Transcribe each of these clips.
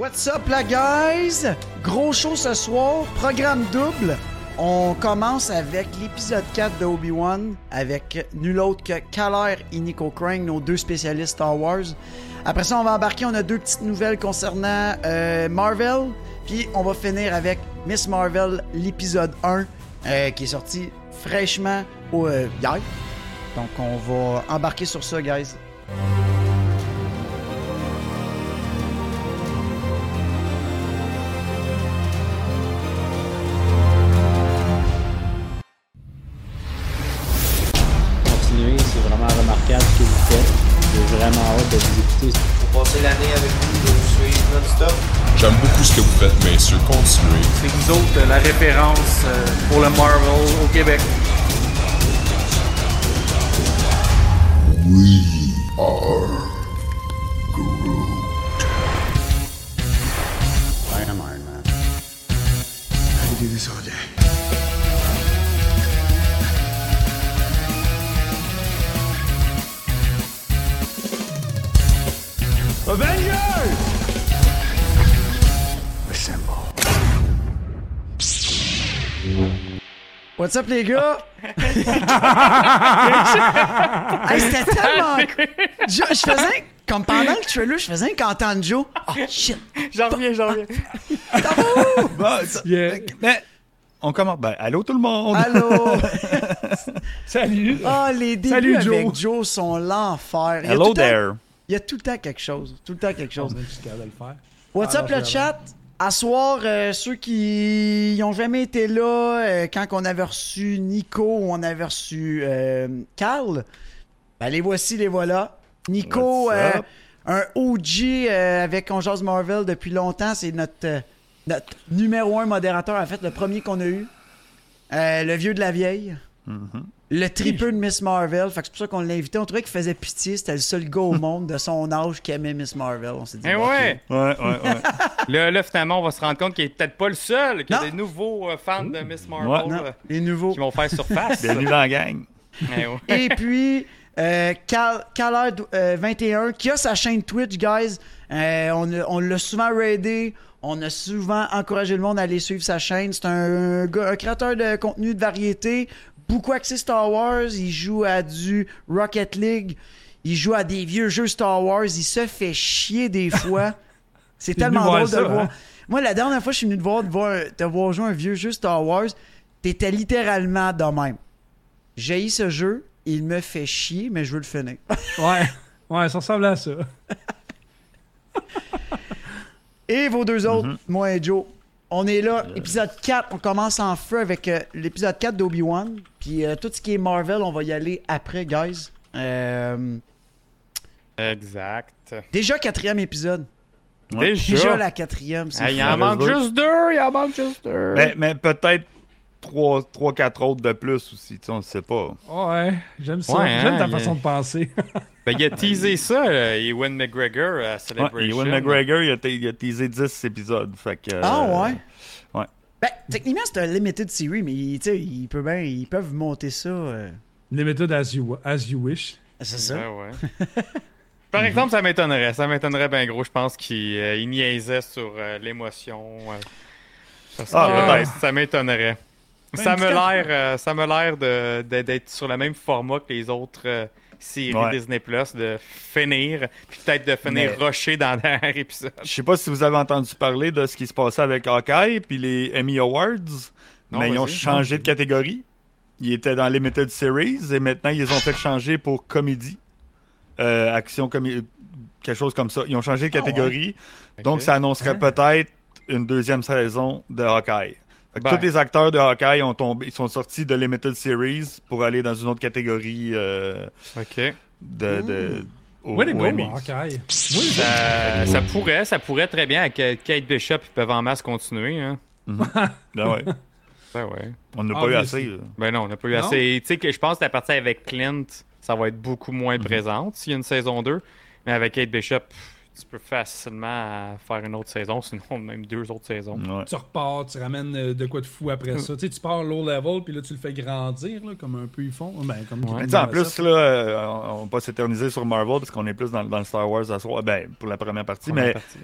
What's up, la guys? Gros show ce soir, programme double. On commence avec l'épisode 4 de Obi-Wan avec nul autre que Kaler et Nico Crane, nos deux spécialistes Star Wars. Après ça, on va embarquer, on a deux petites nouvelles concernant euh, Marvel. Puis on va finir avec Miss Marvel, l'épisode 1, euh, qui est sorti fraîchement au, euh, hier. Donc on va embarquer sur ça, guys. Les gars? Hey, C'était tellement. Je, je faisais. Comme pendant le trailer, je faisais un qu'entendre Joe. Oh shit! J'en reviens, j'en reviens. Bon, ça- Yeah. mais on commence. Ben, allô tout le monde. Allô! Salut! Ah, les débuts Salut, avec Joe. Joe sont l'enfer. Il y a tout Hello le temps- there. Il y a tout le temps quelque chose. Tout le temps quelque chose. On est jusqu'à le faire. What's Ah, up non, le je chat? À soir, euh, ceux qui n'ont jamais été là, euh, quand on avait reçu Nico ou on avait reçu euh, Carl, ben les voici, les voilà. Nico, euh, un OG euh, avec On Marvel depuis longtemps, c'est notre, euh, notre numéro un modérateur, en fait, le premier qu'on a eu. Euh, le vieux de la vieille. Mhm. Le tripeux de Miss Marvel. Fait que c'est pour ça qu'on l'a invité. On trouvait qu'il faisait pitié. C'était le seul gars au monde de son âge qui aimait Miss Marvel. On s'est dit, Eh ouais! Ouais, ouais, ouais. Là, là, finalement, on va se rendre compte qu'il est peut-être pas le seul, qu'il y a Non. des nouveaux euh, fans de Miss Marvel Ouais. Non, euh, les nouveaux. qui vont faire surface. Bienvenue dans la gang. Eh ouais. Et puis, euh, Cal, Caler, euh, 21, qui a sa chaîne Twitch, guys. Euh, on l'a souvent raidé. On a souvent encouragé le monde à aller suivre sa chaîne. C'est un, gars- un créateur de contenu de variété. Beaucoup axé Star Wars? Il joue à du Rocket League. Il joue à des vieux jeux Star Wars. Il se fait chier des fois. C'est tellement drôle de ça, voir. hein? Moi, la dernière fois, je suis venu te voir, te voir, te voir jouer un vieux jeu Star Wars. T'étais littéralement de même. J'ai ce jeu, il me fait chier, mais je veux le finir. Ouais. Ouais, ça ressemble à ça. Et vos deux autres, moi et Joe, on est là, épisode 4, on commence en feu avec euh, l'épisode 4 d'Obi-Wan. Puis euh, tout ce qui est Marvel, on va y aller après, guys. Euh, Exact. déjà quatrième épisode. Ouais. Déjà? Déjà la quatrième, c'est il fou. en manque juste deux, il en manque juste deux. Mais, mais peut-être 3-4 autres de plus aussi. Tu sais, on ne sait pas. Ouais, j'aime ça. Ouais, j'aime hein, ta il- façon de penser. Ben, il a teasé ça, euh, Ewan McGregor à Ouais, Celebration. Ewan McGregor, il a, t- il a teasé 10 épisodes. Fait que, euh, Ah ouais? ouais. Ben, techniquement, c'est un limited series, mais il peut ils peuvent monter ça. euh, Limited as you, as you wish. c'est ça. Ouais, ouais. Par exemple, ça m'étonnerait. Ça m'étonnerait bien gros. Je pense qu'il euh, niaisait sur euh, l'émotion. euh, Ah, que, euh, ça m'étonnerait. Ça me l'air, euh, ça me l'air de- de- d'être sur le même format que les autres euh, séries Ouais. Disney Plus, de finir, puis peut-être de finir Mais- rusher dans le dernier épisode. Je sais pas si vous avez entendu parler de ce qui se passait avec Hawkeye puis les Emmy Awards, Non, mais ils ont changé de catégorie. Ils étaient dans Limited Series et maintenant ils les ont fait changer pour comédie, euh, action comédie, quelque chose comme ça. Ils ont changé de Ah ouais. catégorie, donc ça annoncerait Hein? peut-être une deuxième saison de Hawkeye. Ben. Tous les acteurs de Hawkeye ont tombé, ils sont sortis de Limited Series pour aller dans une autre catégorie euh, Ok. de, de au-. Hawkeye. Ça, ça pourrait, ça pourrait très bien avec euh, Kate Bishop, ils peuvent en masse continuer. Hein. Ben ouais. Ben ouais. On n'a Ah, pas eu assez. là. Ben non, on n'a pas eu Non? assez. Tu sais que je pense que la partie avec Clint, ça va être beaucoup moins présente s'il y a une saison 2. Mais avec Kate Bishop, pff, tu peux facilement faire une autre saison, sinon même deux autres saisons. Ouais. Tu repars, tu ramènes euh, de quoi de fou après ça. Tu sais, tu pars low level, puis là, tu le fais grandir, là, comme un peu ils font. Ben, comme Ouais. Mais en plus, là, euh, on va pas s'éterniser sur Marvel parce qu'on est plus dans, dans le Star Wars à soir. Ben, pour la première partie, Première mais partie.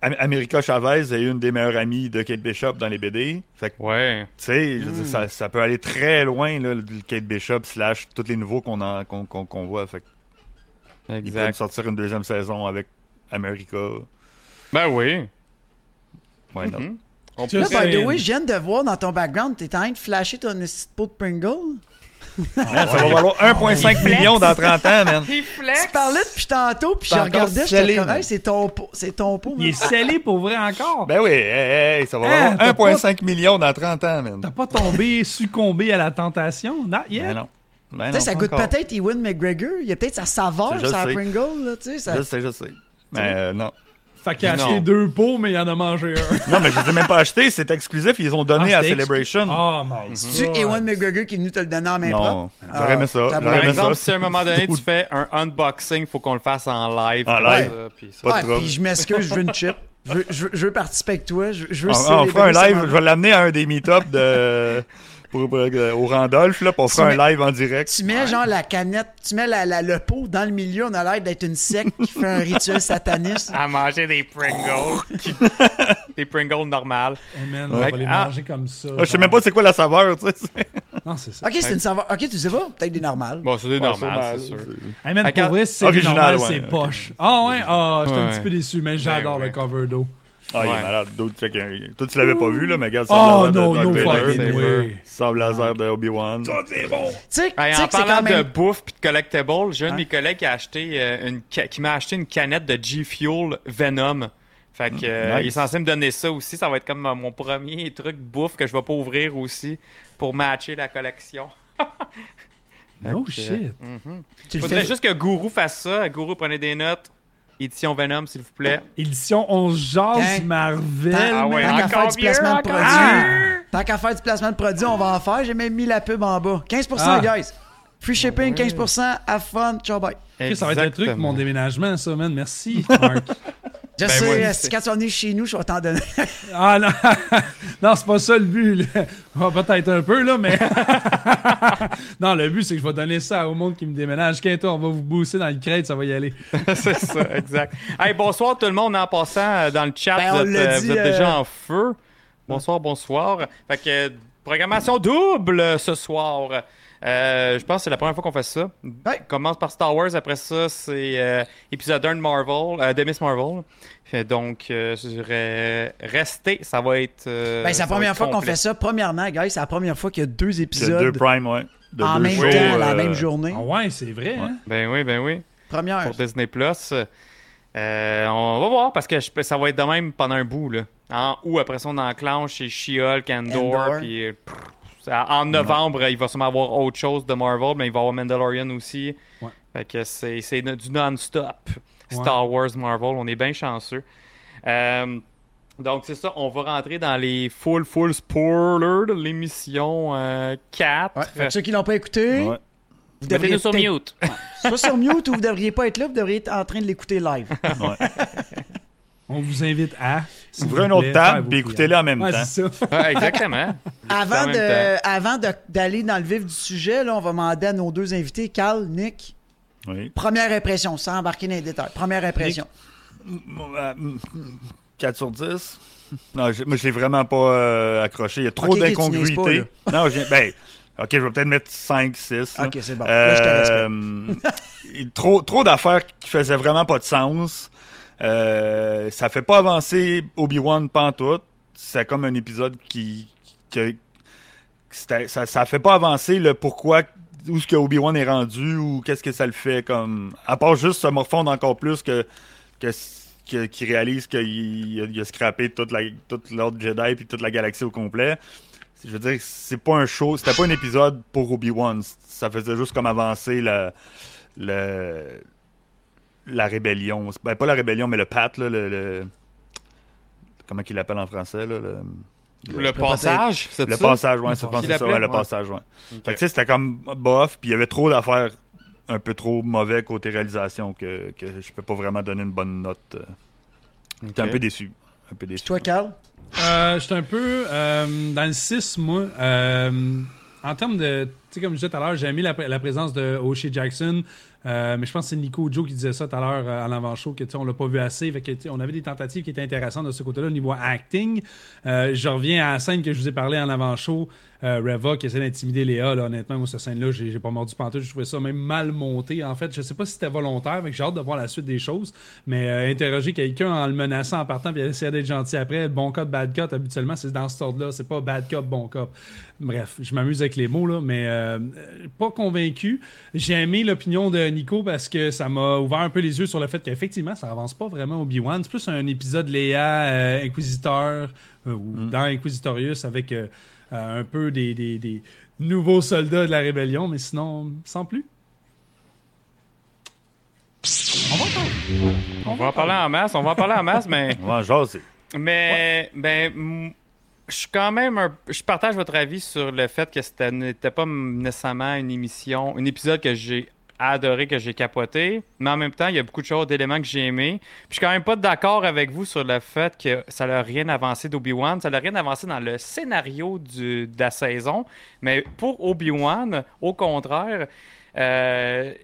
Am- America Chavez est une des meilleures amies de Kate Bishop dans les BD. Fait que, tu sais, ça, ça peut aller très loin, là, le Kate Bishop slash tous les nouveaux qu'on qu'on- qu'on voit. Fait que, ils peuvent sortir une deuxième saison avec America. Ben oui. Why not? Mhm. On peut- Là, by the c'est- way, je viens de voir dans ton background, t'es en train de flasher ton pot de Pringle. Man, ça va valoir 1,5 million dans 30 ans, man. Il flex. Tu parlais depuis tantôt, puis je regardais, man. hey, c'est ton pot, c'est ton pot. Il est scellé pour vrai encore. Ben oui, hey, hey, ça va Hein, valoir t'as 1,5 million dans 30 ans, man. T'as pas tombé, succombé à la tentation? Not yet. Ben non. Ben Tu sais, non, ça goûte peut-être Ewan McGregor. Il y a peut-être sa saveur, Je sa. Pringle, là, tu sais. Ça... Je sais, je sais. Mais euh, non. Fait qu'il a Non. acheté deux pots, mais il en a mangé un. Non, mais je les ai même pas achetés, c'est exclusif, ils les ont donné Ah, à Celebration. Oh my C'est god. Ewan McGregor qui est venu te le donner en main propre? non, j'aurais aimé ça. Ah, J'aurais Par aimé exemple, ça. si à un moment donné tu fais un unboxing, faut qu'on le fasse en live. En live. ça, puis ça- Pas de Ouais, puis je m'excuse, je veux une chip. Je veux, je veux- je veux participer avec toi. Je, je veux On, on fera un live, je vais l'amener à un des meet-ups de, pour, pour- euh, au Randolph, là, pour Tu faire mets- un live en direct. Tu mets genre la canette, tu mets la, la- le pot dans le milieu, on a l'air d'être une secte qui fait un rituel sataniste. À manger des Pringles. qui- des Pringles normales. Man, Ouais. on va les Ah. manger comme ça. Ah, je sais même pas c'est quoi la saveur, tu sais. Non, c'est ça. Ok, c'est une saveur. Ok, tu sais pas? Peut-être des normales. Bon, c'est des normales, c'est sûr. Ah, pour vrai, c'est ouais, c'est poche. Ah ouais? Ah, j'étais un petit peu déçu, mais j'adore Ben ouais. le cover d'eau. Ah, il est malade. D'autres, fait que- Toi, tu l'avais pas vu, là, mais regarde, ça Oh de non, no Vader, way. Sable laser de Obi-Wan. Tu Hey, sais en parlant de bouffe puis de collectibles, j'ai un de Hein? mes collègues qui a acheté euh, qui m'a acheté une canette de G Fuel Venom. Fait que euh, Nice. il est censé me donner ça aussi. Ça va être comme euh, mon premier truc bouffe que je vais pas ouvrir aussi pour matcher la collection. Oh que, shit. mhm. Tu Faudrait fais. juste que Gourou fasse ça. Gourou, prenez des notes. Édition Venom, s'il vous plaît. Édition On jase Hein? Marvel. Ah ouais, Tant qu'à faire du placement de produit. mieux. Tant qu'à faire du placement de produit, on va en faire. J'ai même mis la pub en bas. 15%, Ah. guys. Free shipping, 15%. Have fun. Ciao, bye. Ça va être le truc, mon déménagement, ça, man. Merci, Marc. Je Ben, sais, moi, euh, si quand tu vas venir chez nous, je vais t'en donner. ah non, non c'est pas ça le but. là. Ah, Peut-être un peu, là, mais. non, le but, c'est que je vais donner ça au monde qui me déménage. Qu'un on va vous booster dans le crête, ça va y aller. c'est ça, exact. Hey, bonsoir tout le monde en passant euh, dans le chat. Ben, vous êtes, euh, dit, vous êtes euh, déjà en feu. Bonsoir, bonsoir. Fait que programmation double ce soir. Euh, je pense que c'est la première fois qu'on fait ça. Ouais. On commence par Star Wars, après ça, c'est euh, épisode 1 de Marvel, euh, de Miss Marvel. Donc, euh, je dirais, restez, ça va être. euh, Ben, c'est la première fois qu'on fait ça. Premièrement, guys, c'est la première fois qu'il y a deux C'est épisodes deux Prime, ouais. De en deux même shows, temps, la même journée. Ah ouais, c'est vrai, hein? Ben oui, ben oui. Première. pour Disney Plus. Euh, on va voir parce que je- ça va être de même pendant un bout. Là. En août, après ça, on enclenche chez She-Hulk, Andor. Andor. puis, en novembre, il va sûrement avoir autre chose de Marvel, mais il va y avoir Mandalorian aussi. Ouais. Fait que c'est du non-stop. Star Wars, Marvel, on est bien chanceux. Euh, donc, c'est ça, on va rentrer dans les full, full spoilers de l'émission euh, 4. Ouais, fait que ceux qui l'ont pas écouté, Ouais. vous devriez Mettez-nous sur mute. soit sur mute ou vous devriez pas être là, vous devriez être en train de l'écouter live. On vous invite à. S'il Ouvrez une autre table, puis écoutez-les en même Ouais, temps. c'est ça. Ouais, exactement. Avant de, temps. avant de- d'aller dans le vif du sujet, là, on va demander à nos deux invités, Carl, Nick, Oui. première impression, sans embarquer dans les détails. Première impression. 4 sur 10. Non, j'ai- moi, je l'ai vraiment pas euh, accroché. Il y a trop d'incongruités. niaises Non, j'ai- ben, ok, je vais peut-être mettre 5, 6. là. Ok, c'est bon. Là, je te. Euh, trop, trop d'affaires qui faisaient vraiment pas de sens. Euh, ça fait pas avancer Obi-Wan pantoute. C'est comme un épisode qui, qui- ça, ça fait pas avancer le pourquoi où ce que Obi-Wan est rendu ou qu'est-ce que ça le fait comme à part juste se morfondre encore plus que que qu'il réalise qu'il il a, scrappé toute toute l'ordre Jedi puis toute la galaxie au complet. Je veux dire, c'est pas un show, c'était pas un épisode pour Obi-Wan. Ça faisait juste comme avancer la, le, la rébellion. Ben, pas la rébellion, mais le pat, là, le, le- comment qu'il l'appelle en français, là, le, Le passage, c'est le ça? passage, ouais, français ça, l'appelait? ouais, le Ouais. passage, ouais. Fait que, tu sais, c'était comme bof, puis il y avait trop d'affaires un peu trop mauvais côté réalisation que, que je peux pas vraiment donner une bonne note. euh. J'étais un peu déçu. Un peu déçu. Toi, Carl? Euh, J'étais un peu euh, dans le 6, moi. Euh, en termes de sais, comme je disais tout à l'heure, j'ai aimé la, la présence de O'Shea Jackson. Euh, mais je pense que c'est Nico Joe qui disait ça tout à l'heure euh, à l'avant-show, que on l'a pas vu assez. Fait que, on avait des tentatives qui étaient intéressantes de ce côté-là au niveau acting. Euh, je reviens à la scène que je vous ai parlé en avant-show. Euh, Reva qui essaie d'intimider Léa, là, honnêtement, moi, cette scène-là, j'ai pas mordu pantoute. Je trouvais ça même mal monté. En fait, je sais pas si c'était volontaire, mais j'ai hâte de voir la suite des choses. Mais euh, interroger quelqu'un en le menaçant en partant puis essayer d'être gentil après, bon cop, bad cop, habituellement, c'est dans ce ordre-là. C'est pas bad cop, bon cop. Bref, je m'amuse avec les mots, là, mais euh, pas convaincu. J'ai aimé l'opinion de Nico parce que ça m'a ouvert un peu les yeux sur le fait qu'effectivement, ça avance pas vraiment Obi-Wan. C'est plus un épisode Léa, Inquisiteur, ou dans Inquisitorius avec euh, un peu des, des- des nouveaux soldats de la rébellion, mais sinon, sans plus. On va en parler en masse, on va en parler en masse, mais. On va en jaser. Mais, ben, je suis quand même un- Je partage votre avis sur le fait que c'était n'était pas nécessairement une émission, un épisode que j'ai adoré, que j'ai capoté, mais en même temps, il y a beaucoup de choses, d'éléments que j'ai aimés. Puis je suis quand même pas d'accord avec vous sur le fait que ça n'a rien avancé d'Obi-Wan, ça n'a rien avancé dans le scénario de la saison, mais pour Obi-Wan, au contraire, euh,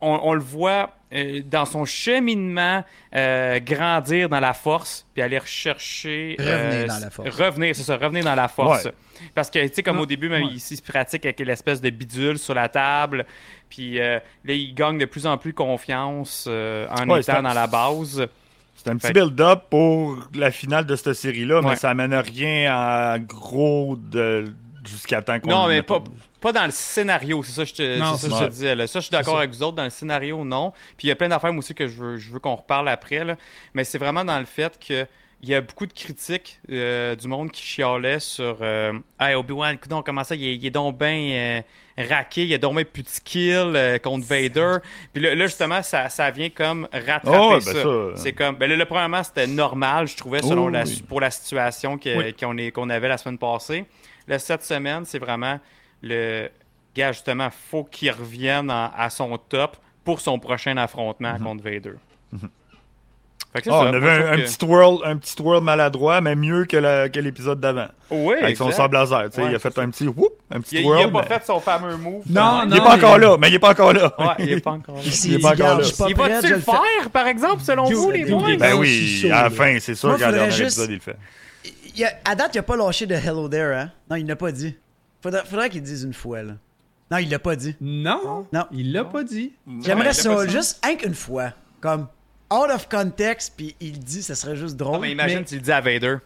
on le voit euh, dans son cheminement euh, grandir dans la force, puis aller rechercher. Revenir euh, dans la force. Revenir, c'est ça, revenir dans la force. Ouais. Parce que, tu sais, comme au début, même, Ouais. ici, il se pratique avec l'espèce de bidule sur la table, puis là, il gagne de plus en plus confiance en Ouais, étant dans la base. C'est un petit build-up pour la finale de cette série-là, mais ça amène rien à gros de... jusqu'à temps qu'on. Non, mais pas, pas dans le scénario, c'est ça que je te, Non, ça je te disais. là. Ça, je suis d'accord avec vous autres. Dans le scénario, non. Puis il y a plein d'affaires aussi que je veux, je veux qu'on reparle après. là. Mais c'est vraiment dans le fait que il y a beaucoup de critiques euh, du monde qui chialait sur euh, Hey, Obi-Wan, comment ça, il est, il est donc bien raqué, il a donc bien plus de skill euh, contre Vader. Puis là, là, justement, ça, ça vient comme rattraper Oh, ben ça. ça. C'est comme, ben là, là, premièrement, c'était normal, je trouvais, selon Oh, la, oui. pour la situation Oui. qu'on avait la semaine passée. Là, cette semaine, c'est vraiment le gars, justement, faut qu'il revienne en- à son top pour son prochain affrontement contre Vader. Fait que c'est Ah, ça, on avait un, trouve un que- petit twirl, un petit twirl maladroit, mais mieux que la- que l'épisode d'avant. Oui, Avec son sable laser. Ouais, il a fait un petit whoop, un petit Il, il twirl. a pas mais- fait son fameux move. Non, Il non. est pas encore il- là, mais il est pas encore là. Ouais, il est pas encore là. Il Il est pas encore là. pas Il prêt, va-tu le faire, par exemple, selon vous, les boys? Ben oui, à la fin, c'est sûr qu'à la dernière épisode, il le fait. Il a- à date, il a pas lâché de Hello There, hein? Non, il l'a pas dit. Faudrait, faudrait qu'il dise une fois, là. Non, il l'a pas dit. Non, Non. il l'a pas dit. J'aimerais ça, pas juste un qu'une fois. Comme, out of context, puis il dit, ça serait juste drôle. Non, mais imagine Mais- tu le dis à Vader.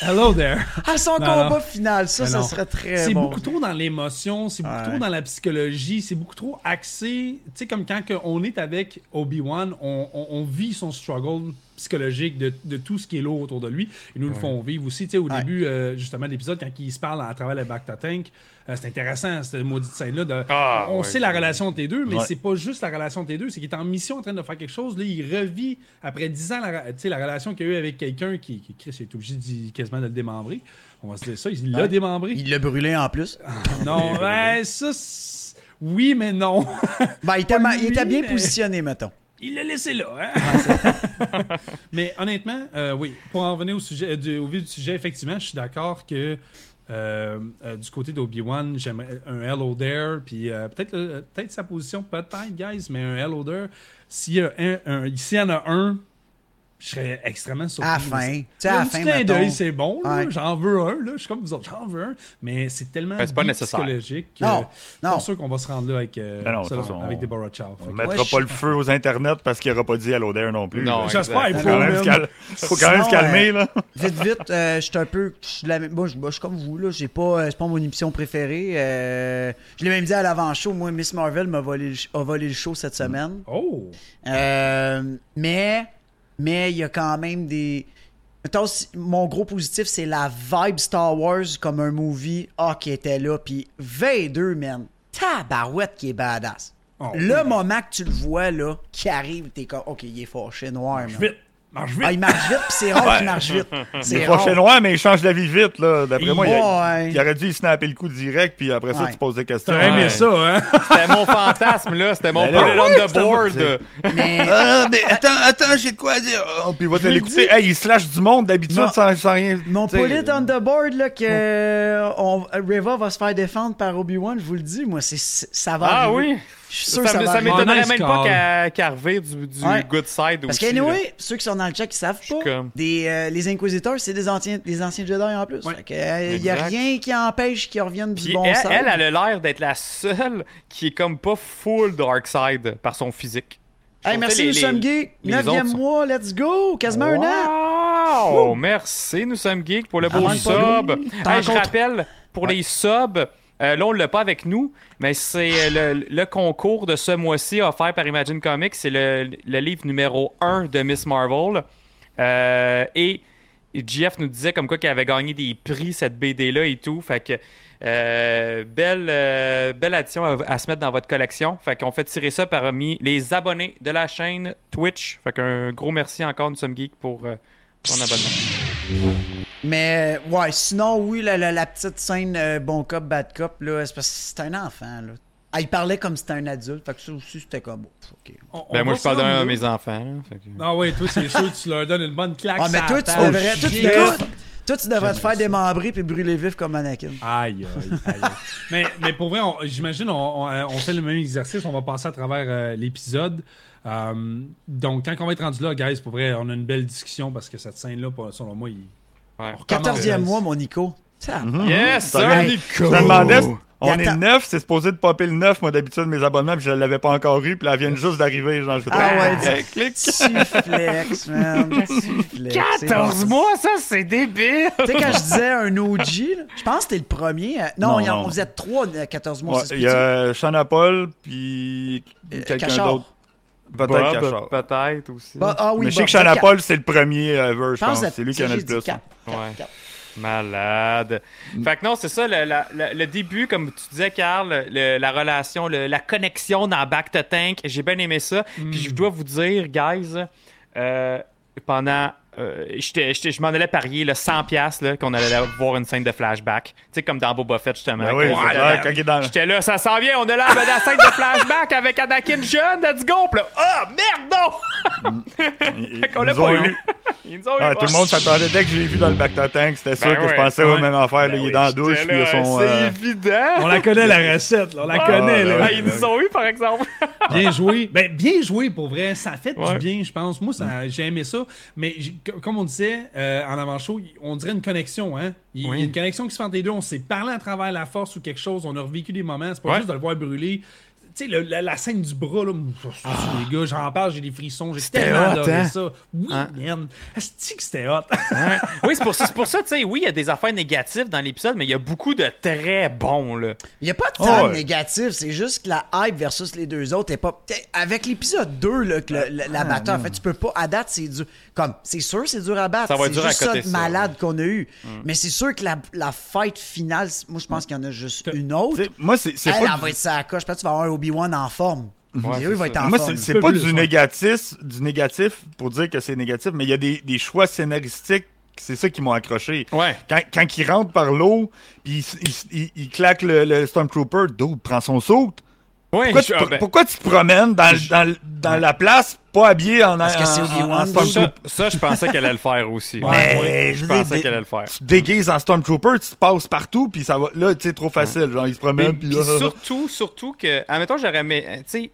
Hello there. À son Non, combat non. final, ça, Mais ça non. serait très C'est bon. beaucoup trop dans l'émotion, c'est beaucoup Ouais. trop dans la psychologie, c'est beaucoup trop axé. Tu sais, comme quand on est avec Obi-Wan, on, on- on vit son struggle psychologique de, de tout ce qui est lourd autour de lui. Ils nous le font vivre aussi. Tu sais, au Ouais. début, euh, justement, de l'épisode, quand il se parle à travers le Bacta Tank, euh, c'est intéressant, cette maudite scène-là. de- Ah, on ouais. sait la relation entre les deux, mais Ouais. c'est pas juste la relation entre les deux, c'est qu'il est en mission en train de faire quelque chose. Là, il revit, après 10 ans, la, relation qu'il a eue avec quelqu'un qui, qui Chris est obligé quasiment de le démembrer. On va se dire ça, il l'a Ouais. démembré. Il l'a brûlé en plus. Non, ça, oui, mais non. Ben, il était, il bien mais- positionné, mettons. Il l'a laissé là. Hein? mais honnêtement, euh, oui, pour en revenir au, sujet, euh, du- au vif du sujet, effectivement, je suis d'accord que euh, euh, du côté d'Obi-Wan, j'aimerais un Hello There, puis euh, peut-être peut-être sa position, peut-être, guys, mais un Hello There, s'il y, a un, un- s'il y en a un, je serais extrêmement surpris. À la fin. Tu sais, à la fin, mettons. d'œil, c'est bon. Ouais. J'en veux un. Là. Je suis comme vous autres, j'en veux un. Mais c'est tellement Ben, pas nécessaire. psychologique que Non, je non. suis sûr qu'on va se rendre là avec, euh, Ben non, avec Deborah Chow. On que- mettra Ouais, pas je- le feu aux internets parce qu'il n'aura pas dit Hello There non plus. Non. J'espère, il faut, quand même se cal- faut quand même Sinon, se calmer, là. Vite, vite, euh, je suis un peu. je suis la moi, je comme vous, là. J'ai pas, euh, c'est pas mon émission préférée. euh, je l'ai même dit à l'avant-show. Moi, Miss Marvel m'a volé, le a volé le show cette semaine. Oh! Euh, mais, mais il y a quand même des. Mettons, mon gros positif, c'est la vibe Star Wars comme un movie ah, qui était là. Puis Vader, man, tabarouette qui est badass. Oh, le moment que tu le vois, là, qui arrive, t'es comme, ok, il est fâché, noir, man. Vite! Marche vite. Ah, il marche vite, puis c'est rare Ouais. qu'il marche vite. C'est chez noir, mais il change d'avis vite, là. D'après moi, il, a- Ouais. il aurait dû y snapper le coup direct, puis après ça, Ouais. tu poses des questions. T'aurais aimé Ouais. ça, hein? C'était mon fantasme, là. C'était mon Ben it on the board. Mais Ah, mais attends, attends, j'ai de quoi dire? Oh, puis il va te l'écouter. dis- Hey, il slash du monde d'habitude sans, sans rien. mon put it on the board, là, que euh, on, Reva va se faire défendre par Obi-Wan, je vous le dis, moi, c'est, ça va Ah arriver. oui. Je suis sûr Ça, que ça ça m'étonnerait Nice même call. pas revire du, du Ouais. good side Parce aussi. qu'anyway, ceux qui sont dans le chat qui savent pas, comme- des, euh, les Inquisiteurs, c'est des anciens, des anciens Jedi en plus. Ouais. Fait que, euh, il y a rien qui empêche qu'ils reviennent du Puis bon elle, side. elle, elle a l'air d'être la seule qui est comme pas full dark side par son physique. Hey, merci, nous les- sommes geeks. les Neuvième autres sont- mois, let's go. Quasiment un an. Wow! Merci, nous sommes geeks pour le beau sub. Hey, je rappelle, pour les subs, euh, là, on l'a pas avec nous, mais c'est euh, le, concours de ce mois-ci offert par Imagine Comics. C'est le, livre numéro 1 de Miss Marvel. Euh, et Jeff nous disait comme quoi qu'il avait gagné des prix, cette BD-là et tout. Fait que. euh, belle, belle addition à, à se mettre dans votre collection. Fait qu'on fait tirer ça parmi les abonnés de la chaîne Twitch. Fait qu'un gros merci encore, nous sommes geeks pour euh, ton abonnement. Mais ouais, sinon, oui, la, la- la petite scène euh, bon cop, bad cop, là, c'est parce que c'est un enfant. Là. Ah, il parlait comme si c'était un adulte. Fait que ça aussi, c'était comme. bon, ok. On- on Ben moi, je parle d'un de mes enfants. là, que- Ah ouais, toi, c'est sûr, tu leur donnes une bonne claque. Ah, mais sur toi, la tu table. devrais, toi, tu devrais, toi, tu devrais te faire démembrer puis brûler vif comme Anakin. Aïe, aïe, aïe. mais, mais pour vrai, on- j'imagine, on, on, euh, on fait le même exercice. On va passer à travers euh, l'épisode. Euh, donc, quand on va être rendu là, guys, pour vrai, on a une belle discussion parce que cette scène-là, selon moi, il. Ouais. on recommence, 14e guys. mois, mon Nico. Mhm. Yes, sir, Nico! Je me demandais, on est 9, c'est supposé de popper le 9, moi d'habitude, mes abonnements, puis je l'avais pas encore eu, puis là, elle vient juste d'arriver, genre, je Ah ouais, euh, clic. tu flex, man. Tu flex. C'est 14 bon. mois, ça, c'est débile! Tu sais, quand je disais un OG, là, je pense que c'était le premier. à- Non, Non, il y en- non. on faisait trois à 14 mois. Ouais, Il y a Shana Paul, puis Euh, quelqu'un Cachard. d'autre. Peut-être Cachard. peut-être aussi. Bah, ah oui, Mais je sais que. Paul, c'est le premier ever, je Je pense pense. que C'est lui qui en a le plus. Ouais. Quatre. Malade. Fait que non, c'est ça, le, la- la- le début, comme tu disais, Carl, le- la relation, le- la connexion dans Back to Tank, j'ai bien aimé ça. Puis je dois vous dire, guys, euh, pendant. Euh, je m'en allais parier le 100$ piastres, là, qu'on allait voir une scène de flashback. Tu sais, comme dans Boba Fett, justement. Ben oui, Ouais, dans- J'étais là, ça s'en vient, on est là à la scène de flashback avec Anakin jeune, let's go! Puis là, ah, merde, non! Fait qu'on ils l'a ont pas eu. eu. Ils nous ont eu. Ah, tout le monde s'attendait dès que je l'ai vu dans le back to tank, c'était sûr Ben que je ouais, pensais ouais. affaires. là, Ben il est oui, dans la douche, puis là, son. C'est euh, évident! On la connaît, la recette. là, On la connaît. Ah, là. ben Ah, ils nous ont eu, par exemple. Bien joué. Ben, bien joué pour vrai. Ça fait du bien, je pense. Moi, j'ai aimé ça. Mais comme on disait euh, en avant-show, on dirait une connexion. Hein? Il il y a une connexion qui se fait entre les deux. On s'est parlé à travers la force ou quelque chose. On a revécu des moments. C'est pas Ouais. juste de le voir brûler. Tu sais, la, la scène du bras, là, les gars, j'en parle, j'ai des frissons. J'ai C'était tellement hot, adoré hein? ça. Oui, Hein? man. Est-ce que c'était hot? Oui, c'est pour, ça- c'est pour ça, tu sais, oui, il y a des affaires négatives dans l'épisode, mais il y a beaucoup de très bons, là. Il n'y a pas de Oh, temps ouais. négatif, c'est juste que la hype versus les deux autres est pas. Avec l'épisode 2, là, que le- le- la bataille, en fait, tu peux pas. À date, c'est dur. Comme, c'est sûr, c'est dur à battre. Ça va être c'est dur à juste ça de ça, malade qu'on a eu. Mais c'est sûr que la, la fight finale, moi, je pense qu'il y en a juste une autre. Moi, c'est c'est Elle, pas. elle du- va être sa coche. Peut-être que tu vas avoir un Obi-Wan en forme. Ouais, eux, il va ça. être en Moi, forme. c'est pas plus, du négatif, du négatif pour dire que c'est négatif, mais il y a des, des choix scénaristiques, c'est ça qui m'ont accroché. Ouais. Quand, quand il rentre par l'eau, puis il, il- il- il claque le, le Stormtrooper, d'où prend son saut. Oui, Pourquoi, je- tu, ah, ben, pourquoi tu te promènes dans, dans, dans la place, pas habillé en, Parce que c'est en- ça, Stormtrooper? ça, ça, je pensais qu'elle allait le faire aussi. Mais Ouais, je pensais qu'elle allait le faire. Tu te déguises en Stormtrooper, tu te passes partout, puis ça va. Là, tu sais, trop facile. Genre, il se promène, puis puis là. surtout, surtout que, admettons, j'aurais aimé, tu sais,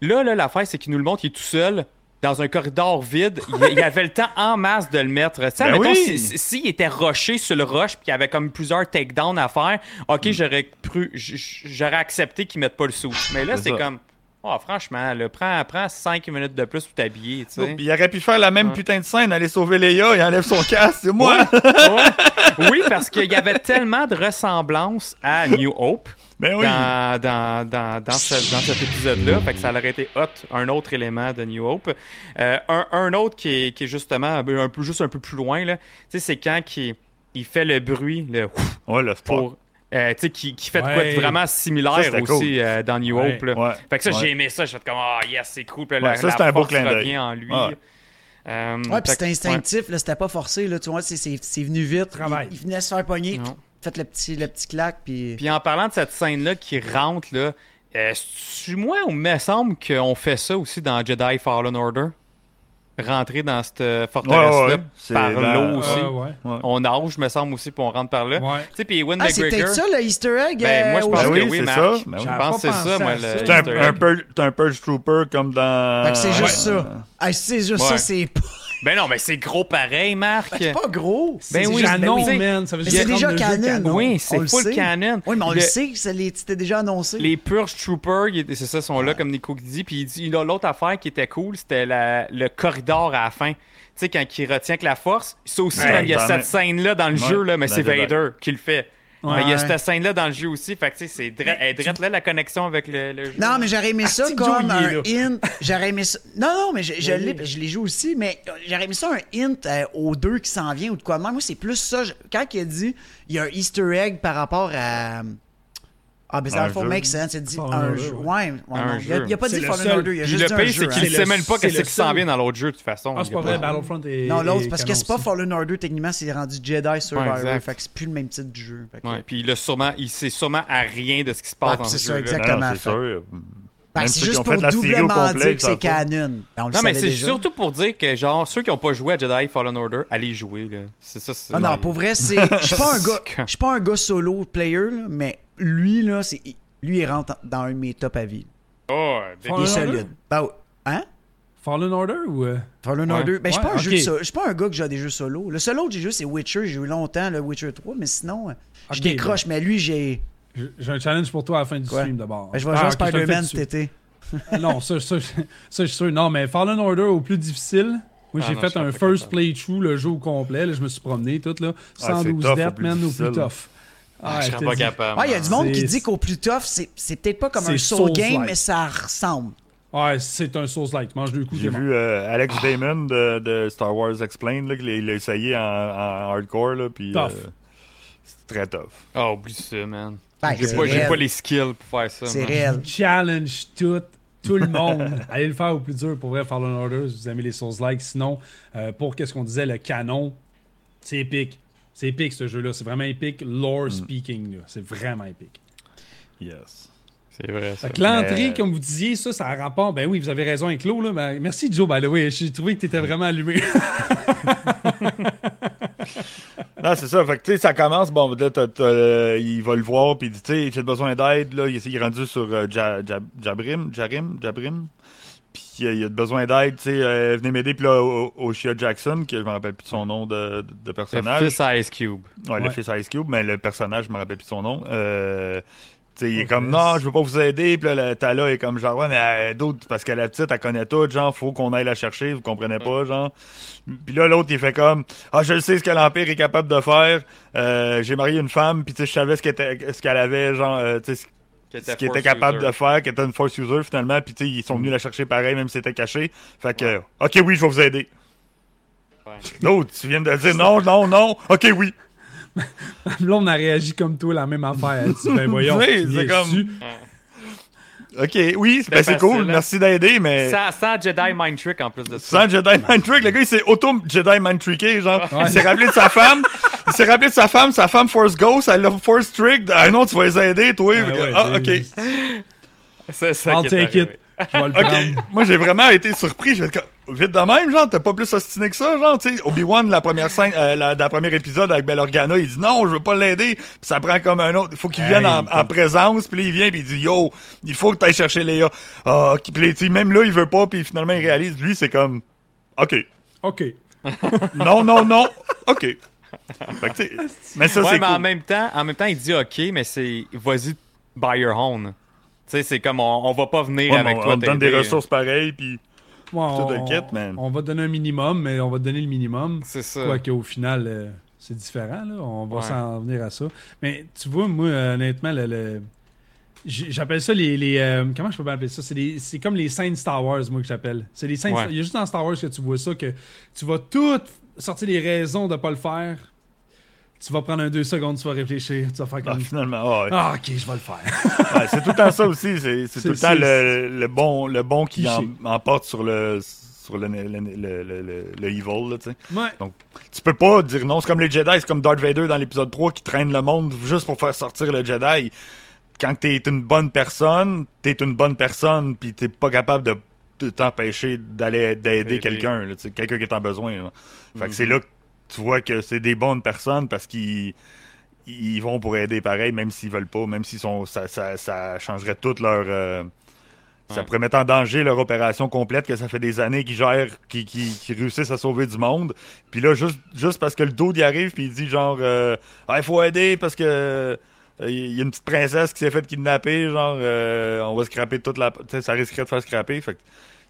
là, là, l'affaire, c'est qu'il nous le montre, il est tout seul, dans un corridor vide. Il, il avait le temps en masse de le mettre. Tu sais, Ben oui. si- si- s'il était rushé sur le rush, puis qu'il y avait comme plusieurs takedowns à faire, Mm. ok, j'aurais cru, j'aurais accepté qu'il mette pas le sou. Mais là, C'est comme, oh, franchement, là, prends, prends 5 minutes de plus pour t'habiller. Puis il aurait pu faire la même Ouais. putain de scène, aller sauver Leia, il enlève son casque, c'est moi! Ouais. Oui, parce qu'il y avait tellement de ressemblances à New Hope. Ben oui! dans, dans, dans, dans, ce- dans cet épisode-là. Fait que ça aurait été hot, un autre élément de New Hope. Euh, un, un autre qui est, qui est justement un peu, un peu- juste un peu plus loin, là. Tu sais, c'est quand il, il fait le bruit, le ouf Ouais, le sport. pour. euh, tu sais, qui, qui fait quoi de vraiment similaire aussi cool. euh, dans New Ouais. Hope. là. Ouais. Fait que ça, Ouais. j'ai aimé ça. J'ai fait comme, ah, yes, c'est cool. Puis Ouais, la, ça, la c'était un beau clin d'œil. revient en lui. Ouais. Euh, Ouais, puis c'était instinctif, là, c'était pas forcé, là, tu vois, c'est- c'est c'est venu vite. Travail. Il, il venait se faire pogner, Faites le petit, le petit claque, puis... Puis en parlant de cette scène-là qui rentre, là, euh, c'est moi ou me semble qu'on fait ça aussi dans Jedi Fallen Order? Rentrer dans cette forteresse-là Ouais, ouais, c'est par la- l'eau aussi. Ouais. Ouais. On nage, me semble aussi, puis on rentre par là. Ouais. Tu sais, puis Ewan Ah, McGregor. peut-être ça, le Easter egg? Ben, moi, je euh, pense Ben au que oui, oui, c'est Marc. ça. Ben oui. Je pense que c'est ça, moi. C'est un, un, purge, c'est un Purge Trooper comme dans. Fait que c'est juste Ouais. ça. Ah, c'est juste Ouais. ça, c'est pas, Ben non, mais c'est gros pareil, Marc. c'est pas gros. Ben C'est oui, Canon, ben oui. man. Ça veut Mais dire c'est déjà 32 jeux canon. Oui, On c'est le full sait. canon. Oui, mais on le, Le- sait, c'était déjà annoncé. Les Purge Troopers, c'est ça, sont là, comme Nico dit. Puis il dit, là, l'autre affaire qui était cool, c'était le corridor à la fin. Tu sais, quand il retient que la force. Ça aussi, Ouais, il y a cette scène-là dans le Ouais, jeu, là, mais dans c'est. Vader qui le fait. Ouais. Mais il y a cette scène-là dans le jeu aussi. Fait que, tu sais, c'est dra- elle est drette là, la connexion avec le, le jeu. Non, mais j'aurais aimé ça Asti que comme un hint. J'aurais aimé ça. Non, non, mais je, je l'ai, je les joue aussi, mais j'aurais aimé ça un hint euh, aux deux qui s'en vient ou de quoi. Moi, c'est plus ça. Je- Quand il a dit il y a un Easter egg par rapport à. Ah, ben ça, Un dans le fond, jeu. make sense. Il a dit un jeu. ouais. Il, a, jeu. il a pas C'est dit le Fallen. Order, il a Puis juste le pire, jeu. c'est qu'il hein. ne sait même pas c'est qu'est-ce le qui s'en vient dans l'autre jeu, de toute façon. Ah, c'est pas y a vrai, Battlefront est. Non, l'autre, parce que c'est pas. Fallen Order, techniquement, c'est rendu Jedi Survivor. fait que c'est plus le même type de jeu. Ouais, puis il a sûrement, il sait sûrement à rien de ce qui se passe dans c'est ce ça, jeu-là. exact. Non, non, Exactement, c'est sûr. Ben, c'est juste pour doublement dire que c'est canon. Ben, on le Non, mais c'est surtout pour dire que, genre, ceux qui n'ont pas joué à Jedi Fallen Order, allez jouer, là. C'est ça, c'est. Ah non, pour vrai, c'est. Je suis pas un gars. Je suis pas un gars solo player, là, mais lui, là, c'est. Lui, il rentre dans un de mes top à vie. Oh, Il est solide. Ben, ouais. hein? Fallen Order ou. euh, Fallen Ouais. Order. Ben, je suis pas, un Ouais, jeu ok. de so- je suis pas un gars qui joue à des jeux solo. Le seul autre que j'ai joué, c'est Witcher. J'ai joué longtemps, le Witcher 3, mais sinon, euh, je décroche. Mais lui, j'ai. J'ai j'ai un challenge pour toi à la fin du Quoi? stream d'abord. Ben, je vais Ah, jouer à ok, je te le fais Spider-Man cet été. Ah, non, ça, ça, ça, je suis sûr. Non, mais Fallen Order au plus difficile. Moi, Ah j'ai fait un first playthrough le jeu au complet. Là, je me suis promené tout là. c'est 112 tough au deaths, plus man, au plus tough. Ah, je serais pas capable. Ouais, il y a du monde qui dit qu'au plus tough, c'est c'est peut-être pas comme un soul game, mais ça ressemble. Ouais, c'est un Souls-like. Tu manges deux coups, J'ai vu euh, Alex Damon de, de Star Wars Explained, là, qu'il a- il l'a essayé en, en hardcore, là, puis Tough. euh, c'est très tough. Ah, oublie ça, man. Ben, J'ai pas, j'ai réel. pas les skills pour faire ça. C'est man. réel. challenge tout, tout le monde. Allez le faire au plus dur pour vrai, Fallen Order, si vous aimez les Souls-like. Sinon, euh, pour qu'est-ce qu'on disait, le canon, c'est épique. C'est épique ce jeu-là. C'est vraiment épique, lore speaking. là. C'est vraiment épique. Yes. C'est vrai, ça. Fait que l'entrée, Mais- comme vous disiez, ça, ça a rapport. Ben oui, vous avez raison avec Claude. Là, mais merci Joe, the way. J'ai trouvé que tu étais vraiment allumé. Non, c'est ça. Fait que, tu sais, ça commence, bon, là, t'as- t'as, euh, il va le voir, puis il dit, tu sais, j'ai besoin d'aide, là. Il, il est rendu sur euh, Ja- Ja- Jabrim, Jarim, Jabrim? Euh, il a besoin d'aide, tu sais, euh, venez m'aider. Puis là, Oshia Jackson, que je me rappelle plus de son nom de, de Le personnage. fils Ice Cube. Ouais, le Ouais. fils Ice Cube, mais le personnage, je me rappelle plus de son nom. Euh, tu sais, il est comme, non, je veux pas vous aider. Puis là, le Tala est comme, genre, ouais, mais euh, d'autres, parce que la petite, elle connaît tout, genre, faut qu'on aille la chercher, vous comprenez pas, genre. Puis là, l'autre, il fait comme, ah, je le sais ce que l'Empire est capable de faire. Euh, J'ai marié une femme, puis tu sais, je savais ce qu'elle était- ce qu'elle avait, genre, euh, tu sais, ce- Qui ce qu'il était capable de faire, qui était une force user finalement, puis tu sais, ils sont venus la chercher pareil, même si c'était caché. Fait que, ok, oui, je vais vous aider. L'autre, tu viens de dire non, non, non, ok, oui. là, on a réagi comme toi, la même affaire. Ben voyons, c'est comme- dessus. Ok, oui, C'était ben, c'est cool, merci d'aider, mais. Sans, sans Jedi Mind Trick en plus de ça. Sans Jedi Mind Trick, le gars il s'est auto Jedi Mind Trické, genre. Ouais. Il s'est rappelé de sa femme. Il s'est rappelé de sa femme, sa femme Force Ghost, elle l'a Force Trick. Ah non, tu vas les aider, toi. Ah ouais, ah, c'est- ok. C'est ça I'll take it. Je vais le Ok. prendre. Moi, j'ai vraiment été surpris. Je vais être comme, vite de même, genre, t'as pas plus ostiné que ça, genre, tu sais. Obi-Wan, la première scène, euh, la, dans le premier épisode avec Bel Organa, il dit non, je veux pas l'aider. Puis ça prend comme un autre. Il faut qu'il Hey, vienne en, présence. Puis là, il vient, puis il dit yo, il faut que t'ailles chercher Léa. Ah, ok. Puis là, tu sais, même là, il veut pas. Puis finalement, il réalise, lui, c'est comme, ok. OK. Non, non, non. OK. Fait que, tu sais, mais ça, ouais, c'est mais en même temps, en même temps, il dit OK, mais c'est vas-y by your own. Tu sais, c'est comme on, on va pas venir Ouais, avec on, toi. on te donne des ressources pareilles, puis Ouais, on, man. on va te donner un minimum, mais on va te donner le minimum. C'est ça. Quoique au final, euh, c'est différent. Là. On va Ouais. s'en venir à ça. Mais tu vois, moi, honnêtement, le, le- j'appelle ça les. les, euh, comment je peux appeler ça? C'est des- C'est comme les scènes Star Wars, moi, que j'appelle. C'est les scènes. Ouais. Il y a juste dans Star Wars que tu vois ça, que tu vas tout sortir les raisons de pas le faire. Tu vas prendre un deux secondes, tu vas réfléchir, tu vas faire ah, comme. finalement, ah, ouais. Ah, ok, je vais le faire. Ouais, c'est tout le temps ça aussi. C'est c'est C'est- tout le temps le, le bon, le bon qui en, emporte sur le sur le, le, le, le, le- le evil, là, tu sais. Ouais. Donc, tu peux pas dire non. C'est comme les Jedi, c'est comme Darth Vader dans l'épisode 3 qui traîne le monde juste pour faire sortir le Jedi. Quand t'es une bonne personne, t'es une bonne personne, puis t'es pas capable de, de t'empêcher d'aller d'aider Aider. quelqu'un, là, tu sais, quelqu'un qui est en besoin. là. Fait que Mhm. c'est là que tu vois que c'est des bonnes personnes parce qu'ils ils vont pour aider pareil, même s'ils veulent pas, même s'ils sont, ça, ça, ça changerait toute leur, euh, ça Ouais. pourrait mettre en danger leur opération complète que ça fait des années qu'ils gèrent, qu'ils réussissent à sauver du monde. Puis là, juste, juste parce que le dos y arrive, puis il dit genre, euh, ah, il faut aider parce que euh, il y a une petite princesse qui s'est faite kidnapper, genre, euh, on va scraper toute la, ça risquerait de faire scraper. Fait que,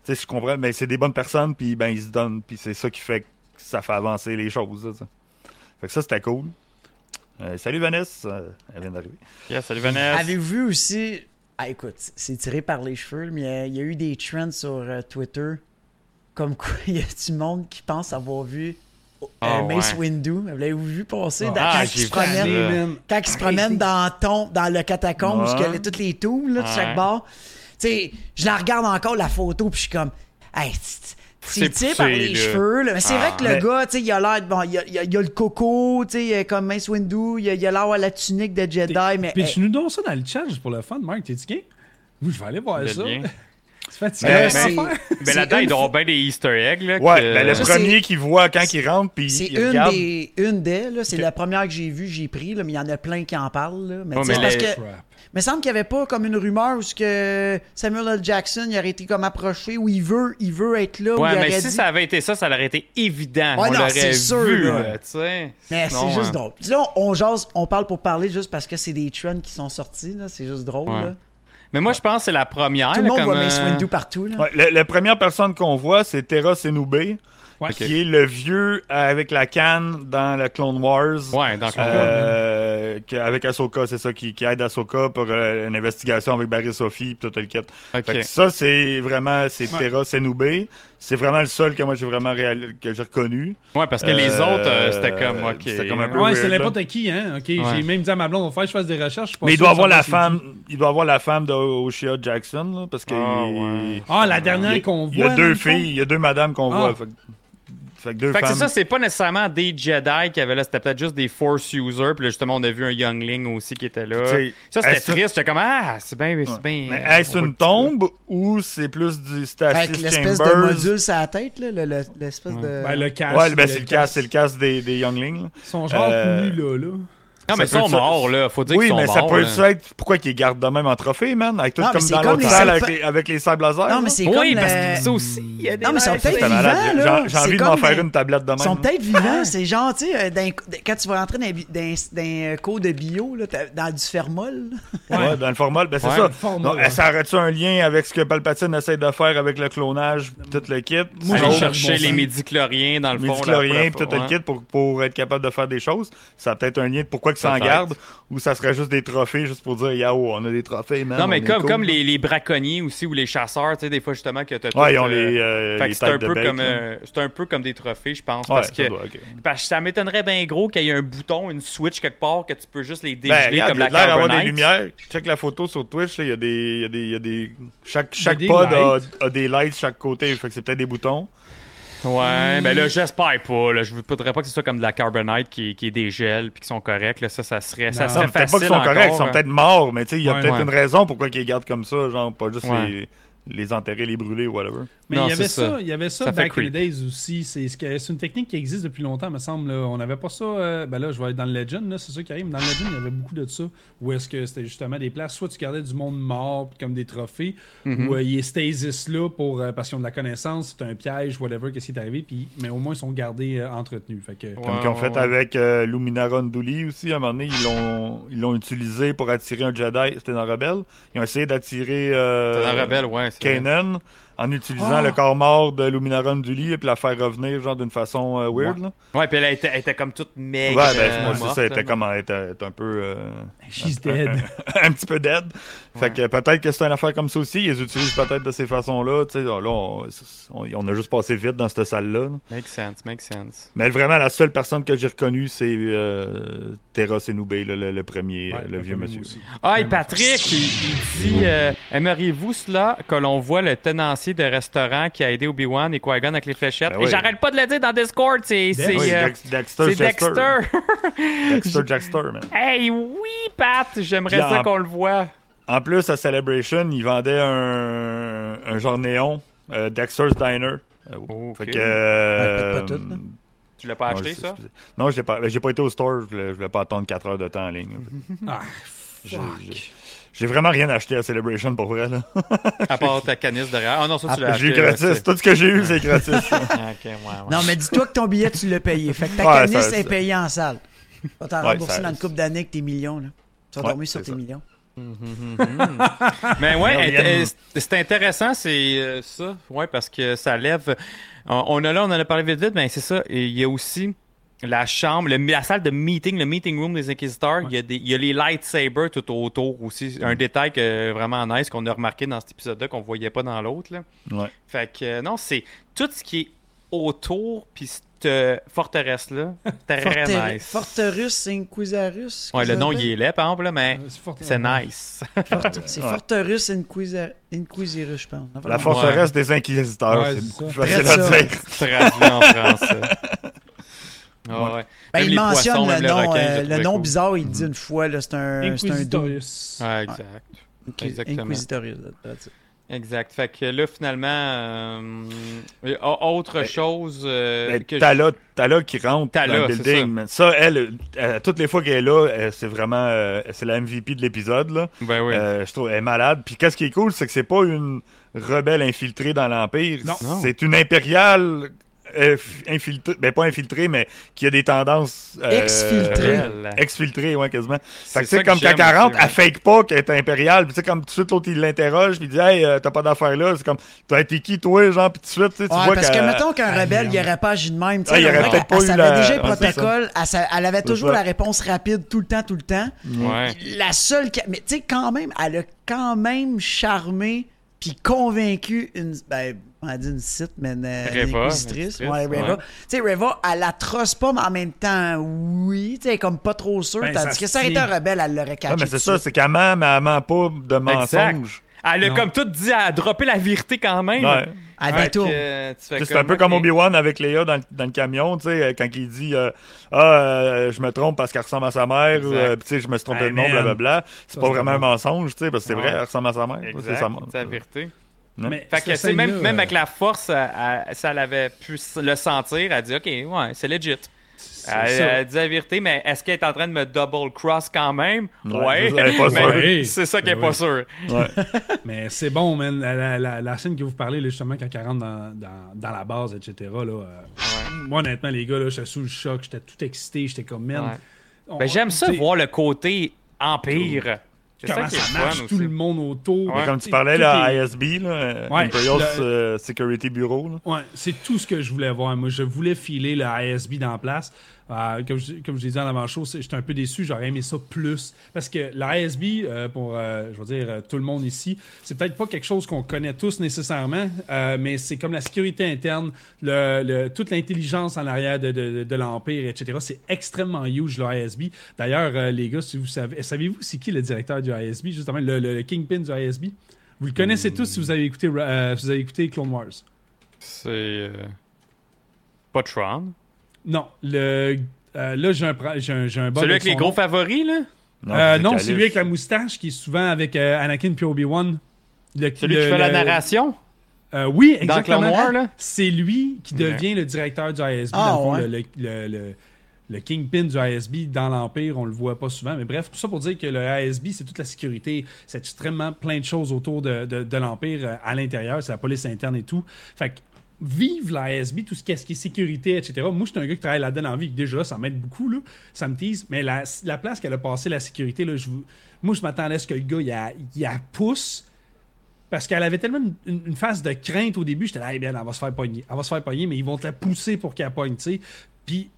tu sais, je comprends, mais c'est des bonnes personnes, puis ben ils se donnent, puis c'est ça qui fait que ça fait avancer les choses. sais. Fait que ça c'était cool. Euh, salut Vanessa, Euh, elle vient d'arriver. Yeah, salut Vanessa. Avez-vous vu aussi. Ah, écoute, c'est tiré par les cheveux, mais il y a- il y, a eu des trends sur euh, Twitter. Comme quoi, il y a du monde qui pense avoir vu euh, Ah, Mace ouais. Windu. L'avez-vous vu passer dans- Ah, quand, il j'ai se promène, ça. Man. quand il se promène dans, ton, dans le catacombe où il y a Ouais. toutes les tombes là, de Ouais. chaque bord? Tu sais, je la regarde encore, la photo, puis je suis comme. Hey, C'est tiré par poussé, les là. cheveux. Là. Mais c'est Ah. vrai que le Mais- gars, tu sais, il a l'air. Bon, il a, il a- il a le coco, tu sais, comme Mace Windu, il a il a l'air d'avoir la tunique de Jedi, mais. Pitch nous donc ça dans le chat juste pour le fun, Marc. T'es-tu game? Oui, je vais aller voir Le ça. C'est fatigué. À c'est-. Ben là-dedans, une il doit y avoir fois- bien des Easter eggs. Là, Ouais, que- ben, le Ça, premier qu'il voit quand il rentre, puis C'est il une regarde. des, une des, là, c'est la première que j'ai vue, j'ai pris, là, mais il y en a plein qui en parlent. Là. Mais Ouais, tu mais c'est parce les- que. Mais il semble qu'il n'y avait pas comme une rumeur où ce que Samuel L. Jackson il aurait été comme approché, où il veut, il veut être là, où Ouais, mais si dit- ça avait été ça, ça aurait été évident. Ouais, on non, l'aurait c'est sûr, vu, là. là, tu sais. Mais c'est juste euh, drôle. Puis là, on, on jase, on parle pour parler juste parce que c'est des trends qui sont sortis, là. C'est juste drôle, Ouais. là. Mais moi, je pense que c'est la première. Tout le là, monde comme, voit Mace euh, Windu partout, là. Ouais, la, la première personne qu'on voit, c'est Terra Senube, Ouais. qui est le vieux avec la canne dans la Clone Wars. Ouais, dans le Euh, qui- avec Ahsoka, c'est ça, qui, qui aide Ahsoka pour euh, une investigation avec Barry Sophie pis tout le kit. Fait que Ok. ça, c'est vraiment, c'est Ouais. Terra Senube. C'est vraiment le seul que moi j'ai vraiment réal... que j'ai reconnu. Ouais, parce que les Euh, autres, euh, c'était comme, ok. c'était comme un peu Ouais, weird, c'est n'importe qui, hein. Ok, j'ai même dit à ma blonde, on va faire que je fasse des recherches. je Mais il doit avoir la femme, il doit avoir la femme de Jackson, là, parce que Ah, il- ouais. qui. Ah, la dernière a- qu'on voit. il y a deux filles, il y a deux madames qu'on Ah. voit. Fait, fait que deux Fait que c'est femmes. ça, c'est pas nécessairement des Jedi qui avaient là, c'était peut-être juste des Force users. Puis là, justement, on a vu un Youngling aussi qui était là. T'sais, Ça, c'était est-ce- triste. J'étais comme, ah, c'est bien, c'est bien. Mais est-ce on voit une tombe ou c'est plus du Stasis Avec l'espèce de Chambers? module sur la tête, là, le- le- l'espèce de... Ben, le casque. Ouais, ben, c'est le casque, c'est le casque des, des Younglings. là. Ils sont genre Euh, tenus là, là. Non, mais ils sont morts, là. Faut dire Oui, qu'ils sont mais ça peut être pourquoi qu'ils gardent de même en trophée, man, avec tout Non, comme c'est dans comme l'autre salle avec les, avec les sables laser. Non, mais c'est Oui, comme... parce le- que ça aussi, il y a des Non, mais ils sont peut-être vivants, J'ai- là. J'ai C'est envie de m'en faire une tablette de même. Ils sont peut-être vivants, c'est genre, tu sais, euh, quand tu vas rentrer dans, un cours de bio, dans du fermol. Ouais, dans le formol, ben c'est Ouais, ça. ça aurait-tu un lien avec ce que Palpatine essaie de faire avec le clonage, tout le kit? Moi, Aller chercher les médicloriens dans le fond. médicloriens tout le kit pour, pour être capable de faire des choses. Ça a peut-être un lien de pourquoi ils s'en gardent ou ça serait juste des trophées juste pour dire Yao, on a des trophées, man. Non, mais comme, cool. comme les, les braconniers aussi ou les chasseurs, tu sais, des fois justement que t'as Ouais, ils ont euh, les, euh, les c'est un de peu bec, comme euh, c'est un peu comme des trophées, je pense, Ouais, parce ça que doit, parce que ça m'étonnerait bien gros qu'il y ait un bouton, une switch quelque part que tu peux juste les Ben, dégeler comme la des lumières. Check la photo sur Twitch, il y a des, il y a des, il y a des, chaque, Il y a chaque des pod a, des lights de chaque côté, fait que c'est peut-être des boutons. Ouais, ben là j'espère pas. Là. Je voudrais pas que ce soit comme de la Carbonite qui, qui est des gels puis qui sont corrects. Là. Ça, ça serait, ça Non. serait Non, peut-être pas facile qu'ils sont corrects, ils sont hein. peut-être morts, mais tu sais, il y a Ouais, peut-être ouais. une raison pourquoi ils les gardent comme ça, genre pas juste Ouais. les, les enterrer, les brûler, whatever. Mais Non, il y avait ça, ça. il y avait ça, Ça back in the days aussi. C'est ce que- c'est une technique qui existe depuis longtemps, me semble. là. On n'avait pas ça. euh, ben là, je vais être dans le Legend, là, c'est ça qui arrive. Dans le Legend, il y avait beaucoup de ça. Où est-ce que c'était justement des places, soit tu gardais du monde mort comme des trophées, Mhm. ou euh, il est stasis là pour, euh, parce qu'ils ont de la connaissance, c'est un piège, whatever, qu'est-ce qui est arrivé. Puis, mais au moins, ils sont gardés euh, entretenus. Fait que, Ouais, Comme qu'ils ont ouais, fait ouais. avec euh, Luminara Unduli aussi, à un moment donné, ils l'ont, ils l'ont utilisé pour attirer un Jedi. C'était dans Rebelle. Ils ont essayé d'attirer euh, C'est dans Rebelle, ouais. C'est vrai. Kanan en utilisant le corps mort de Luminara Unduli et puis la faire revenir genre d'une façon euh, weird. Là. Ouais, puis elle était, elle était comme toute Ouais, méga. ben, moi, c'est morte, ça, elle était comme elle était, elle était un peu. euh, she's dead. un petit peu dead. Fait que peut-être que c'est une affaire comme ça aussi. Ils utilisent peut-être de ces façons-là. Tu sais, là, on, on- on a juste passé vite dans cette salle-là. là. Make sense, make sense. Mais vraiment, la seule personne que j'ai reconnue, c'est euh, Terra Senoubé, le, le premier, Ouais, euh, le vieux monsieur. aussi. Ah, et. Patrick, il, il dit euh, Aimeriez-vous cela que l'on voit le tenancier de restaurant qui a aidé Obi-Wan et Qui-Gon avec les fléchettes. Ben Et j'arrête pas de le dire dans Discord, c'est Oui, euh, Dex- Dexter. Dexter. Dexter Jackster, man. hey, oui, Pat, j'aimerais ça qu'on le voit. En plus, à Celebration, ils vendaient un, un genre néon, euh, Dexter's Diner. Euh. Fait que. euh, Ouais, peut-être pas tout, là. Tu l'as pas acheté, je ça? Non, j'ai pas, j'ai pas été au store, je voulais, je voulais pas attendre 4 heures de temps en ligne. Ah, J'ai- fuck. j'ai- J'ai vraiment rien acheté à Celebration pour vrai. Là. À part ta canisse derrière. Ah non, ça, tu l'as J'ai acheté. eu là, gratis. Tout ce que j'ai eu, c'est gratis. Ah, ok, ouais, ouais. Non, mais dis-toi que ton billet, tu l'as payé. Fait que ta Ouais, canisse ça- est payée en salle. Tu vas t'en Ouais, rembourser dans une couple d'années avec tes millions. Là. Tu vas Ouais, dormir sur tes ça. millions. Mais ouais, c'est intéressant, c'est euh, ça? Ouais, parce que ça lève. On, on a là, on en a parlé vite vite, mais c'est ça. Et il y a aussi la chambre, le- la salle de meeting, le meeting room des inquisiteurs. Il, y a des, il y a les lightsabers tout autour aussi. Un détail que, vraiment nice qu'on a remarqué dans cet épisode-là qu'on voyait pas dans l'autre. Ouais. Fait que euh, non, c'est tout ce qui est autour, puis cette euh, forteresse-là, très Forter- nice. Forterus Inquisarus. Ouais, le nom, il est laid, par exemple, là, mais C'est nice. Fort- C'est Ouais. Forterus Inquisa- Inquisirus, je pense. La forteresse des inquisiteurs, Ouais, c'est c'est beaucoup ça. plus facile Très à dire. Traduit en français. Ah ouais. Ben, il mentionne poissons, le nom, requin, euh, le nom cool. bizarre, il dit une fois, là, c'est un. Inquisitorius. Ouais, exact. Exactement. Inquisitorius. Exact. Fait que là, finalement, euh, autre chose euh, Ben, que Tala, Tala qui rentre Tala, dans le c'est building. man. Ça, elle, euh, toutes les fois qu'elle est là, c'est vraiment euh, c'est la MVP de l'épisode. là. je... Ben oui. Euh, je trouve elle est malade. Puis qu'est-ce qui est cool, c'est que c'est pas une rebelle infiltrée dans l'Empire. Non. Non. C'est une impériale euh, infiltrée. Ben pas infiltrée, mais qui a des tendances. euh, Exfiltrée. Elle. Exfiltrée, ouais, quasiment. Fait que, tu sais, comme quand j'aime elle rentre, aussi, elle fake pas qu'elle est impériale. Puis, tu sais, comme tout de suite, l'autre, il l'interroge. Puis, il dit, hey, euh, t'as pas d'affaires là. C'est comme, t'as été qui, toi, genre? Puis, tout de suite, tu sais, tu Ouais, vois parce que mettons qu'un Ah, rebelle, il aurait pas agi de même. tu sais, Ah, il aurait peut-être pas eu savait la- déjà le protocole, elle, elle avait toujours la réponse rapide tout le temps, tout le temps. Ouais. La seule. Mais tu sais, quand même, elle a quand même charmé puis convaincu une. Ben, on a dit une site, mais une, une Reva, inquisitrice. inquisitrice, Ouais, Reva. ouais. Tu sais, Reva, elle la trosse pas, mais en même temps, oui. Tu sais, elle est comme pas trop sûre. Ben, tandis ça que été tient. un rebelle, elle l'aurait catché. Ouais, mais c'est ça, c'est qu'elle ment, mais elle ment pas de mensonges. Elle a Non. comme tout dit à dropper la vérité quand même. Ouais. Elle que, euh, C'est un peu comme. Obi-Wan avec Léa dans, le- dans le camion, tu sais, quand il dit euh, Ah, euh, je me trompe parce qu'elle ressemble à sa mère, ou euh, je me suis trompé Hey, de nom, blablabla. C'est pas vraiment un mensonge, tu sais, parce que c'est Ouais. vrai, elle ressemble à sa mère. C'est sa vérité. Mais Fait que, même, même avec la force, elle- elle- ça l'avait pu le sentir. Elle dit Ok, ouais, c'est legit. Elle, ça. elle dit la vérité, mais est-ce qu'elle est en train de me double cross quand même? Ouais, Ouais. C'est ça qu'elle est Ben pas sûre. Ouais. Mais c'est bon, man. La, la- la- la scène que vous parlez, là, justement, quand elle rentre dans, dans, dans la base, etc. Là, euh, Moi, honnêtement, les gars, là, j'étais sous le choc. J'étais tout excité. J'étais comme, man. Ben, j'aime ça voir le côté empire. C'est ça fun marche, aussi. tout le monde autour. Ouais. Comme sais, tu parlais, là, est- ISB, là, Ouais, Imperial le- Security Bureau. Là. Ouais, c'est tout ce que je voulais voir. Moi, je voulais filer le ISB dans la place. Euh, comme, je, dit en avant-show, j'étais un peu déçu. J'aurais aimé ça plus. Parce que l'ISB, euh, pour euh, je veux dire, euh, tout le monde ici, c'est peut-être pas quelque chose qu'on connaît tous nécessairement, euh, mais c'est comme la sécurité interne, toute l'intelligence en arrière de, l'Empire, etc. C'est extrêmement huge, le ISB. D'ailleurs, les gars, si vous savez, savez-vous c'est qui le directeur du ISB, justement, le, Kingpin du ISB? Vous le connaissez tous si vous avez écouté, si vous avez écouté Clone Wars. C'est. Pas Tron. Non, le, euh, là, j'ai un, pra- j'ai un, j'ai un bug Celui avec les son gros nom. favoris, là? Euh, non, Calus. c'est lui avec la moustache qui est souvent avec euh, Anakin puis Obi-Wan. Le- Celui le- qui fait la narration? Euh, oui, exactement. Là? C'est lui qui devient le directeur du ISB. Ah, dans le, fond, ouais. le, le- le- le kingpin du ISB dans l'Empire, on le voit pas souvent. Mais bref, tout ça pour dire que le ISB, c'est toute la sécurité. C'est extrêmement plein de choses autour de, de- de l'Empire euh, à l'intérieur. C'est la police interne et tout. Fait que vive l'ISB, tout ce qui est, ce qui est sécurité, etc. Moi, je un gars qui travaille là-dedans en vie. Déjà, ça m'aide beaucoup. Là. Ça me tease. Mais la, la place qu'elle a passé la sécurité, là, je, moi, je m'attendais à ce que le gars, il a, il a pousse. Parce qu'elle avait tellement une phase de crainte au début, j'étais là, eh bien, elle va se faire pogner. Elle va se faire pogner, mais ils vont te la pousser pour qu'elle pogne, tu sais. Puis,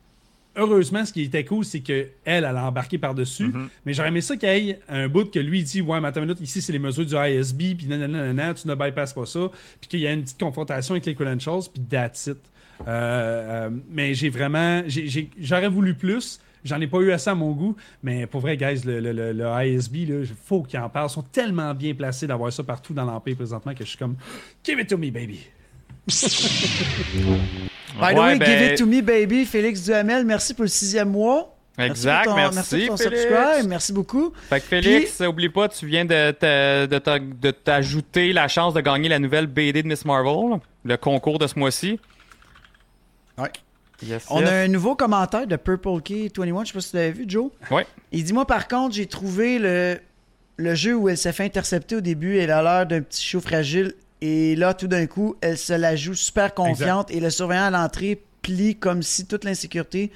heureusement, ce qui était cool, c'est qu'elle, elle a embarqué par-dessus. Mais j'aurais aimé ça qu'il y ait un bout que lui il dit Ouais, mais attends une minute, ici, c'est les mesures du ISB, puis nanana, tu ne bypasses pas ça. Puis qu'il y a une petite confrontation avec les credentials, puis that's it. Euh, euh, mais j'ai vraiment. j'ai- j'ai- J'aurais voulu plus. J'en ai pas eu assez à mon goût, mais pour vrai, guys, le, le, le, le ISB, il faut qu'ils en parlent. Ils sont tellement bien placés d'avoir ça partout dans l'Empire présentement que je suis comme Give it to me, baby. By the Ouais, way, ben- give it to me, baby. Félix Duhamel, merci pour le sixième mois. Exact, pour ton- merci, Merci pour ton Félix. subscribe. Merci beaucoup. Fait que Félix, oublie pas, tu viens de, te- de, te- de t'ajouter la chance de gagner la nouvelle BD de Miss Marvel, le concours de ce mois-ci. Ouais. Yes, On yes. a un nouveau commentaire de Purple Key 21, je sais pas si tu l'avais vu, Joe. Ouais. Il dit Moi, par contre, j'ai trouvé le, le jeu où elle s'est fait intercepter au début. Elle a l'air d'un petit chou fragile. Et là, tout d'un coup, elle se la joue super confiante. Et le surveillant à l'entrée plie comme si toute l'insécurité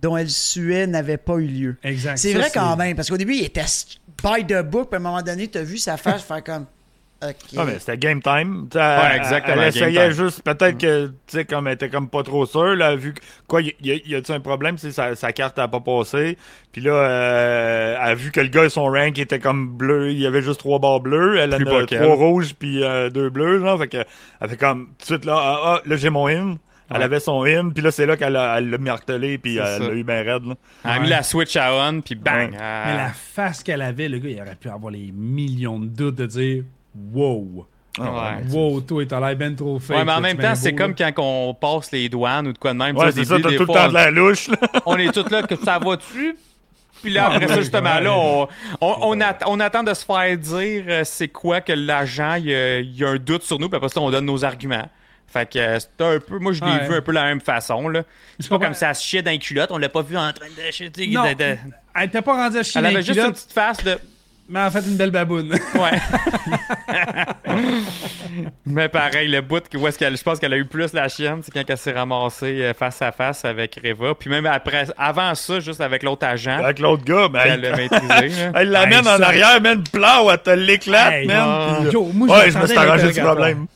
dont elle suait n'avait pas eu lieu. Exact. C'est vrai quand même, parce qu'au début, il était by the book. Puis à un moment donné, tu as vu sa face faire comme. Ok. Ah, mais c'était game time. Ouais, elle- exactement, Elle essayait juste, peut-être que, tu sais, comme elle était comme pas trop sûre, là, vu que, quoi, y, y, y a-tu un problème, tu sais, sa, sa carte a pas passé? Puis là, euh, elle a vu que le gars, son rank était comme bleu, il y avait juste trois barres bleues, elle en a trois rouges puis euh, deux bleus, genre, fait que, elle fait comme, tout de suite, là, ah, ah, là, j'ai mon in. Elle Ouais. avait son in, puis là, c'est là qu'elle l'a martelé, puis elle l'a eu bien raide, là. Elle a mis la Switch à on, puis bang! Ouais. euh, Mais la face qu'elle avait, le gars, il aurait pu avoir les millions de doutes de dire Wow. Ah, Ouais. Wow, toi, t'as l'air ben trop fake. Ouais, mais en même temps, c'est comme quand on passe les douanes ou de quoi de même. Ouais, c'est ça, t'as tout le temps de la louche, là. on, est tous là, que ça va-tu? Puis là, après ça, justement, là, on, on, on at- on attend de se faire dire euh, c'est quoi que l'agent, il y a, il y a un doute sur nous, puis après ça, on donne nos arguments. Fait que euh, c'est un peu, moi je l'ai Ouais. vu un peu de la même façon là. C'est pas comme ça se chiait dans les culottes, on l'a pas vu en train de Non, elle était pas rendue à chier Elle avait juste une petite face de. Mais elle a fait une belle baboune. Ouais. Mais pareil, le bout où est-ce qu'elle, je pense qu'elle a eu plus la chienne, c'est quand elle s'est ramassée euh, face à face avec Reva. Puis même après, avant ça, juste avec l'autre agent, Avec l'autre gars, ben, qu'elle l'a maîtrisé. Elle l'amène Hey, en ça- arrière, man, plau, elle te l'éclate, Hey, man. Yo, moi, je ouais, je me suis arrangé du problème.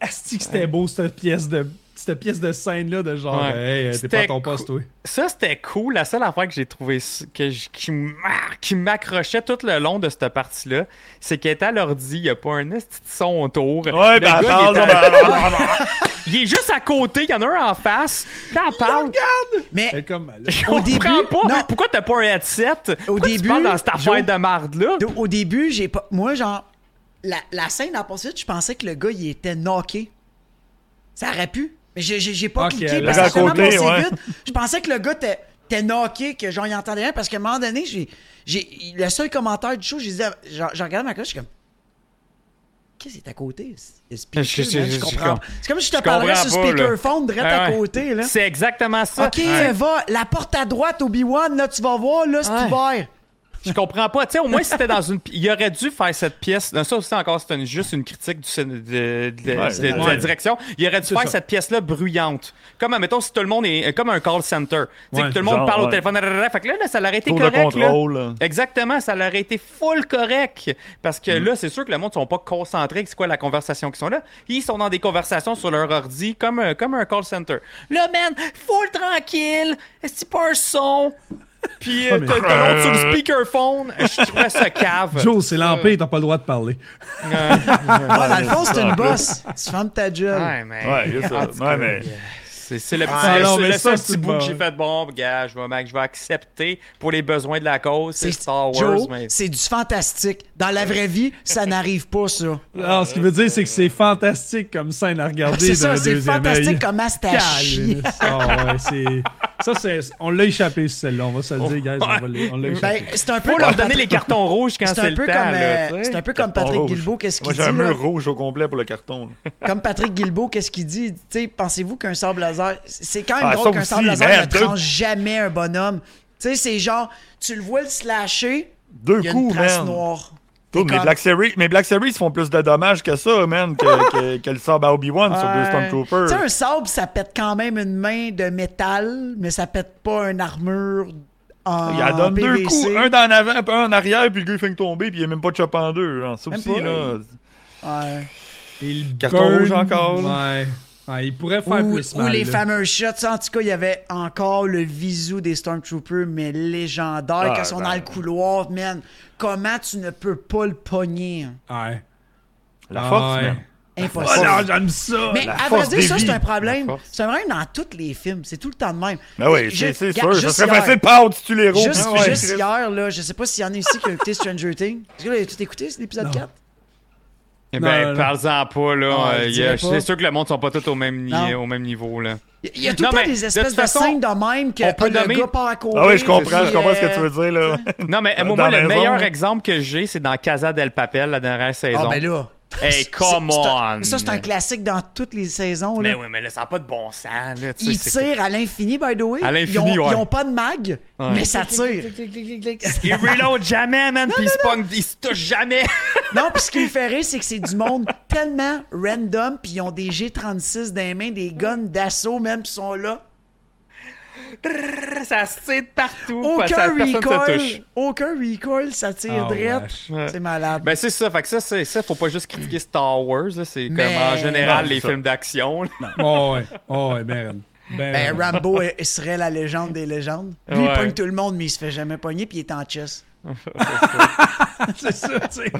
Asti que c'était beau, cette pièce de. Cette pièce de scène-là de genre, Ouais. hey, t'es C'était pas à ton poste, toi. Ça, c'était cool. La seule affaire que j'ai trouvé que qui m'a- qui m'accrochait tout le long de cette partie-là, c'est qu'elle était à l'ordi, il n'y a pas un esti son autour. Ouais, ben, parle, il, est à- ben, il est juste à côté, il y en a un en face. Puis elle parle. Mais Elle est comme. Je Au comprends début, pas. non. Pourquoi t'as pas un headset? Pourquoi tu début, parles dans cette affaire de marde-là? au- au début, j'ai pas. Moi, genre, la, la scène en poursuite, je pensais que le gars, il était knocké. Ça aurait pu. Mais j'ai- j'ai j'ai pas cliqué parce que ça a tellement côté, passé ouais. vite. Je pensais que le gars était était knocké, que genre, il entendait rien parce qu'à un moment donné, j'ai. j'ai Le seul commentaire du show, j'ai dit, genre, je regardais ma coche, je suis comme. Qu'est-ce qui est à côté? C'est speaker, Je- je- man, je je- je comprends. com- C'est comme si je te je parlerais sur speakerphone, direct à côté, là. C'est exactement ça. Ok, va, la porte à droite, Obi-Wan, là, tu vas voir, là, c'est Ouais. ouvert. Je comprends pas. Tu sais, au moins, si c'était dans une. Il aurait dû faire cette pièce. Non, ça aussi, encore, c'est juste une critique du, de, de- de- Ouais, de- de la direction. Il aurait dû faire ça. cette pièce-là bruyante. Comme, admettons, si tout le monde est. Comme un call center. Tu sais, Ouais, que tout le monde genre, parle au téléphone. Fait que là, là, ça aurait été Tour correct. là. Exactement, ça aurait été full correct. Parce que là, c'est sûr que le monde ne sont pas concentrés. C'est quoi la conversation qu'ils sont là? Ils sont dans des conversations sur leur ordi comme un, comme un call center. Là, man, full tranquille. Est-ce pas un son? Puis euh, mais- t'as l'autre sur le speakerphone. Je trouvais ça cave. Joe, c'est l'Empire, t'as pas le droit de parler. Ah, dans le fond, c'est une bosse. Tu fermes ta gueule. Ouais, mais. Ouais, ça. Ouais, mais- C'est c'est le petit Ah, non, le ça, petit bout bon. que j'ai fait. Bon, gars, je vais, mec, je vais accepter pour les besoins de la cause. C'est C'est Star Wars. Joe, mais... c'est du fantastique. Dans la vraie vie, ça n'arrive pas, ça. Alors, ce qui veut dire, c'est que c'est fantastique comme scène à regarder. C'est ça, c'est deuxième fantastique chier. Calme. Ah ouais, c'est. Ça, c'est. On l'a échappé, celle-là. On va se le dire, guys. On, va le- on l'a Ben, échappé. c'est un peu Faut comme leur donner Patrick- les cartons rouges quand c'est c'est un le peu temps. comme, euh, c'est un peu comme Patrick rouge. Guilbeault, qu'est-ce Moi, qu'il j'ai un dit mur rouge au complet pour le carton. là. Comme Patrick Guilbeault, qu'est-ce qu'il dit? Pensez-vous qu'un sable laser, c'est quand même Ah, drôle qu'un sable laser merde, ne tranche jamais un bonhomme. Tu sais, c'est genre, tu le vois le slasher, Deux il y a une coups, trace man. noire. Mais, comme- Black Series, mais Black Series font plus de dommages que ça, man, que, que, que le sable à Obi-Wan sur deux Ouais. Stormtroopers. Tu sais, un sabre, ça pète quand même une main de métal, mais ça pète pas une armure en Il en donne deux coups, un dans l'avant, puis un en arrière, puis le gars il fait tomber, puis il est même pas de chop en deux. genre. Ça Même aussi, pas, là. Ouais. Et le Carton burn, rouge encore, Ouais. Ouais, il pourrait faire Ou, plus ou les là. fameux shots. En tout cas, il y avait encore le visu des Stormtroopers, mais légendaire, Ah, quand ils sont ben. dans le couloir, man. Comment tu ne peux pas le pogner? hein? Ouais. La Ah, force, ouais. man. Impossible. Oh non, j'aime ça! Mais La à vrai dire, ça, c'est un problème. C'est un problème dans tous les films. C'est tout le temps de même. Ben oui, Je- c'est sûr. Ça serait hier- facile, pas si tu les roues. Juste, Ah ouais. juste hier, là, je sais pas s'il y en a ici qui ont écouté Stranger Things. Est-ce que vous avez tout écouté, c'est l'épisode 4? Eh ben, parle-en pas, là. Ah, Euh. C'est sûr que le monde sont pas tous au même, ni- au même niveau, là. Il y a tout le temps mais des de espèces de, façon, scènes de même que on peut le nommer- gars part à courir. Ah oui, je comprends, je comprends ce que tu veux dire, là. Non, mais Dans moi, la le maison, meilleur exemple que j'ai, c'est dans Casa del Papel, la dernière saison. Ah, ben là. Hey, come on! Ça, c'est un classique dans toutes les saisons. Mais Là. oui, mais là, ça n'a pas de bon sens, là. Ils tirent à l'infini, by the way. À l'infini, ils ont, ouais. ils ont pas de mag, Ouais. mais ça tire. Ils reload jamais, man, pis ils ils se touchent jamais. non, puis ce qui me fait rire, c'est que c'est du monde tellement random, puis ils ont des G36 dans les mains, des guns d'assaut même, puis ils sont là. Ça se tire de partout. Aucun recoil. touche. Aucun recoil, ça tire Ah, drette. wesh. Ouais. C'est malade. Ben c'est ça, fait que ça, c'est ça, faut pas juste critiquer Star Wars, là, c'est comme en général Non, les ça. films d'action. Oh ouais, oh ouais, ben. Ben, Ben. Rambo euh, serait la légende des légendes. Lui, il pogne tout le monde, mais il se fait jamais pogner, puis il est en chess. c'est ça, tu sais.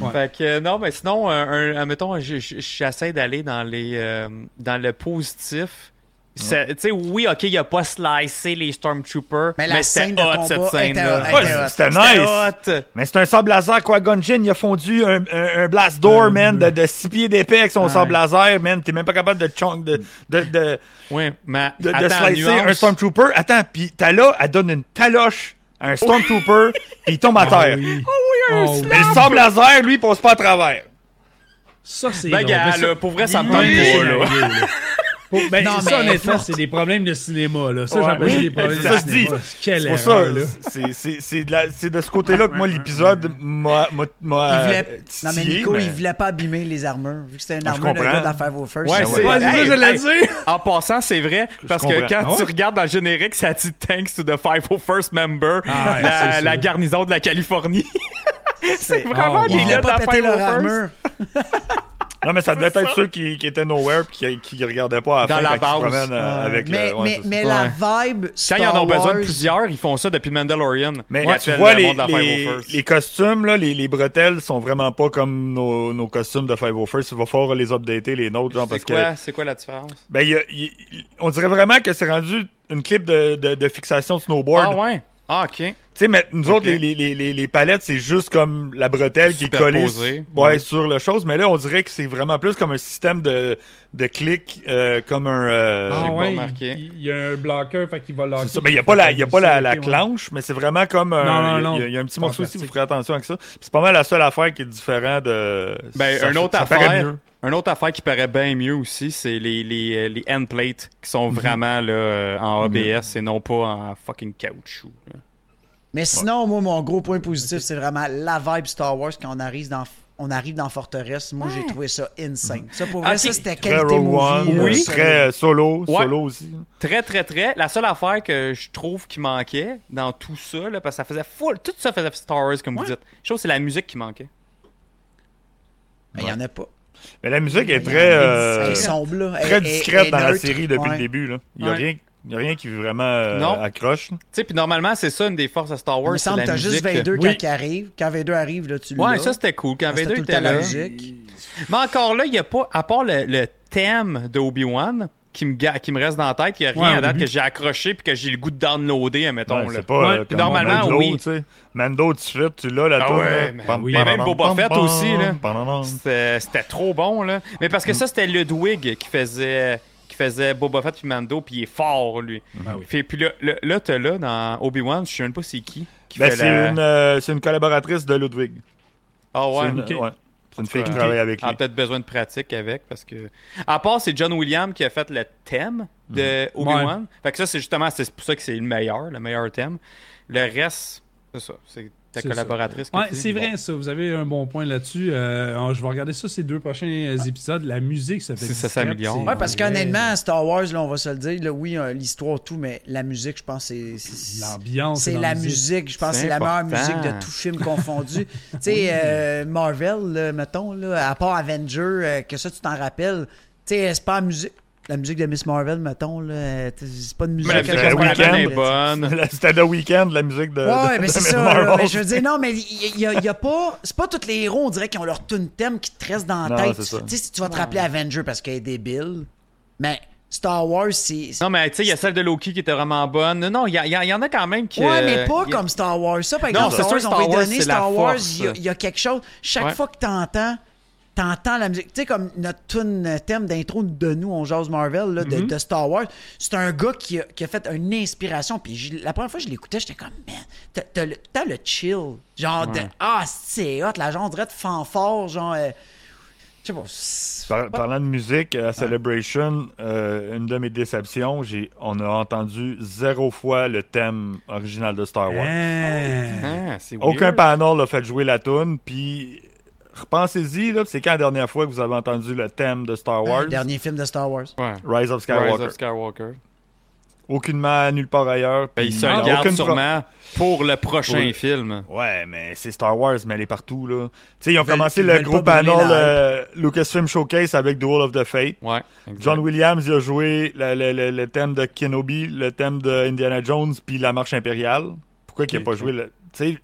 Ouais. Fait que euh, non, mais sinon, un, un- mettons, je- je- j'essaie d'aller dans les euh, dans le positif. C'est- Tu sais, oui, ok, il a pas slicé les Stormtroopers, Mais mais, la c'était scène de hot combat cette scène-là. Ouais. C'était nice. hot! Mais c'est un sable laser, quoi. Gunjin, il a fondu un, un, un blast door, man, de, de 6 pieds d'épais avec son sable laser, man. T'es même pas capable de chunk, de, de, de, Oui, mais de, de attends, slicer nuance. un Stormtrooper. Attends, pis t'as là, elle donne une taloche à un Stormtrooper, pis il tombe à Ah terre. oui. un Oh oui. Le sable laser, lui, il passe pas à travers. Ça, c'est. Ben, gars, là, pour vrai, ça me tente pas, là. Ben, Non, ça, mais honnêtement, c'est des problèmes de cinéma, là. Ça, Ouais, j'appelle ça oui, des problèmes ça de se dit. cinéma. Quelle ça, erreur, là. c'est- c'est c'est de, la- c'est de ce côté-là que moi, l'épisode m'a voulait... Non, mais Nico, mais- il voulait pas abîmer les armures. Vu que c'était une Ah, armure de gars d'affaires vos first. Ouais, Ah c'est ouais. Ouais, c'est ça, hey, je l'ai hey, dit. En passant, c'est vrai, parce que comprends. quand Ah tu regardes dans le générique, ça dit Thanks to the 501st member, Ah la, garnison de la Californie. c'est vraiment Ah, des gars voulait de pas la péter leur 501st. armure. Non, mais ça devait être ceux qui, qui étaient nowhere puis qui, qui regardaient pas à la Dans fin la quand base. euh, avec mais le- ouais, mais, c'est ça. mais la vibe Quand Star ils en ont besoin de plusieurs, ils font ça depuis Mandalorian. Mais tu vois, le les, monde de la les, 501st. les costumes, là, les, les bretelles sont vraiment pas comme nos, nos costumes de 501st. Il va falloir les updater, les nôtres, genre, parce quoi, que... c'est quoi la différence? Ben, il y a- on dirait vraiment que c'est rendu une clip de, de, de fixation de snowboard. Ah ouais? Ah, ok. Tu sais, mais nous autres, les, les, les, les, palettes, c'est juste comme la bretelle qui est collée ouais, Ouais. sur le chose. Mais là, on dirait que c'est vraiment plus comme un système de, de clics, euh, comme un... euh, Ah pas ouais, remarqué. il il y a un bloqueur, fait qu'il va locker. ça. Mais il n'y a pas la, il y a pas la, la clanche, mais c'est vraiment comme un... Non, non, non. Il y, a- il y a un petit morceau ici, vous ferez attention avec ça. Puis C'est pas mal la seule affaire qui est différente de... Ben, ça- un autre affaire, mieux. un autre affaire qui paraît bien mieux aussi, c'est les, les, euh, les end plates qui sont Mhm. vraiment là, euh, en ABS et non pas en fucking caoutchouc. là. Mais sinon, moi, mon gros point positif, c'est vraiment la vibe Star Wars quand on arrive dans, on arrive dans Forteresse. Moi, j'ai trouvé ça insane. Ça, pour vrai, ça, c'était qualité movie. Là, Oui. très euh, solo, Ouais. solo aussi. Très, très, très. La seule affaire que je trouve qui manquait dans tout ça, là, parce que ça faisait full, tout ça faisait Star Wars, comme vous dites. Je trouve que c'est la musique qui manquait. Mais il y en a pas. Mais la musique est très... euh, très discrète dans la série depuis Ouais. le début. là. Il n'y a, Ouais. rien- il y a rien qui vraiment euh, Non. accroche. Tu sais, puis normalement, c'est ça une des forces de Star Il me Wars, semble la que t'as juste musique. 22 Oui. quand il arrive. Quand 22 arrive, là, tu l'as. Ouais, ça c'était cool. Quand C'était Vader tout le était temps la là. musique. Mais encore là, il n'y a pas, à part le, le thème de Obi-Wan, qui me, qui me reste dans la tête, il n'y a rien Ouais, à date début. que j'ai accroché puis que j'ai le goût de downloader, admettons. Ouais, là. pas Ouais, euh, comme normalement, Mando, oui. tu sais. Mando, tu fais, tu l'as la Ah ouais, là. mais oui. Mais même Boba Fett aussi, là. C'était c'était trop bon, là. Mais parce que ça, c'était Ludwig qui faisait, qui faisait Boba Fett puis Mando, puis il est fort, lui. Ah oui. Fait- puis là, là, là, t'as là, dans Obi-Wan, je sais même pas c'est qui. qui Ben, c'est la- une, euh, c'est une collaboratrice de Ludwig. Ah ouais? C'est une, ok. ouais. Fille qui Ok. travaille avec a lui. peut-être besoin de pratique avec parce que. À part, c'est John Williams qui a fait le thème de Mhm. Obi-Wan. Fait que ça, c'est justement c'est pour ça que c'est le meilleur, le meilleur thème. Le reste, c'est ça. C'est ta collaboratrice. Ouais, c'est vrai ça. Vous avez un bon point là-dessus. Euh, je vais regarder ça ces deux prochains euh, épisodes. La musique, ça fait. Si ça s'améliore. c'est Ouais, parce qu'honnêtement, Star Wars, là, on va se le dire, là, oui, euh, l'histoire, tout, mais la musique, je pense, c'est. l'ambiance, C'est la musique, je pense que C'est la meilleure musique de tout film confondu. tu sais, euh, Marvel, là, mettons, là, à part Avenger, euh, que ça, tu t'en rappelles, tu sais, c'est pas la musique. La musique de Miss Marvel, mettons, là, c'est pas une musique Mais la le musique week-end, est bonne. C'était The Weeknd, la musique de. Ouais, de- mais de c'est ça. Là. Mais je veux dire, non, mais il y, a- il y a pas. C'est pas tous les héros, on dirait, qui ont leur tune thème qui te reste dans la Non, tête. Tu sais, si tu vas te rappeler Avenger parce qu'elle est débile, mais Star Wars, c'est. Non, mais tu sais, il y a celle de Loki qui était vraiment bonne. Non, Non, il y, y y en a quand même qui. Ouais, mais pas y comme Star Wars. Ça, par exemple, c'est Star sûr, Wars, on va Star Wars, donner c'est la Star Wars, il y a- il y, a quelque chose. Chaque Ouais. fois que t'entends, t'entends la musique. Tu sais, comme notre tune thème d'intro de nous, on jase Marvel, là, de, Mm-hmm. de Star Wars. C'est un gars qui a, qui a fait une inspiration. Puis la première fois que je l'écoutais, j'étais comme, man, t'as- t'as le, t'as le chill. Genre de, ah, c'est hot, la genre, on dirait de fanfare, genre. euh, je sais pas. c'est Par- pas- parlant de musique, à Celebration, euh, une de mes déceptions, j'ai, on a entendu zéro fois le thème original de Star Wars. Ah, c'est Aucun panel a fait jouer la tune, puis repensez-y, là, c'est quand la dernière fois que vous avez entendu le thème de Star Wars? Le dernier film de Star Wars. Ouais. Rise of Skywalker. Rise of Skywalker. Aucunement nulle part ailleurs. Ben, il se garde pro- sûrement pour le prochain Pour- film. Ouais, mais c'est Star Wars, mais elle est partout, là. Tu sais, ils ont Ils commencé le gros panel euh, Lucasfilm Showcase avec Duel of the Fate. Ouais. John Williams, il a joué le, le- le- le thème de Kenobi, le thème de Indiana Jones, puis la marche impériale. Pourquoi qu'il n'a pas joué le.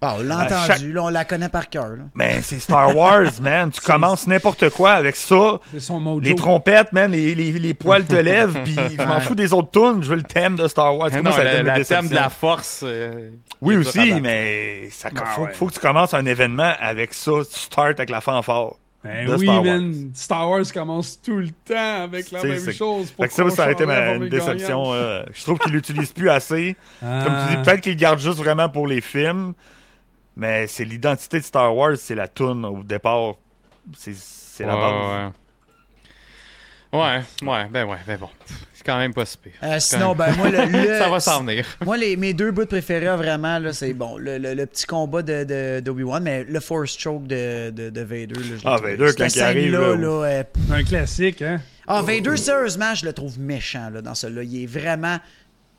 Ah, on l'a entendu, chaque- là, on la connaît par cœur. Mais c'est Star Wars, man. Tu commences n'importe quoi avec ça. C'est son mojo. Les trompettes, man, les, les, les poils te lèvent, puis je m'en fous des autres tunes. Je veux le thème de Star Wars. Moi, non, ça le, thème de la force. euh, Oui aussi, mais ça, Ah faut, ouais. faut que tu commences un événement avec ça. Tu starts avec la fanfare. Ben de oui, Star Wars. man. Star Wars commence tout le temps avec la même chose. Fait que ça, ça a été ma une déception. euh, je trouve qu'il l'utilise plus assez. Ah. Comme tu dis, peut-être qu'il le garde juste vraiment pour les films, mais c'est l'identité de Star Wars, c'est la tune au départ. C'est c'est la ouais, base. Ouais, ouais. Ouais, ben ouais, ben bon. C'est quand même pas si pire. Euh, sinon, ben moi, le, le- Ça va s'en venir. Moi, les, mes deux bouts préférés, vraiment, là, c'est bon, le, le- le petit combat de, de, d'Obi-Wan, mais le Force Choke de, de, de Vader. Là, je Ah, Vader, quand il arrive, là, là, euh, Un classique, hein? Ah, Vader, sérieusement, je le trouve méchant là, dans celui-là. Il est vraiment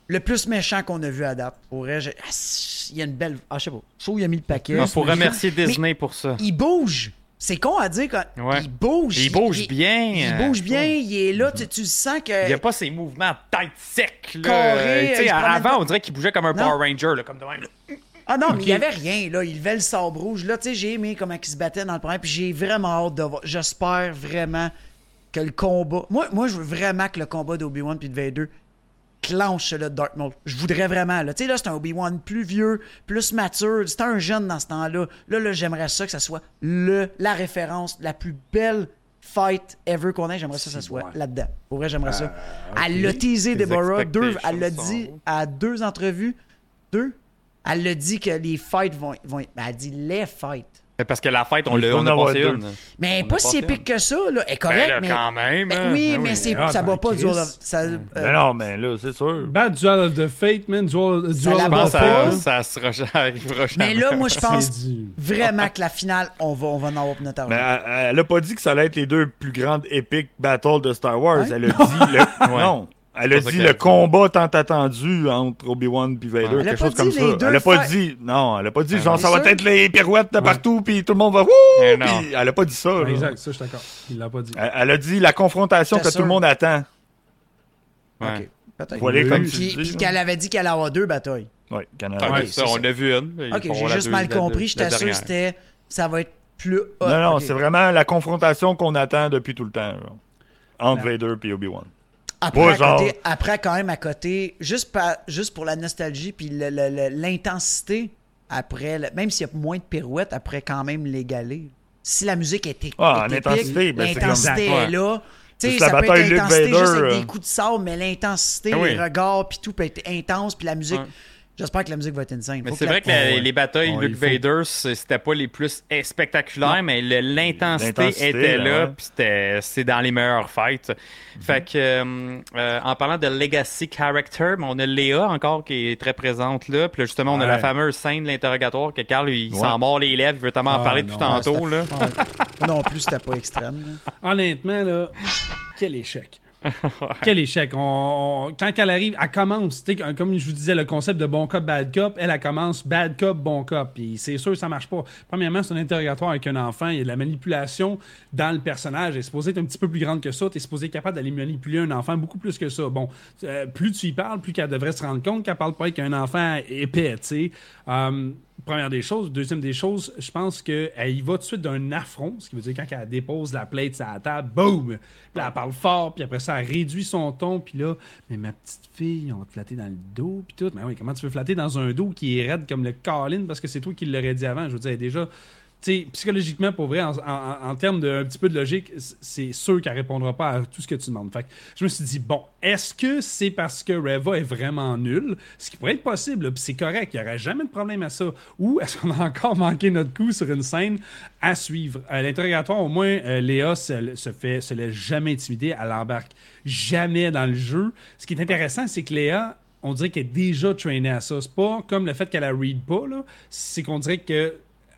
le plus méchant qu'on a vu à date. Pour vrai, je- ah, il y a une belle. Ah, je sais pas. Je trouve qu'il a mis le paquet. Il faut remercier Mais Disney pour ça. Il bouge. C'est con à dire quand Ouais. il bouge. Il bouge bien. Il bouge bien. Il est là. Tu, tu sens que. Il n'y a pas ces mouvements tête sec. Là. Promène avant, on dirait qu'il bougeait comme un Non. Power Ranger, là, comme de même. là. Ah non, mais il y avait rien, là. Il levait le sabre rouge. Là, tu sais, j'ai aimé comment il se battait dans le premier. Puis j'ai vraiment hâte de voir. J'espère vraiment que le combat. Moi, moi je veux vraiment que le combat d'Obi-Wan puis de Vader clenche le Dark Maul. Je voudrais vraiment, là. Tu sais, là, c'est un Obi-Wan plus vieux, plus mature. C'est un jeune dans ce temps-là. Là, là, j'aimerais ça que ça soit le, la référence, la plus belle fight ever qu'on ait. J'aimerais ça que ça soit là-dedans. Pour vrai, j'aimerais ça. Elle l'a teasé, Deborah. Deux, elle l'a dit sont à deux entrevues. Deux. Elle l'a dit que les fights vont, vont être. ben, Elle a dit les fights. Parce que la fête, on l'a on en a passé une. Mais On pas a si passé épique que ça, là. Elle est correcte, Ben là, mais. quand même. Ben hein. oui, Ben mais c'est, Ah, ça va ben, pas Chris. durer. Ça, euh, Mais non, mais là, c'est sûr. Bad Duel of the Fate, man. Duel, Ça Duel la Je of pense the que pas. ça, ça arrivera jamais. mais là, moi, je pense du- vraiment que la finale, on va, on va en avoir pour notre argent. Mais elle, elle a pas dit que ça allait être les deux plus grandes épiques battles de Star Wars. Elle a dit le... Ouais. non. Elle a dit le combat tant attendu entre Obi-Wan et Vader, Ouais. Elle a quelque pas chose comme ça. Elle a pas dit non, elle a pas dit Ah, genre ça va être les pirouettes de partout puis tout le monde va wouh. Elle a pas dit ça. Exact, ça, je suis d'accord. Il l'a pas dit. Elle, elle a dit la confrontation que sûr? tout le monde attend. Ouais. Ok, peut-être. Voilà Oui. comme Puis, qu'elle avait dit qu'elle allait avoir deux batailles. Ouais, Canada. Ok, ben, ça, on ça. a vu une. Ok, j'ai juste mal compris. J'étais sûr que c'était. Ça va être plus. hot. Non, non, c'est vraiment la confrontation qu'on attend depuis tout le temps. là. Entre. Vader et Obi-Wan. Après, Pas à genre- côté- après, quand même, à côté, juste, par- juste pour la nostalgie puis le- le- le- l'intensité, après, le- même s'il y a moins de pirouettes, après, quand même l'égaler. Si la musique était, Ah, en était intensité, épique, ben, l'intensité comme- est là. Tu sais, Juste la ça peut être l'intensité juste avec des coups de sable, mais l'intensité, Ah oui. les regards, puis tout peut être intense, puis la musique. J'espère que la musique va être insane. Mais c'est la- vrai que la- ouais. les batailles Luke faut. Vader, c'était pas les plus spectaculaires, mais l'intensité était là, ouais. puis c'était- c'est dans les meilleures fights. Fait que, euh, euh, en parlant de legacy character, ben, on a Léa encore qui est très présente là. Puis là, justement, on a la fameuse scène de l'interrogatoire que Carl, il Ouais. s'en mord les lèvres, il veut tellement en Ah, parler non. tout tantôt. Là. Non plus, c'était pas extrême. là. Honnêtement, là, quel échec. Quel échec. Quand elle arrive, elle commence, comme je vous disais, le concept de bon cop, bad cop, elle, commence bad cop, bon cop. Puis c'est sûr ça marche pas. Premièrement, c'est un interrogatoire avec un enfant. Il y a de la manipulation dans le personnage. Elle est supposée être un petit peu plus grande que ça. Tu es supposé être capable d'aller manipuler un enfant beaucoup plus que ça. Bon, euh, plus tu y parles, plus qu'elle devrait se rendre compte qu'elle parle pas avec un enfant épais, sais. Euh, première des choses. Deuxième des choses, je pense qu'elle y va tout de suite d'un affront, ce qui veut dire quand elle dépose la plate sur la table, boum! Puis elle parle fort, puis après ça, elle réduit son ton, puis là, mais ma petite fille, on va te flatter dans le dos, puis tout. Mais oui, comment tu veux flatter dans un dos qui est raide comme le Colin parce que c'est toi qui l'aurais dit avant? Je veux dire, déjà, psychologiquement, pour vrai, en, en- en termes d'un petit peu de logique, c'est sûr qu'elle répondra pas à tout ce que tu demandes. Fait je me suis dit, bon, est-ce que c'est parce que Reva est vraiment nulle? Ce qui pourrait être possible, puis c'est correct, il n'y aurait jamais de problème à ça. Ou est-ce qu'on a encore manqué notre coup sur une scène à suivre? À l'interrogatoire, au moins, euh, Léa se, se fait, se laisse jamais intimider, elle embarque jamais dans le jeu. Ce qui est intéressant, c'est que Léa, on dirait qu'elle est déjà traînée à ça. C'est pas comme le fait qu'elle la read pas, là. C'est qu'on dirait que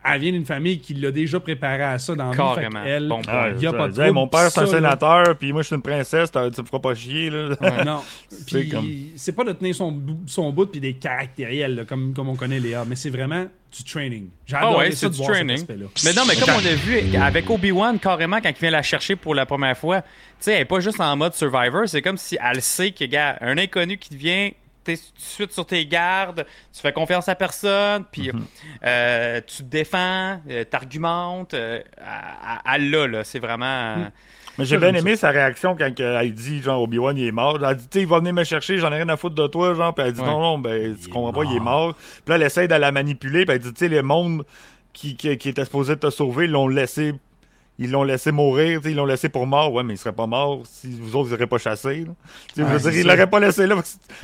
elle vient d'une famille qui l'a déjà préparée à ça dans le Carrément. Elle, Bon Ah, y a ça, pas de Hey, mon père, c'est un sénateur, puis moi, je suis une princesse, t'as- tu me feras pas chier. Là. non. C'est comme- c'est pas de tenir son, son bout puis des caractériels, là, comme, comme on connaît Léa, mais c'est vraiment du training. J'ai Ah ouais, ça c'est du training. Mais non, mais comme on a vu avec Obi-Wan, carrément, quand il vient la chercher pour la première fois, tu sais, elle est pas juste en mode Survivor, c'est comme si elle sait que, gars, un inconnu qui vient, t'es tout de suite sur tes gardes, tu fais confiance à personne, puis euh, tu te défends, euh, t'argumentes, euh, à- à- elle l'a, là, c'est vraiment... Mais j'ai bien aimé sa réaction quand euh, elle dit, genre, Obi-Wan, il est mort. Elle dit, tu sais, il va venir me chercher, j'en ai rien à foutre de toi, genre. Puis elle dit, Ouais. non, non, ben, tu comprends pas, il est mort. Puis là, elle essaie de la manipuler, puis elle dit, tu sais, le monde qui, qui, qui était supposé te sauver, l'ont laissé. Ils l'ont laissé mourir, tu sais, ils l'ont laissé pour mort. Ouais, mais il serait pas mort si vous autres, vous n'auriez pas chassé. sais, je veux dire, l'auraient pas laissé là.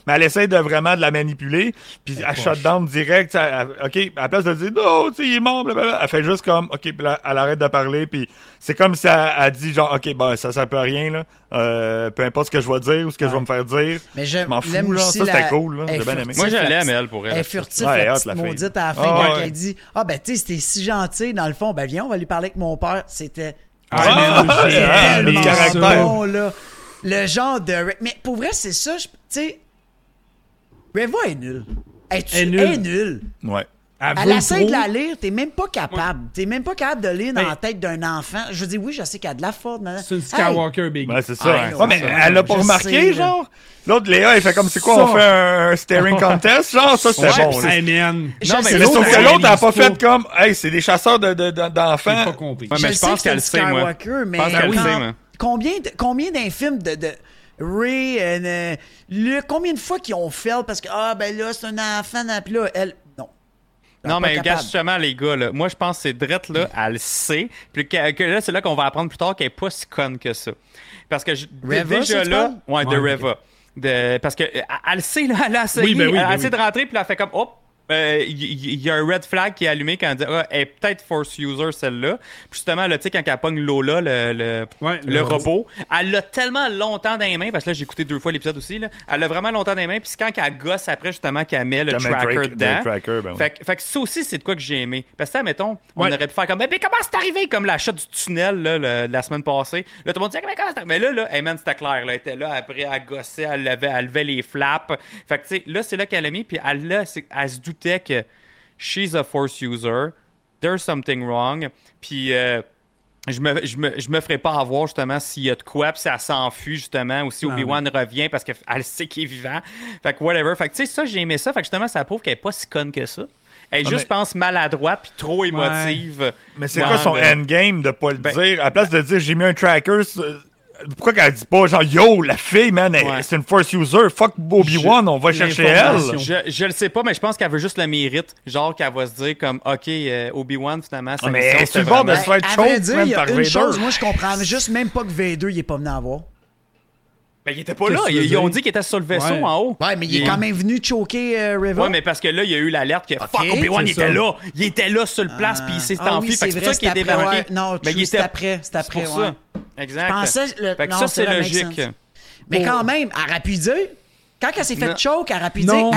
Mais elle essaie de vraiment de la manipuler. Puis elle poche. shut down direct. elle- OK, à la place de dire, non, tu sais, il est mort, blablabla, elle fait juste comme, OK, puis là, elle arrête de parler. Puis c'est comme si elle, elle dit, genre, OK, ben, ça, ça peut rien, là. Euh, peu importe ce que je vais dire ou ce que je vais me faire dire. Mais Je j'aime m'en fous, là. Ça, c'était la- cool, J'ai bien est aimé. Moi, je l'aime, la- elle, pour Elle est elle. furtive, Ouais, la la maudite à la fin, Ah, quand ouais. elle dit Ah, ben, tu sais, c'était si gentil, dans le fond, ben, viens, on va lui parler avec mon père. C'était. Ah, Ah, ah, le caractère. bon, là. Le genre de. Mais pour vrai, c'est ça, je- tu sais. Reva est nulle. Elle est Elle est nulle. est nulle? Ouais. Elle essaie de la lire, t'es même pas capable. T'es même pas capable de lire dans Ben- la tête d'un enfant. Je dis oui, je sais qu'elle a de la faute. mais- C'est une Hey, Skywalker, Big. Ouais, c'est ça. Ah, ouais, mais c'est ça. elle l'a pas Je remarqué, genre? L'autre, Léa, elle fait comme c'est quoi, on fait un staring contest, genre, ça, c'était Ouais, bon. hey, man. Je Non, mais sais Mais sauf que l'autre, elle a pas fait comme, hey, c'est des chasseurs de, de- de- J'ai d'enfants. pas compris. Ouais, mais je sais pense que qu'elle c'est sait, moi. Skywalker, mais Je combien, film de, de Ray, euh, Luke, combien de fois qu'ils ont fait parce que ah ben là c'est un enfant, puis là elle non. Non, mais gars, justement, les gars, là, moi, je pense que c'est Drette, là, elle le sait. Puis que, que là, c'est là qu'on va apprendre plus tard qu'elle est pas si conne que ça. Parce que je- Reva, déjà là. parles? Ouais, de Ouais, Reva. De, parce que elle le sait, là, elle a essayé. Oui, ben oui, elle ben a essayé oui. de rentrer, puis elle fait comme, hop. Il y, a un red flag qui est allumé quand elle dit Ah, elle est peut-être Force User celle-là. Puis justement, là, tu sais, quand elle pogne Lola, le, le, Ouais, le le robot, elle l'a tellement longtemps dans les mains, parce que là, j'ai écouté deux fois l'épisode aussi, là, elle l'a vraiment longtemps dans les mains, puis quand elle gosse après, justement, qu'elle met le tracker track- dedans. tracker, ben oui. Fait, que- fait que ça aussi, c'est de quoi que j'ai aimé. Parce que, ça, mettons, on Ouais. aurait pu faire comme, mais, comment c'est arrivé? Comme l'achat du tunnel, là, la semaine passée. Là, tout le monde disait, mais comment c'est? Mais là, là, hey man, c'était clair, là. Elle était là, après, elle gossait, elle levait, elle levait les flaps. Fait que, tu sais, là, c'est là qu'elle a mis, puis elle, là, elle se doutait que she's a force user, there's something wrong, puis. euh, je me, je, me, je me ferai pas avoir justement s'il y a de quoi, puis si elle s'enfuit justement, ou si Ah, Obi-Wan revient parce qu'elle sait qu'il est vivant. Fait que whatever. Fait que tu sais, ça, j'ai aimé ça. Fait que justement, ça prouve qu'elle est pas si conne que ça. Elle Ah, juste, mais- pense, maladroite puis trop émotive. Mais c'est quoi son le- endgame de pas le Ben- dire? À la place de dire j'ai mis un tracker, sur- pourquoi qu'elle dit pas genre yo, la fille, man, Ouais. c'est une force user, fuck Obi-Wan, on va chercher elle. Je, je le sais pas, mais je pense qu'elle veut juste le mérite. Genre qu'elle va se dire comme, OK, euh, Obi-Wan, finalement, sa Ah, mais mission, elle est c'était sur le bord de se faire à vrai choke, dire, man, il y a par une Vader. chose, moi je comprends juste même pas que Vader il est pas venu en voir. Ben, il était pas là. Ils, ils ont dit qu'il était sur le vaisseau Ouais. en haut. Ouais, mais il est Il- quand même venu choquer euh, Reva. Ouais, mais parce que là, il y a eu l'alerte que fuck, Obi-Wan, il était là. Il était là sur le place, puis il s'est Ah enfui. oui, c'est vrai, ça qui est débarqué. ouais. Non, Mais true, il c'est était- après, c'est après, pour ouais. ça. Exact. Je pensais, le- Fait que non, ça, c'est logique. Mais quand même, pu dire, quand elle s'est fait Non. choke, elle aurait pu Non.